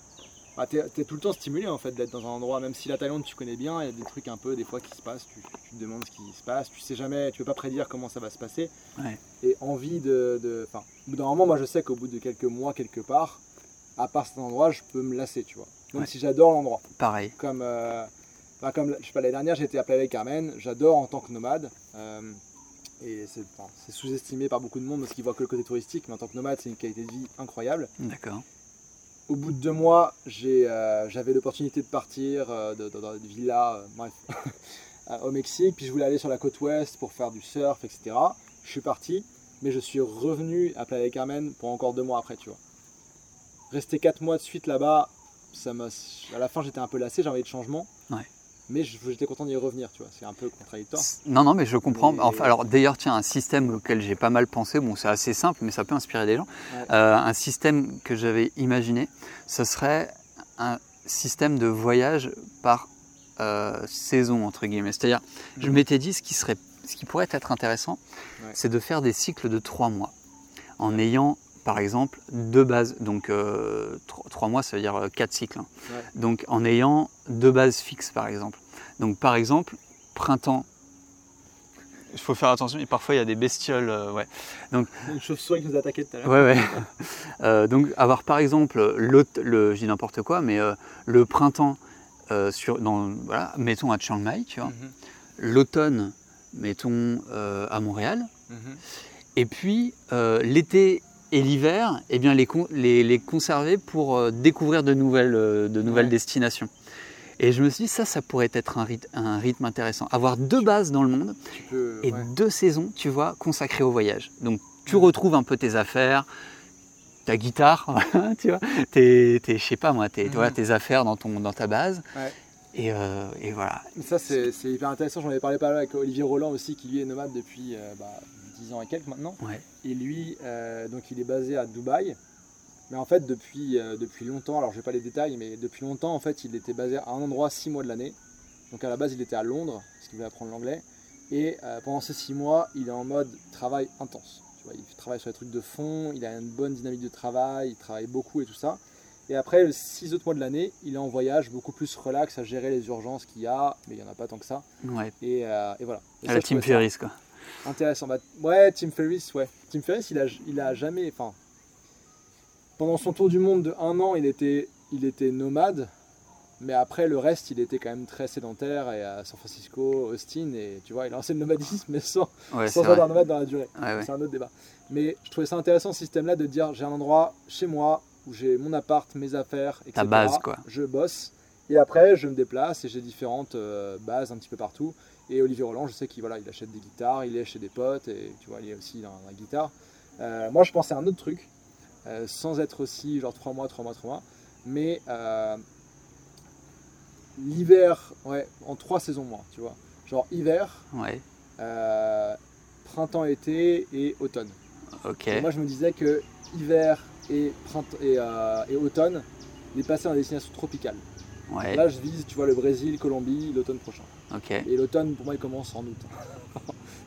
bah, t'es, es tout le temps stimulé en fait d'être dans un endroit, même si la Thaïlande tu connais bien, il y a des trucs un peu des fois qui se passent, tu, te demandes ce qui se passe, tu sais jamais, tu peux pas prédire comment ça va se passer. Et envie de. Enfin, au bout d'un moment, moi je sais qu'au bout de quelques mois, quelque part, à part cet endroit, je peux me lasser, tu vois. Même si j'adore l'endroit. Pareil. Comme. Euh, comme je sais pas, l'année dernière j'étais à Playa Carmen, j'adore en tant que nomade. Euh, et c'est sous-estimé par beaucoup de monde parce qu'ils voient que le côté touristique, mais en tant que nomade, c'est une qualité de vie incroyable. D'accord. Au bout de deux mois, euh, j'avais l'opportunité de partir euh, dans une villa, euh, bref, <laughs> au Mexique. Puis je voulais aller sur la côte ouest pour faire du surf, etc. Je suis parti, mais je suis revenu à Playa Carmen pour encore deux mois après, tu vois. Rester quatre mois de suite là-bas, ça à la fin j'étais un peu lassé, j'avais envie de changement. Ouais mais j'étais content d'y revenir, tu vois, c'est un peu contradictoire. Non, non, mais je comprends. Enfin, alors d'ailleurs, tiens, un système auquel j'ai pas mal pensé, bon, c'est assez simple, mais ça peut inspirer des gens. Euh, un système que j'avais imaginé, ce serait un système de voyage par euh, saison, entre guillemets. C'est-à-dire, je mhm. m'étais dit, ce qui, serait, ce qui pourrait être intéressant, c'est de faire des cycles de trois mois, en ayant par exemple, deux bases. Donc, euh, trois mois, ça veut dire quatre cycles. Hein. Donc, en ayant deux bases fixes, par exemple. Donc par exemple, printemps. Il faut faire attention, mais parfois il y a des bestioles. Euh, ouais. Donc, Une chauve-souris qui nous attaquait tout à l'heure. Ouais, ouais. <laughs> Euh, donc avoir par exemple, le, je dis n'importe quoi, mais euh, le printemps, sur, dans, voilà, mettons à Chiang Mai, tu vois. Mhm. L'automne, mettons à Montréal. Mhm. Et puis l'été et l'hiver, eh bien les, les, les, conserver pour découvrir de nouvelles, de nouvelles destinations. Et je me suis dit, ça, ça pourrait être un rythme, un rythme intéressant. Avoir deux bases dans le monde et deux saisons, tu vois, consacrées au voyage. Donc, tu retrouves un peu tes affaires, ta guitare, <laughs> tu vois, tes, tes, je sais pas moi, tes, mm. tes affaires dans, ton, dans ta base. Et, euh, et, voilà. Ça, c'est hyper intéressant. J'en avais parlé pas mal avec Olivier Roland aussi, qui lui est nomade depuis euh, bah, 10 ans et quelques maintenant. Et lui, euh, donc il est basé à Dubaï. Mais en fait, depuis, euh, depuis longtemps, alors je vais pas les détails, mais depuis longtemps, en fait, il était basé à un endroit six mois de l'année. Donc à la base, il était à Londres, parce qu'il voulait apprendre l'anglais. Et euh, pendant ces six mois, il est en mode travail intense. Tu vois, il travaille sur les trucs de fond, il a une bonne dynamique de travail, il travaille beaucoup et tout ça. Et après, les six autres mois de l'année, il est en voyage, beaucoup plus relax à gérer les urgences qu'il y a, mais il n'y en a pas tant que ça. Ouais. Et, euh, et voilà. à la Team Ferris, quoi. Intéressant. Bah, ouais, Tim Ferriss, ouais. Tim Ferriss, il a, il a jamais. Enfin, pendant son tour du monde de un an, il était, il était nomade. Mais après, le reste, il était quand même très sédentaire et à San Francisco, Austin, et tu vois, il a lancé le nomadisme, mais sans, sans avoir nomade dans la durée. c'est un autre débat. Mais je trouvais ça intéressant, ce système-là, de dire j'ai un endroit chez moi où j'ai mon appart, mes affaires, etc. Ta base, quoi. Je bosse. Et après, je me déplace et j'ai différentes euh, bases un petit peu partout. Et Olivier Roland, je sais qu'il voilà, il achète des guitares, il est chez des potes, et tu vois, il est aussi dans la guitare. Euh, moi, je pensais à un autre truc, euh, sans être aussi genre 3 mois, 3 mois, 3 mois, mais l'hiver, ouais, en 3 saisons, moi, tu vois. Genre hiver, ouais. printemps, été et automne. Ok. Et moi, je me disais que hiver et, et, et automne, les passer en destination tropicale. Là, je vise, tu vois, le Brésil, Colombie, l'automne prochain. Et l'automne, pour moi, il commence en août.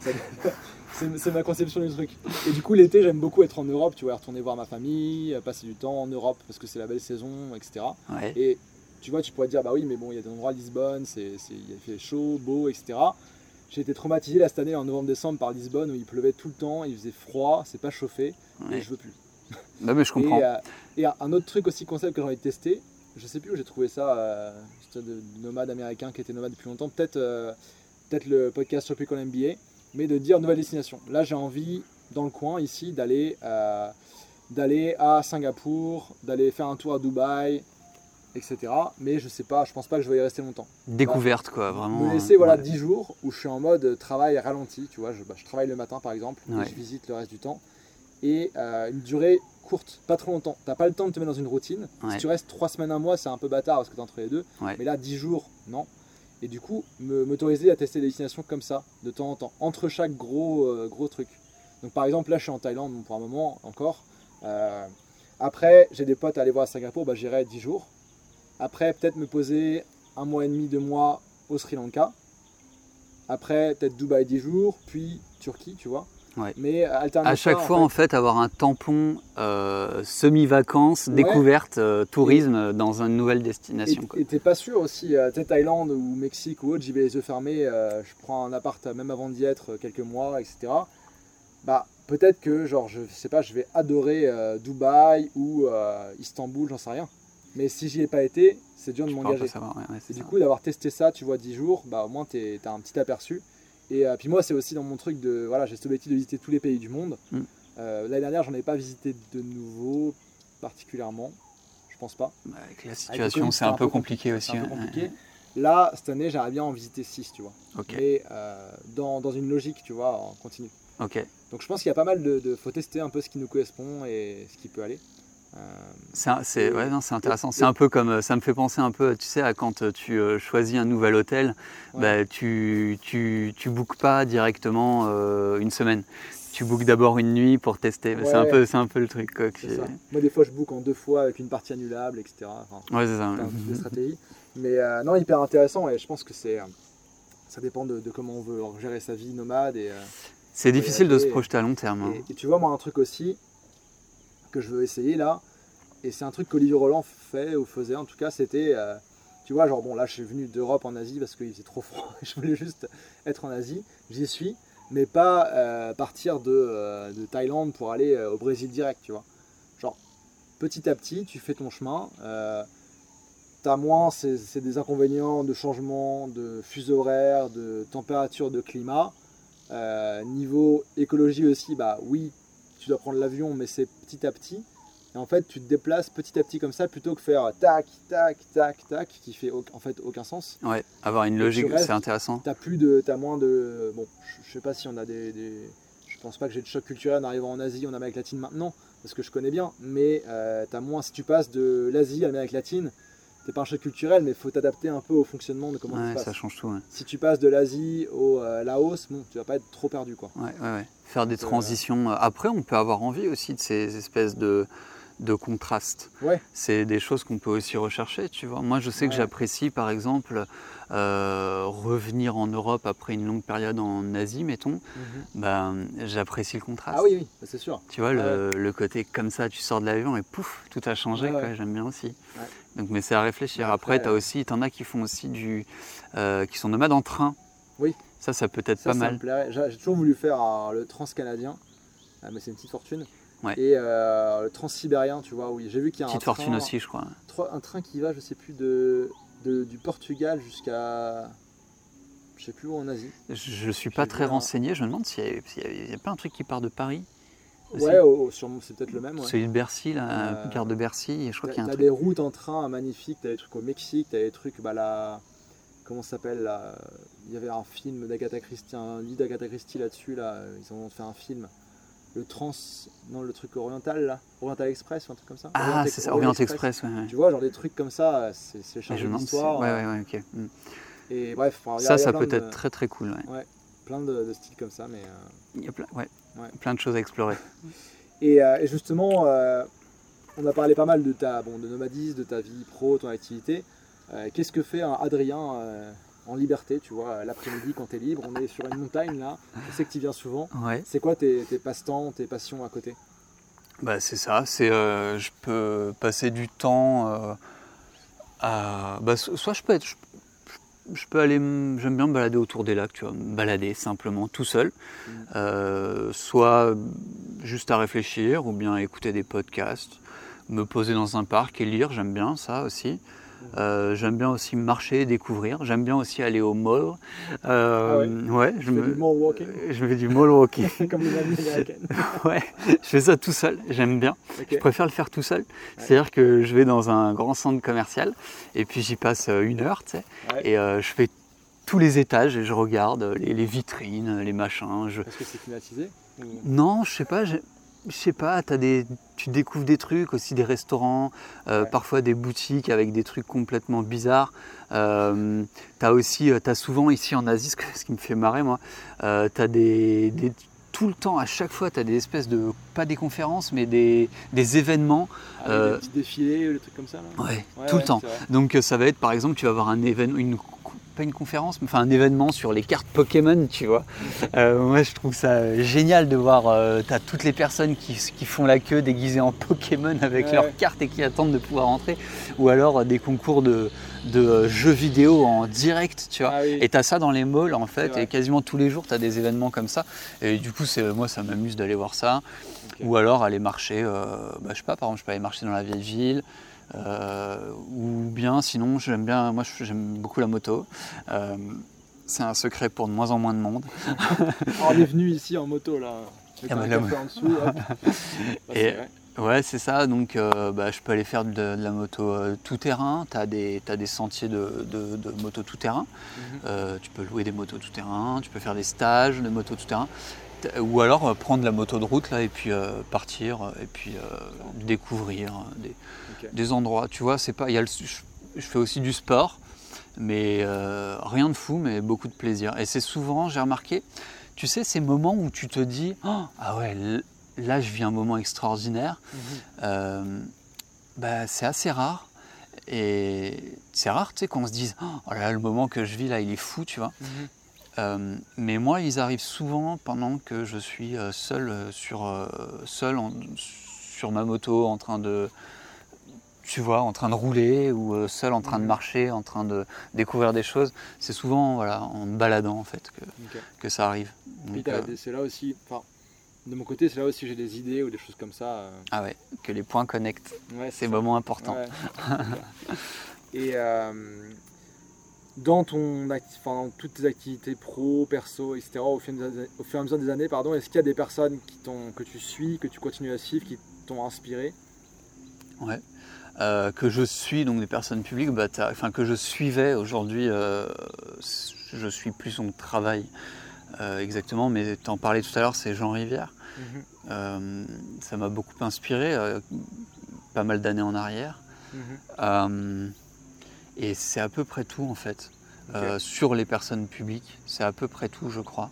<laughs> c'est ma conception du truc. Et du coup, l'été, j'aime beaucoup être en Europe, tu vois, retourner voir ma famille, passer du temps en Europe parce que c'est la belle saison, etc. Et tu vois, tu pourrais te dire, bah oui, mais bon, il y a des endroits à Lisbonne, c'est, il fait chaud, beau, etc. J'ai été traumatisé là cette année en novembre-décembre par Lisbonne où il pleuvait tout le temps, il faisait froid, c'est pas chauffé, et je veux plus. Non, mais je comprends. Et, euh, et, un autre truc aussi concept que j'ai envie de tester, je sais plus où j'ai trouvé ça, euh, de nomade américain qui était nomade depuis longtemps, peut-être euh, peut-être le podcast Tropical MBA, mais de dire nouvelle destination. Là, j'ai envie, dans le coin, ici, d'aller euh, d'aller à Singapour, d'aller faire un tour à Dubaï, etc. Mais je sais pas, je pense pas que je vais y rester longtemps. Découverte, quoi, vraiment. Me laisser voilà, 10 jours où je suis en mode travail ralenti, tu vois, je, bah, je travaille le matin par exemple, et je visite le reste du temps. Et une durée courte, pas trop longtemps. T'as pas le temps de te mettre dans une routine. Si tu restes 3 semaines, un mois, c'est un peu bâtard parce que t'es entre les deux. Mais là, 10 jours, non. Et du coup, m'autoriser à tester des destinations comme ça, de temps en temps, entre chaque gros, euh, gros truc. Donc par exemple, là, je suis en Thaïlande pour un moment encore. Euh, après, j'ai des potes à aller voir à Singapour, bah, j'irai 10 jours. Après, peut-être me poser un mois et demi, deux mois au Sri Lanka. Après, peut-être Dubaï 10 jours, puis Turquie, tu vois. Mais à chaque fois, en fait, avoir un tampon euh, semi-vacances, découverte, euh, tourisme dans une nouvelle destination. Et t'es pas sûr aussi, euh, tu Thaïlande ou Mexique ou autre, j'y vais les yeux fermés, je prends un appart même avant d'y être quelques mois, etc. Bah, peut-être que, genre, je sais pas, je vais adorer Dubaï ou Istanbul, j'en sais rien. Mais si j'y ai pas été, c'est dur de m'engager. et du coup, d'avoir testé ça, tu vois, 10 jours, bah, au moins, tu as un petit aperçu. Et euh, puis moi, c'est aussi dans mon truc de. Voilà, j'ai ce objectif de visiter tous les pays du monde. Mm. Euh, l'année dernière, j'en ai pas visité de nouveau particulièrement. Je pense pas. Bah, avec la situation, c'est un, peu compliqué, aussi. Là, cette année, j'aimerais bien en visiter 6, tu vois. Mais euh, dans, dans, une logique, tu vois, en continu. Ok. Donc je pense qu'il y a pas mal de, de. faut tester un peu ce qui nous correspond et ce qui peut aller. C'est ouais, intéressant. C'est un peu comme ça me fait penser un peu, tu sais, à quand euh, tu euh, choisis un nouvel hôtel, bah, tu, tu, tu bookes pas directement euh, une semaine. Tu bookes d'abord une nuit pour tester. c'est un peu, c'est un peu le truc. Quoi, Moi, des fois, je book en deux fois avec une partie annulable, etc. ouais, c'est ça. Des stratégies. Mais non, hyper intéressant et je pense que c'est, ça dépend de, comment on veut gérer sa vie nomade et. c'est difficile de se projeter à long terme. Hein. et, tu vois, moi, un truc aussi, que je veux essayer là. Et c'est un truc qu'Olivier Roland fait ou faisait en tout cas, c'était, euh, tu vois, genre bon là je suis venu d'Europe en Asie parce qu'il faisait trop froid, <laughs> je voulais juste être en Asie, j'y suis, mais pas euh, partir de, euh, de, Thaïlande pour aller au Brésil direct, tu vois. Genre petit à petit, tu fais ton chemin, t'as moins c'est des inconvénients de changement de fuseau horaire, de température, de climat. niveau écologie aussi, bah oui, tu dois prendre l'avion, mais c'est petit à petit. Et en fait, tu te déplaces petit à petit comme ça plutôt que faire tac, tac, tac, tac, qui fait en fait aucun sens. Ouais, avoir une logique, c'est intéressant. T'as plus de, as moins de, bon, je sais pas si on a des, je pense pas que j'ai de choc culturel en arrivant en Asie, en Amérique latine maintenant, parce que je connais bien. Mais euh, tu as moins, si tu passes de l'Asie à l'Amérique latine, t'es pas un choc culturel, mais il faut t'adapter un peu au fonctionnement de comment ouais, ça Ça change tout. Si tu passes de l'Asie au euh, Laos, bon, tu vas pas être trop perdu, quoi. Ouais, ouais, Faire des transitions. Euh, après, on peut avoir envie aussi de ces espèces de de contraste. C'est des choses qu'on peut aussi rechercher, tu vois. Moi, je sais que j'apprécie, par exemple, euh, revenir en Europe après une longue période en Asie, mettons. Ben, j'apprécie le contraste. Ah oui, oui, c'est sûr. Tu vois, le, côté comme ça, tu sors de l'avion et pouf, tout a changé. J'aime bien aussi. Donc, mais c'est à réfléchir. Après, tu as aussi, t'en as qui font aussi du, euh, qui sont nomades en train. Oui. Ça, ça peut être pas mal. J'ai toujours voulu faire le trans canadien, ah, mais c'est une petite fortune. Et le transsibérien, tu vois, oui, j'ai vu qu'il y a Petite un fortune aussi, je crois. Un train qui va, je sais plus, de, du Portugal jusqu'à je sais plus où en Asie. Je ne suis pas très renseigné, je me demande s'il n'y a, pas un truc qui part de Paris. Ouais, c'est peut-être le même. Ouais. Celui de Bercy, la euh, de Bercy, je crois qu'il y a un truc. des routes en train magnifiques, tu as des trucs au Mexique, tu as des trucs, bah là, comment ça s'appelle Il y avait un film d'Agatha Christie, un lit d'Agatha Christie là-dessus, là, ils ont fait un film. Le trans, non, le truc oriental là, Oriental Express ou un truc comme ça. Ah, c'est ça, Orient Express, ouais, Tu vois, genre des trucs comme ça, c'est chargé d'histoire. Ouais, ouais, ouais, ok. Hmm. Et bref, ça, ça peut être très très cool. Ouais. plein de, styles comme ça, mais. Euh, Il y a plein, ouais, plein de choses à explorer. et, euh, et, justement, euh, on a parlé pas mal de ta, bon, de nomadisme, de ta vie pro, ton activité. Qu'est-ce que fait un Adrien en liberté, tu vois, l'après-midi quand tu es libre On est sur une montagne là, je sais que tu viens souvent. Ouais. C'est quoi tes, tes passe-temps, tes passions à côté? Bah, C'est ça, c'est je peux passer du temps à. Bah, soit je peux être je peux aller, j'aime bien me balader autour des lacs, tu vois, me balader simplement tout seul, mm. euh, soit juste à réfléchir ou bien écouter des podcasts, me poser dans un parc et lire, j'aime bien ça aussi. Euh, j'aime bien aussi marcher, découvrir. J'aime bien aussi aller au mall. Euh, ah ouais, je, me, du mall walking. je fais du mall walking. <laughs> Comme les amis américaines. <laughs> ouais, je fais ça tout seul. J'aime bien. Je préfère le faire tout seul. C'est-à-dire que je vais dans un grand centre commercial et puis j'y passe euh, une heure, tu sais, et je fais tous les étages et je regarde les, vitrines, les machins. Je... Est-ce que c'est climatisé Non, je sais pas je sais pas, as des, tu découvres des trucs, aussi des restaurants, euh, parfois des boutiques avec des trucs complètement bizarres. Euh, tu as aussi, euh, as souvent ici en Asie, <laughs> ce, qui me fait marrer moi, euh, tu as des, tout le temps, à chaque fois, tu as des espèces de, pas des conférences, mais des, des événements. Ah, des petits défilés, des trucs comme ça là? ouais, tout le temps. Donc ça va être par exemple, tu vas avoir un événement, une pas une conférence, mais enfin un événement sur les cartes Pokémon, tu vois. Euh, moi, je trouve ça génial de voir, euh, tu as toutes les personnes qui, qui, font la queue déguisées en Pokémon avec leurs cartes et qui attendent de pouvoir entrer, ou alors euh, des concours de, de jeux vidéo en direct, tu vois. Ah et tu as ça dans les malls, en fait, et quasiment tous les jours, tu as des événements comme ça. Et du coup, moi, ça m'amuse d'aller voir ça. Ou alors aller marcher, bah, je sais pas, par exemple, je peux aller marcher dans la vieille ville. Euh, ou bien sinon j'aime bien, moi j'aime beaucoup la moto. Euh, c'est un secret pour de moins en moins de monde. <laughs> on est venu ici en moto là. Ah bah, en dessous. <laughs> Et, ouais, c'est ça. Donc, euh, bah, je peux aller faire de, la moto tout terrain. Tu as, des sentiers de, moto tout terrain. Mhm. tu peux louer des motos tout terrain. Tu peux faire des stages de moto tout terrain. Ou alors prendre la moto de route là et puis partir et puis découvrir des, des endroits. Tu vois, c'est pas. Y a je, fais aussi du sport, mais euh, rien de fou, mais beaucoup de plaisir. Et c'est souvent, j'ai remarqué, tu sais, ces moments où tu te dis oh, Ah ouais, là je vis un moment extraordinaire. Euh, bah, c'est assez rare. Et c'est rare, tu sais, qu'on se dise Oh là, le moment que je vis là, il est fou, tu vois. Mhm. Euh, mais moi, ils arrivent souvent pendant que je suis seul, sur, seul sur ma moto, en train de, tu vois, en train de rouler ou euh, seul en train de mhm. marcher, en train de découvrir des choses. C'est souvent voilà, en me baladant en fait que, que ça arrive. Euh, c'est là aussi, de mon côté, c'est là aussi j'ai des idées ou des choses comme ça. Euh. Ah ouais, que les points connectent. c'est vraiment important. <laughs> Et dans, ton dans toutes tes activités pro, perso, etc., au fur, et à mesure des années, pardon, est-ce qu'il y a des personnes qui que tu suis, que tu continues à suivre, qui t'ont inspiré? Ouais. Euh, que je suis, donc des personnes publiques, bah, enfin que je suivais aujourd'hui, euh, je suis plus son travail euh, exactement, mais tu en parlais tout à l'heure, c'est Jean Rivière. Mhm. ça m'a beaucoup inspiré, pas mal d'années en arrière. Mhm. et c'est à peu près tout en fait. sur les personnes publiques, c'est à peu près tout, je crois.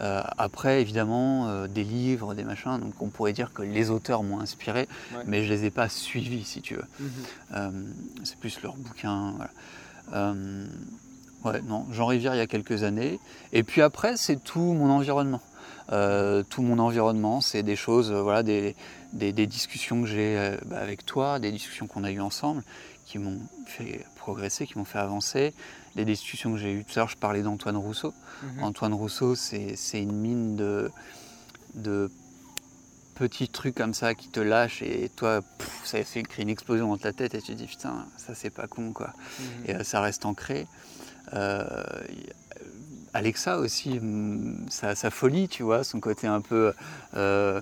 Euh, après, évidemment, euh, des livres, des machins, donc on pourrait dire que les auteurs m'ont inspiré, mais je les ai pas suivis, si tu veux. Mhm. Euh, c'est plus leurs bouquins. ouais, non, Jean Rivière il y a quelques années. Et puis après, c'est tout mon environnement. tout mon environnement, c'est des choses, voilà, des, des, discussions que j'ai bah, avec toi, des discussions qu'on a eues ensemble, qui m'ont fait progresser, qui m'ont fait avancer. Les discussions que j'ai eues tout à l'heure, je parlais d'Antoine Rousseau. Mhm. Antoine Rousseau, c'est une mine de, de petit truc comme ça qui te lâche et toi, ça fait créer une explosion dans ta tête et tu te dis putain, ça c'est pas con quoi. Mhm. Et euh, ça reste ancré. Euh, Alexa aussi, mm, sa, folie, tu vois, son côté un peu euh,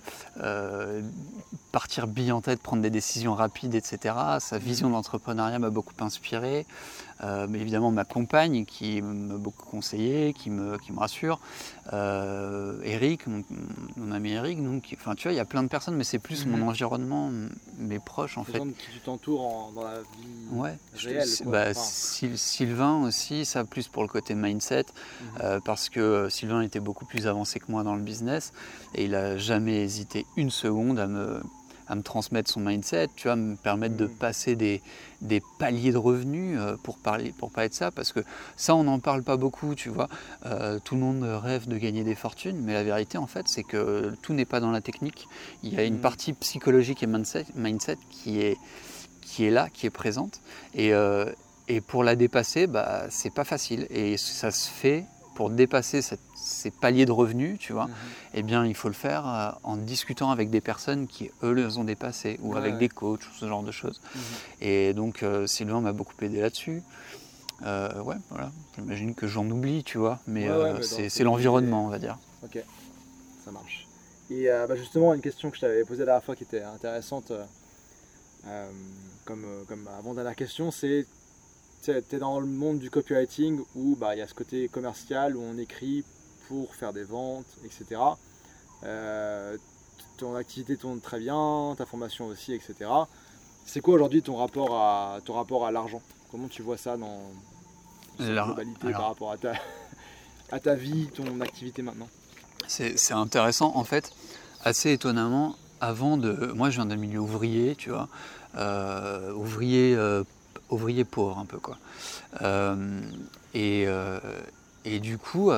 partir bille en tête, prendre des décisions rapides, etc. Sa vision d'entrepreneuriat m'a beaucoup inspiré. Euh, mais évidemment ma compagne qui m'a beaucoup conseillé, qui me, qui me rassure, euh, Eric, mon, ami Eric, donc, enfin tu vois, il y a plein de personnes, mais c'est plus mon mhm. environnement, mes proches en fait. qui tu t'entoures dans la vie ouais, réelle. bah, Sylvain aussi, ça plus pour le côté mindset, mhm. euh, parce que Sylvain était beaucoup plus avancé que moi dans le business et il a jamais hésité une seconde à me à me transmettre son mindset, tu vois, me permettre de mm. passer des, des, paliers de revenus euh, pour parler, pour parler de ça, parce que ça, on n'en parle pas beaucoup, tu vois. Euh, tout le monde rêve de gagner des fortunes, mais la vérité, en fait, c'est que tout n'est pas dans la technique. Il y a une mm. partie psychologique et mindset, mindset qui, est, qui est là, qui est présente. Et, euh, et pour la dépasser, bah, c'est pas facile. Et ça se fait pour dépasser ces paliers de revenus, tu vois, mhm. eh bien, il faut le faire euh, en discutant avec des personnes qui, eux, les ont dépassés, ou avec des coachs, ou ce genre de choses. Mhm. Et donc, euh, Sylvain m'a beaucoup aidé là-dessus. Euh, ouais, voilà. J'imagine que j'en oublie, tu vois, mais, c'est l'environnement, on va dire. Ok, ça marche. Et bah, justement, une question que je t'avais posée la dernière fois qui était intéressante, comme, comme avant-dernière question, c'est tu es dans le monde du copywriting où bah, il y a ce côté commercial où on écrit pour faire des ventes, etc. Euh, ton activité tourne très bien, ta formation aussi, etc. C'est quoi aujourd'hui ton rapport à ton rapport à l'argent? Comment tu vois ça dans, la globalité par rapport à ta, <laughs> à ta vie, ton activité maintenant? C'est intéressant en fait, assez étonnamment. Avant de, moi je viens d'un milieu ouvrier, tu vois, euh, ouvrier euh, ouvrier pauvre un peu quoi. Euh, et, et, du coup,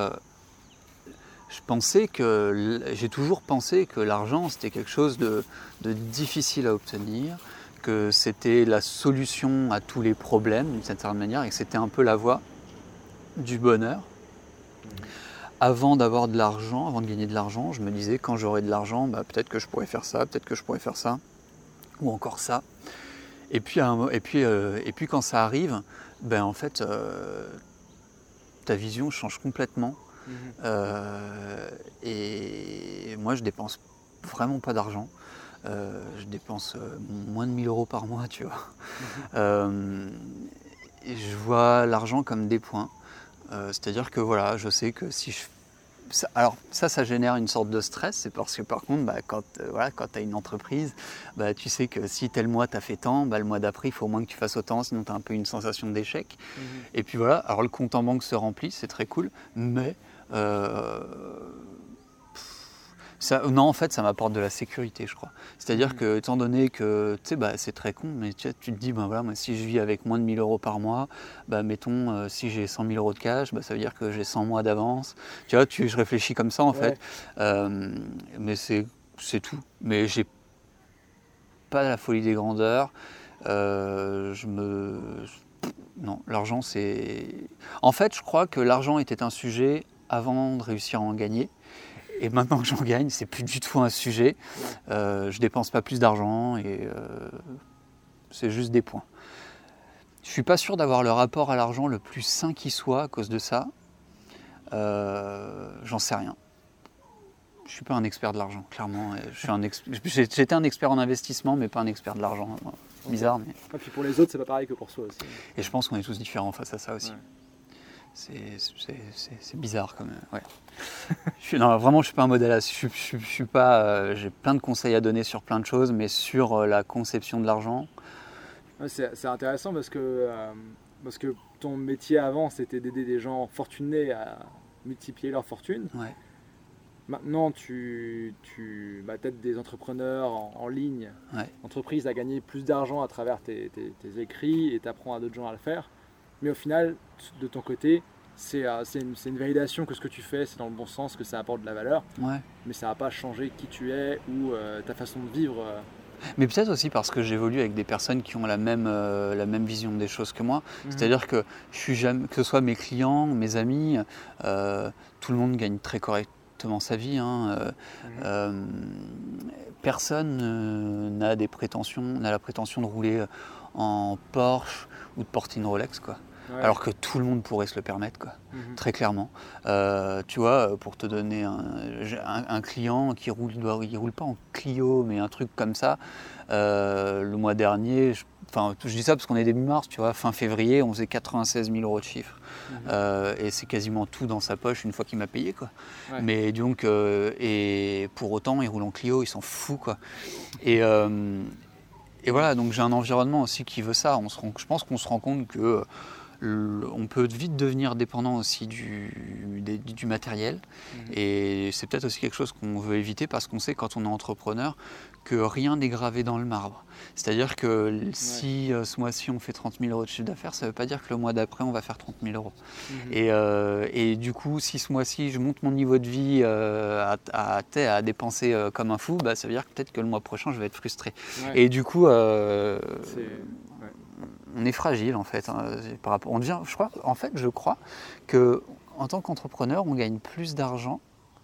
je pensais que j'ai toujours pensé que l'argent c'était quelque chose de, difficile à obtenir, que c'était la solution à tous les problèmes d'une certaine manière et que c'était un peu la voie du bonheur. Avant d'avoir de l'argent, avant de gagner de l'argent, je me disais quand j'aurai de l'argent, bah, peut-être que je pourrais faire ça, peut-être que je pourrais faire ça, ou encore ça. Et puis, et puis, euh, et puis quand ça arrive, ben en fait, euh, ta vision change complètement. Euh, et moi, je dépense vraiment pas d'argent. je dépense moins de 1000 euros par mois, tu vois. Mhm. et je vois l'argent comme des points. C'est-à-dire que voilà, je sais que si je alors ça, ça génère une sorte de stress, c'est parce que par contre, bah, quand, euh, voilà, quand tu as une entreprise, bah, tu sais que si tel mois tu as fait tant, bah, le mois d'après, il faut au moins que tu fasses autant, sinon tu as un peu une sensation d'échec. Mhm. Et puis voilà, alors le compte en banque se remplit, c'est très cool, mais euh, non, en fait, ça m'apporte de la sécurité, je crois. C'est-à-dire que, étant donné que, tu sais, bah, c'est très con, mais tu, te dis, ben voilà, moi, si je vis avec moins de 1000 euros par mois, bah, mettons, euh, si j'ai 100 000 euros de cash, bah, ça veut dire que j'ai 100 mois d'avance. Tu vois, tu, je réfléchis comme ça, en fait. Euh, mais c'est tout. Mais j'ai pas la folie des grandeurs. Euh, je me. Non, l'argent, c'est. En fait, je crois que l'argent était un sujet avant de réussir à en gagner. Et maintenant que j'en gagne, c'est plus du tout un sujet. Euh, je dépense pas plus d'argent et euh, c'est juste des points. Je suis pas sûr d'avoir le rapport à l'argent le plus sain qui soit à cause de ça. Euh, j'en sais rien. Je suis pas un expert de l'argent, clairement. <laughs> J'étais un expert en investissement, mais pas un expert de l'argent. Bizarre, mais. Et puis pour les autres, c'est pas pareil que pour soi aussi. Et je pense qu'on est tous différents face à ça aussi c'est bizarre quand même. Ouais. je non, vraiment, je suis pas un modèle. Je, je, suis pas. Euh, j'ai plein de conseils à donner sur plein de choses, mais sur euh, la conception de l'argent. c'est intéressant parce que euh, parce que ton métier avant, c'était d'aider des gens fortunés à multiplier leur fortune. Ouais. Maintenant, tu, tu bah, aides des entrepreneurs en, ligne, ouais. entreprises à gagner plus d'argent à travers tes, tes, tes écrits et tu apprends à d'autres gens à le faire. Mais au final, de ton côté, c'est euh, une, une, validation que ce que tu fais, c'est dans le bon sens, que ça apporte de la valeur. Mais ça va pas changer qui tu es ou euh, ta façon de vivre. Euh. Mais peut-être aussi parce que j'évolue avec des personnes qui ont la même, la même vision des choses que moi. Mhm. C'est-à-dire que je suis jamais, que ce soit mes clients, mes amis, tout le monde gagne très correct, exactement sa vie. Hein. Mhm. personne n'a des prétentions, n'a la prétention de rouler en Porsche ou de porter une Rolex, quoi. Alors que tout le monde pourrait se le permettre, quoi. Mhm. Très clairement. Euh, tu vois, pour te donner un, client qui roule, il roule pas en Clio, mais un truc comme ça. Euh, le mois dernier, je, enfin, je dis ça parce qu'on est début mars, tu vois, fin février, on faisait 96 000 euros de chiffre. Mhm. Euh, et c'est quasiment tout dans sa poche une fois qu'il m'a payé, quoi. Mais donc, et pour autant, il roule en Clio, il s'en fout, quoi. Et, et voilà, donc j'ai un environnement aussi qui veut ça. On se je pense qu'on se rend compte que on peut vite devenir dépendant aussi du, du, matériel. Mhm. Et c'est peut-être aussi quelque chose qu'on veut éviter parce qu'on sait quand on est entrepreneur que rien n'est gravé dans le marbre. C'est-à-dire que si euh, ce mois-ci on fait 30 000 euros de chiffre d'affaires, ça ne veut pas dire que le mois d'après on va faire 30 000 euros. Mhm. Et, euh, et, du coup, si ce mois-ci je monte mon niveau de vie euh, à, à, à, dépenser comme un fou, bah, ça veut dire que peut-être que le mois prochain je vais être frustré. Et du coup, on est fragile en fait. Hein, par rapport, on devient, je crois, en fait, je crois que en tant qu'entrepreneur, on gagne plus d'argent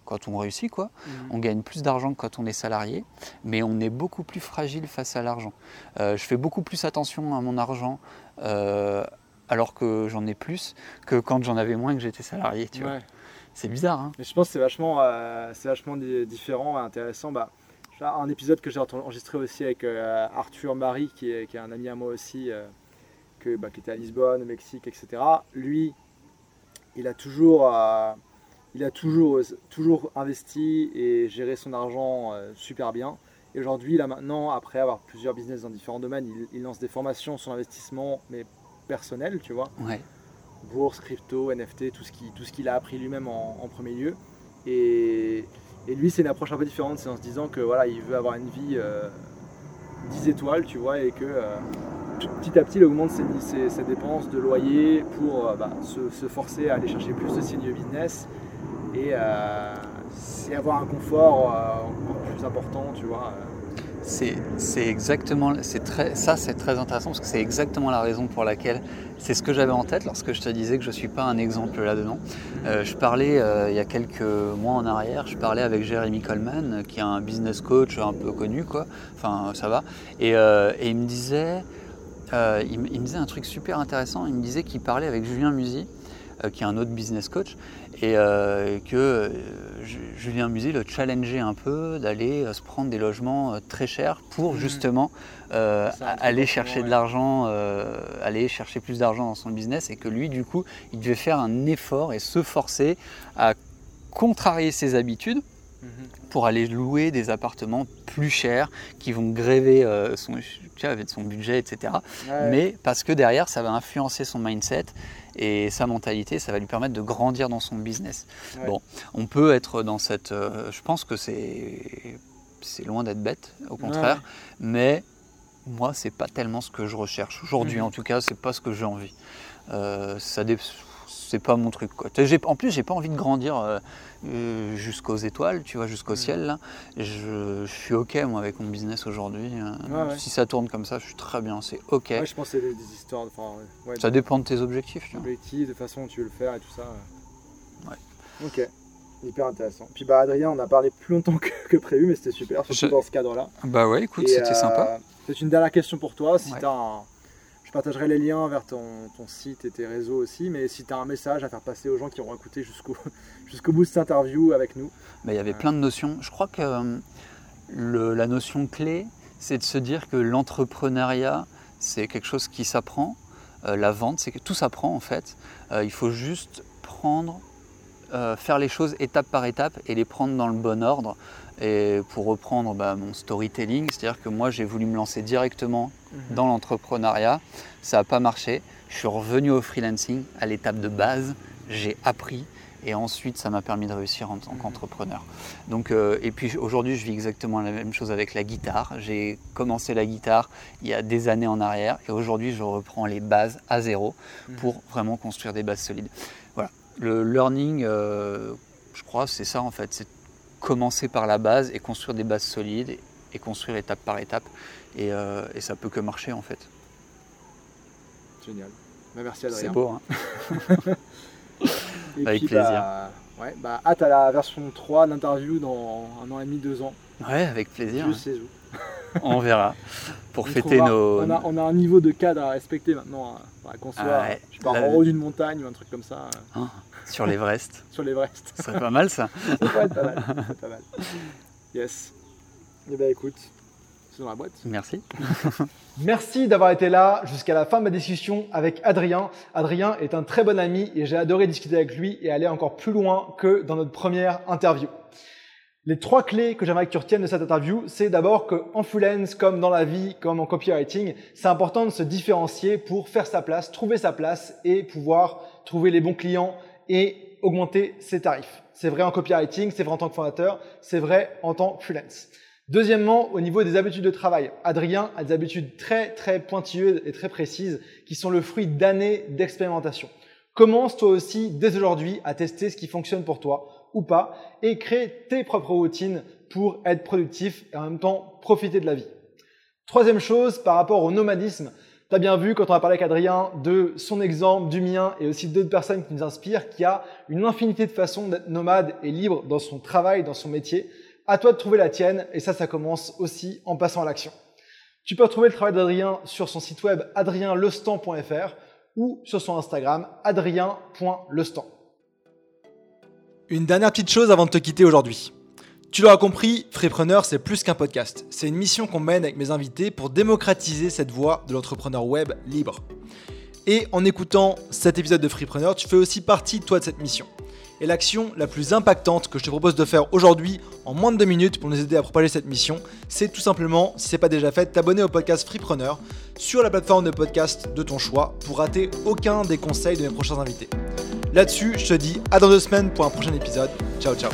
quand on réussit, quoi. Mhm. On gagne plus d'argent que quand on est salarié, mais on est beaucoup plus fragile face à l'argent. Euh, je fais beaucoup plus attention à mon argent euh, alors que j'en ai plus que quand j'en avais moins que j'étais salarié. Tu vois. C'est bizarre. Hein mais je pense que c'est vachement, euh, c'est vachement différent, intéressant. Bah, un épisode que j'ai enregistré aussi avec Arthur Marie, qui est, qui est, un ami à moi aussi bah, qui était à Lisbonne, au Mexique, etc. Lui, il a toujours, euh, il a toujours, toujours investi et géré son argent euh, super bien. Et aujourd'hui, là maintenant, après avoir plusieurs business dans différents domaines, il, lance des formations sur l'investissement, mais personnel, tu vois. Bourse, crypto, NFT, tout ce qu'il a appris lui-même en, premier lieu. Et, lui, c'est une approche un peu différente, c'est en se disant que voilà, il veut avoir une vie 10 euh, étoiles, tu vois, et que petit à petit, il augmente ses, dépenses de loyer pour euh, bah, se, forcer à aller chercher plus de signes business et, euh, avoir un confort euh, plus important, tu vois. C'est exactement, ça c'est très intéressant parce que c'est exactement la raison pour laquelle c'est ce que j'avais en tête lorsque je te disais que je ne suis pas un exemple là-dedans. je parlais il y a quelques mois en arrière, je parlais avec Jeremy Coleman qui est un business coach un peu connu, quoi. Enfin, ça va. Et, il me disait, euh, il, me disait un truc super intéressant. Il me disait qu'il parlait avec Julien Musy, euh, qui est un autre business coach, et euh, que Julien Musy le challengeait un peu d'aller se prendre des logements très chers pour mmh. justement aller chercher de l'argent, aller chercher plus d'argent dans son business, et que lui, du coup, il devait faire un effort et se forcer à contrarier ses habitudes Mhm. Pour aller louer des appartements plus chers qui vont gréver euh, son, son budget, etc. Mais parce que derrière, ça va influencer son mindset et sa mentalité, ça va lui permettre de grandir dans son business. Bon, on peut être dans cette... Euh, je pense que c'est, c'est loin d'être bête, au contraire, mais moi, c'est pas tellement ce que je recherche. Aujourd'hui, mhm. en tout cas, c'est pas ce que j'ai envie. Euh, ça c'est pas mon truc. Quoi. En plus, j'ai pas envie de grandir euh, euh, jusqu'aux étoiles, tu vois, jusqu'au mm. ciel. Là. Je, suis ok moi avec mon business aujourd'hui. Euh. Si ça tourne comme ça, je suis très bien. C'est ok. je pense que c'est des, histoires. ça dépend de tes objectifs. Tu objectifs, de façon dont tu veux le faire et tout ça. Ouais. Ok. Hyper intéressant. Puis bah Adrien, on a parlé plus longtemps <laughs> que, prévu, mais c'était super, surtout dans ce cadre-là. Bah ouais, écoute, c'était sympa. C'est une dernière question pour toi. Si tu as un je partagerai les liens vers ton, site et tes réseaux aussi, mais si tu as un message à faire passer aux gens qui auront écouté jusqu'au <laughs> jusqu'au bout de cette interview avec nous. Bah, il y avait plein de notions. Je crois que euh, la notion clé, c'est de se dire que l'entrepreneuriat, c'est quelque chose qui s'apprend. Euh, la vente, c'est que tout s'apprend en fait. Euh, il faut juste prendre, faire les choses étape par étape et les prendre dans le bon ordre. Et pour reprendre bah, mon storytelling, c'est-à-dire que moi j'ai voulu me lancer directement mhm. dans l'entrepreneuriat, ça n'a pas marché. Je suis revenu au freelancing à l'étape de base, j'ai appris et ensuite ça m'a permis de réussir en tant mhm. qu'entrepreneur. Donc, euh, et puis aujourd'hui je vis exactement la même chose avec la guitare. J'ai commencé la guitare il y a des années en arrière et aujourd'hui je reprends les bases à zéro mhm. pour vraiment construire des bases solides. Voilà, le learning, euh, je crois, c'est ça en fait, c'est commencer par la base et construire des bases solides et, construire étape par étape. Et, euh, et, ça peut que marcher en fait. Génial. Bah, merci Adrien. C'est beau. Hein <laughs> Avec plaisir. Bah, Ouais, bah hâte à la version 3, l'interview dans un an et demi, deux ans. Ouais, avec plaisir. Je sais où. <laughs> on verra. Pour fêter nos. On a, on a, un niveau de cadre à respecter maintenant. Hein. Qu'on soit, ah je pars en haut d'une montagne ou un truc comme ça. Ah, sur l'Everest. <laughs> sur l'Everest. Ce serait pas mal ça. <laughs> ça pourrait être pas mal. pas mal. Yes. Eh bien écoute, c'est dans la boîte. Merci. <laughs> Merci d'avoir été là jusqu'à la fin de ma discussion avec Adrien. Adrien est un très bon ami et j'ai adoré discuter avec lui et aller encore plus loin que dans notre première interview. Les trois clés que j'aimerais que tu retiennes de cette interview, c'est d'abord qu'en freelance, comme dans la vie, comme en copywriting, c'est important de se différencier pour faire sa place, trouver sa place et pouvoir trouver les bons clients et augmenter ses tarifs. C'est vrai en copywriting, c'est vrai en tant que fondateur, c'est vrai en tant que freelance. Deuxièmement, au niveau des habitudes de travail, Adrien a des habitudes très très pointilleuses et très précises qui sont le fruit d'années d'expérimentation. Commence toi aussi dès aujourd'hui à tester ce qui fonctionne pour toi ou pas et crée tes propres routines pour être productif et en même temps profiter de la vie. Troisième chose, par rapport au nomadisme, tu as bien vu quand on a parlé avec Adrien de son exemple, du mien et aussi d'autres personnes qui nous inspirent, qu'il y a une infinité de façons d'être nomade et libre dans son travail, dans son métier. À toi de trouver la tienne et ça, ça commence aussi en passant à l'action. Tu peux retrouver le travail d'Adrien sur son site web adrienlestan.fr ou sur son Instagram adrien.lestan. Une dernière petite chose avant de te quitter aujourd'hui. Tu l'auras compris, Freepreneur, c'est plus qu'un podcast. C'est une mission qu'on mène avec mes invités pour démocratiser cette voie de l'entrepreneur web libre. Et en écoutant cet épisode de Freepreneur, tu fais aussi partie, toi, de cette mission. Et l'action la plus impactante que je te propose de faire aujourd'hui, en moins de deux minutes, pour nous aider à propager cette mission, c'est tout simplement, si ce n'est pas déjà fait, t'abonner au podcast Freepreneur sur la plateforme de podcast de ton choix pour rater aucun des conseils de mes prochains invités. Là-dessus, je te dis à dans deux semaines pour un prochain épisode. Ciao ciao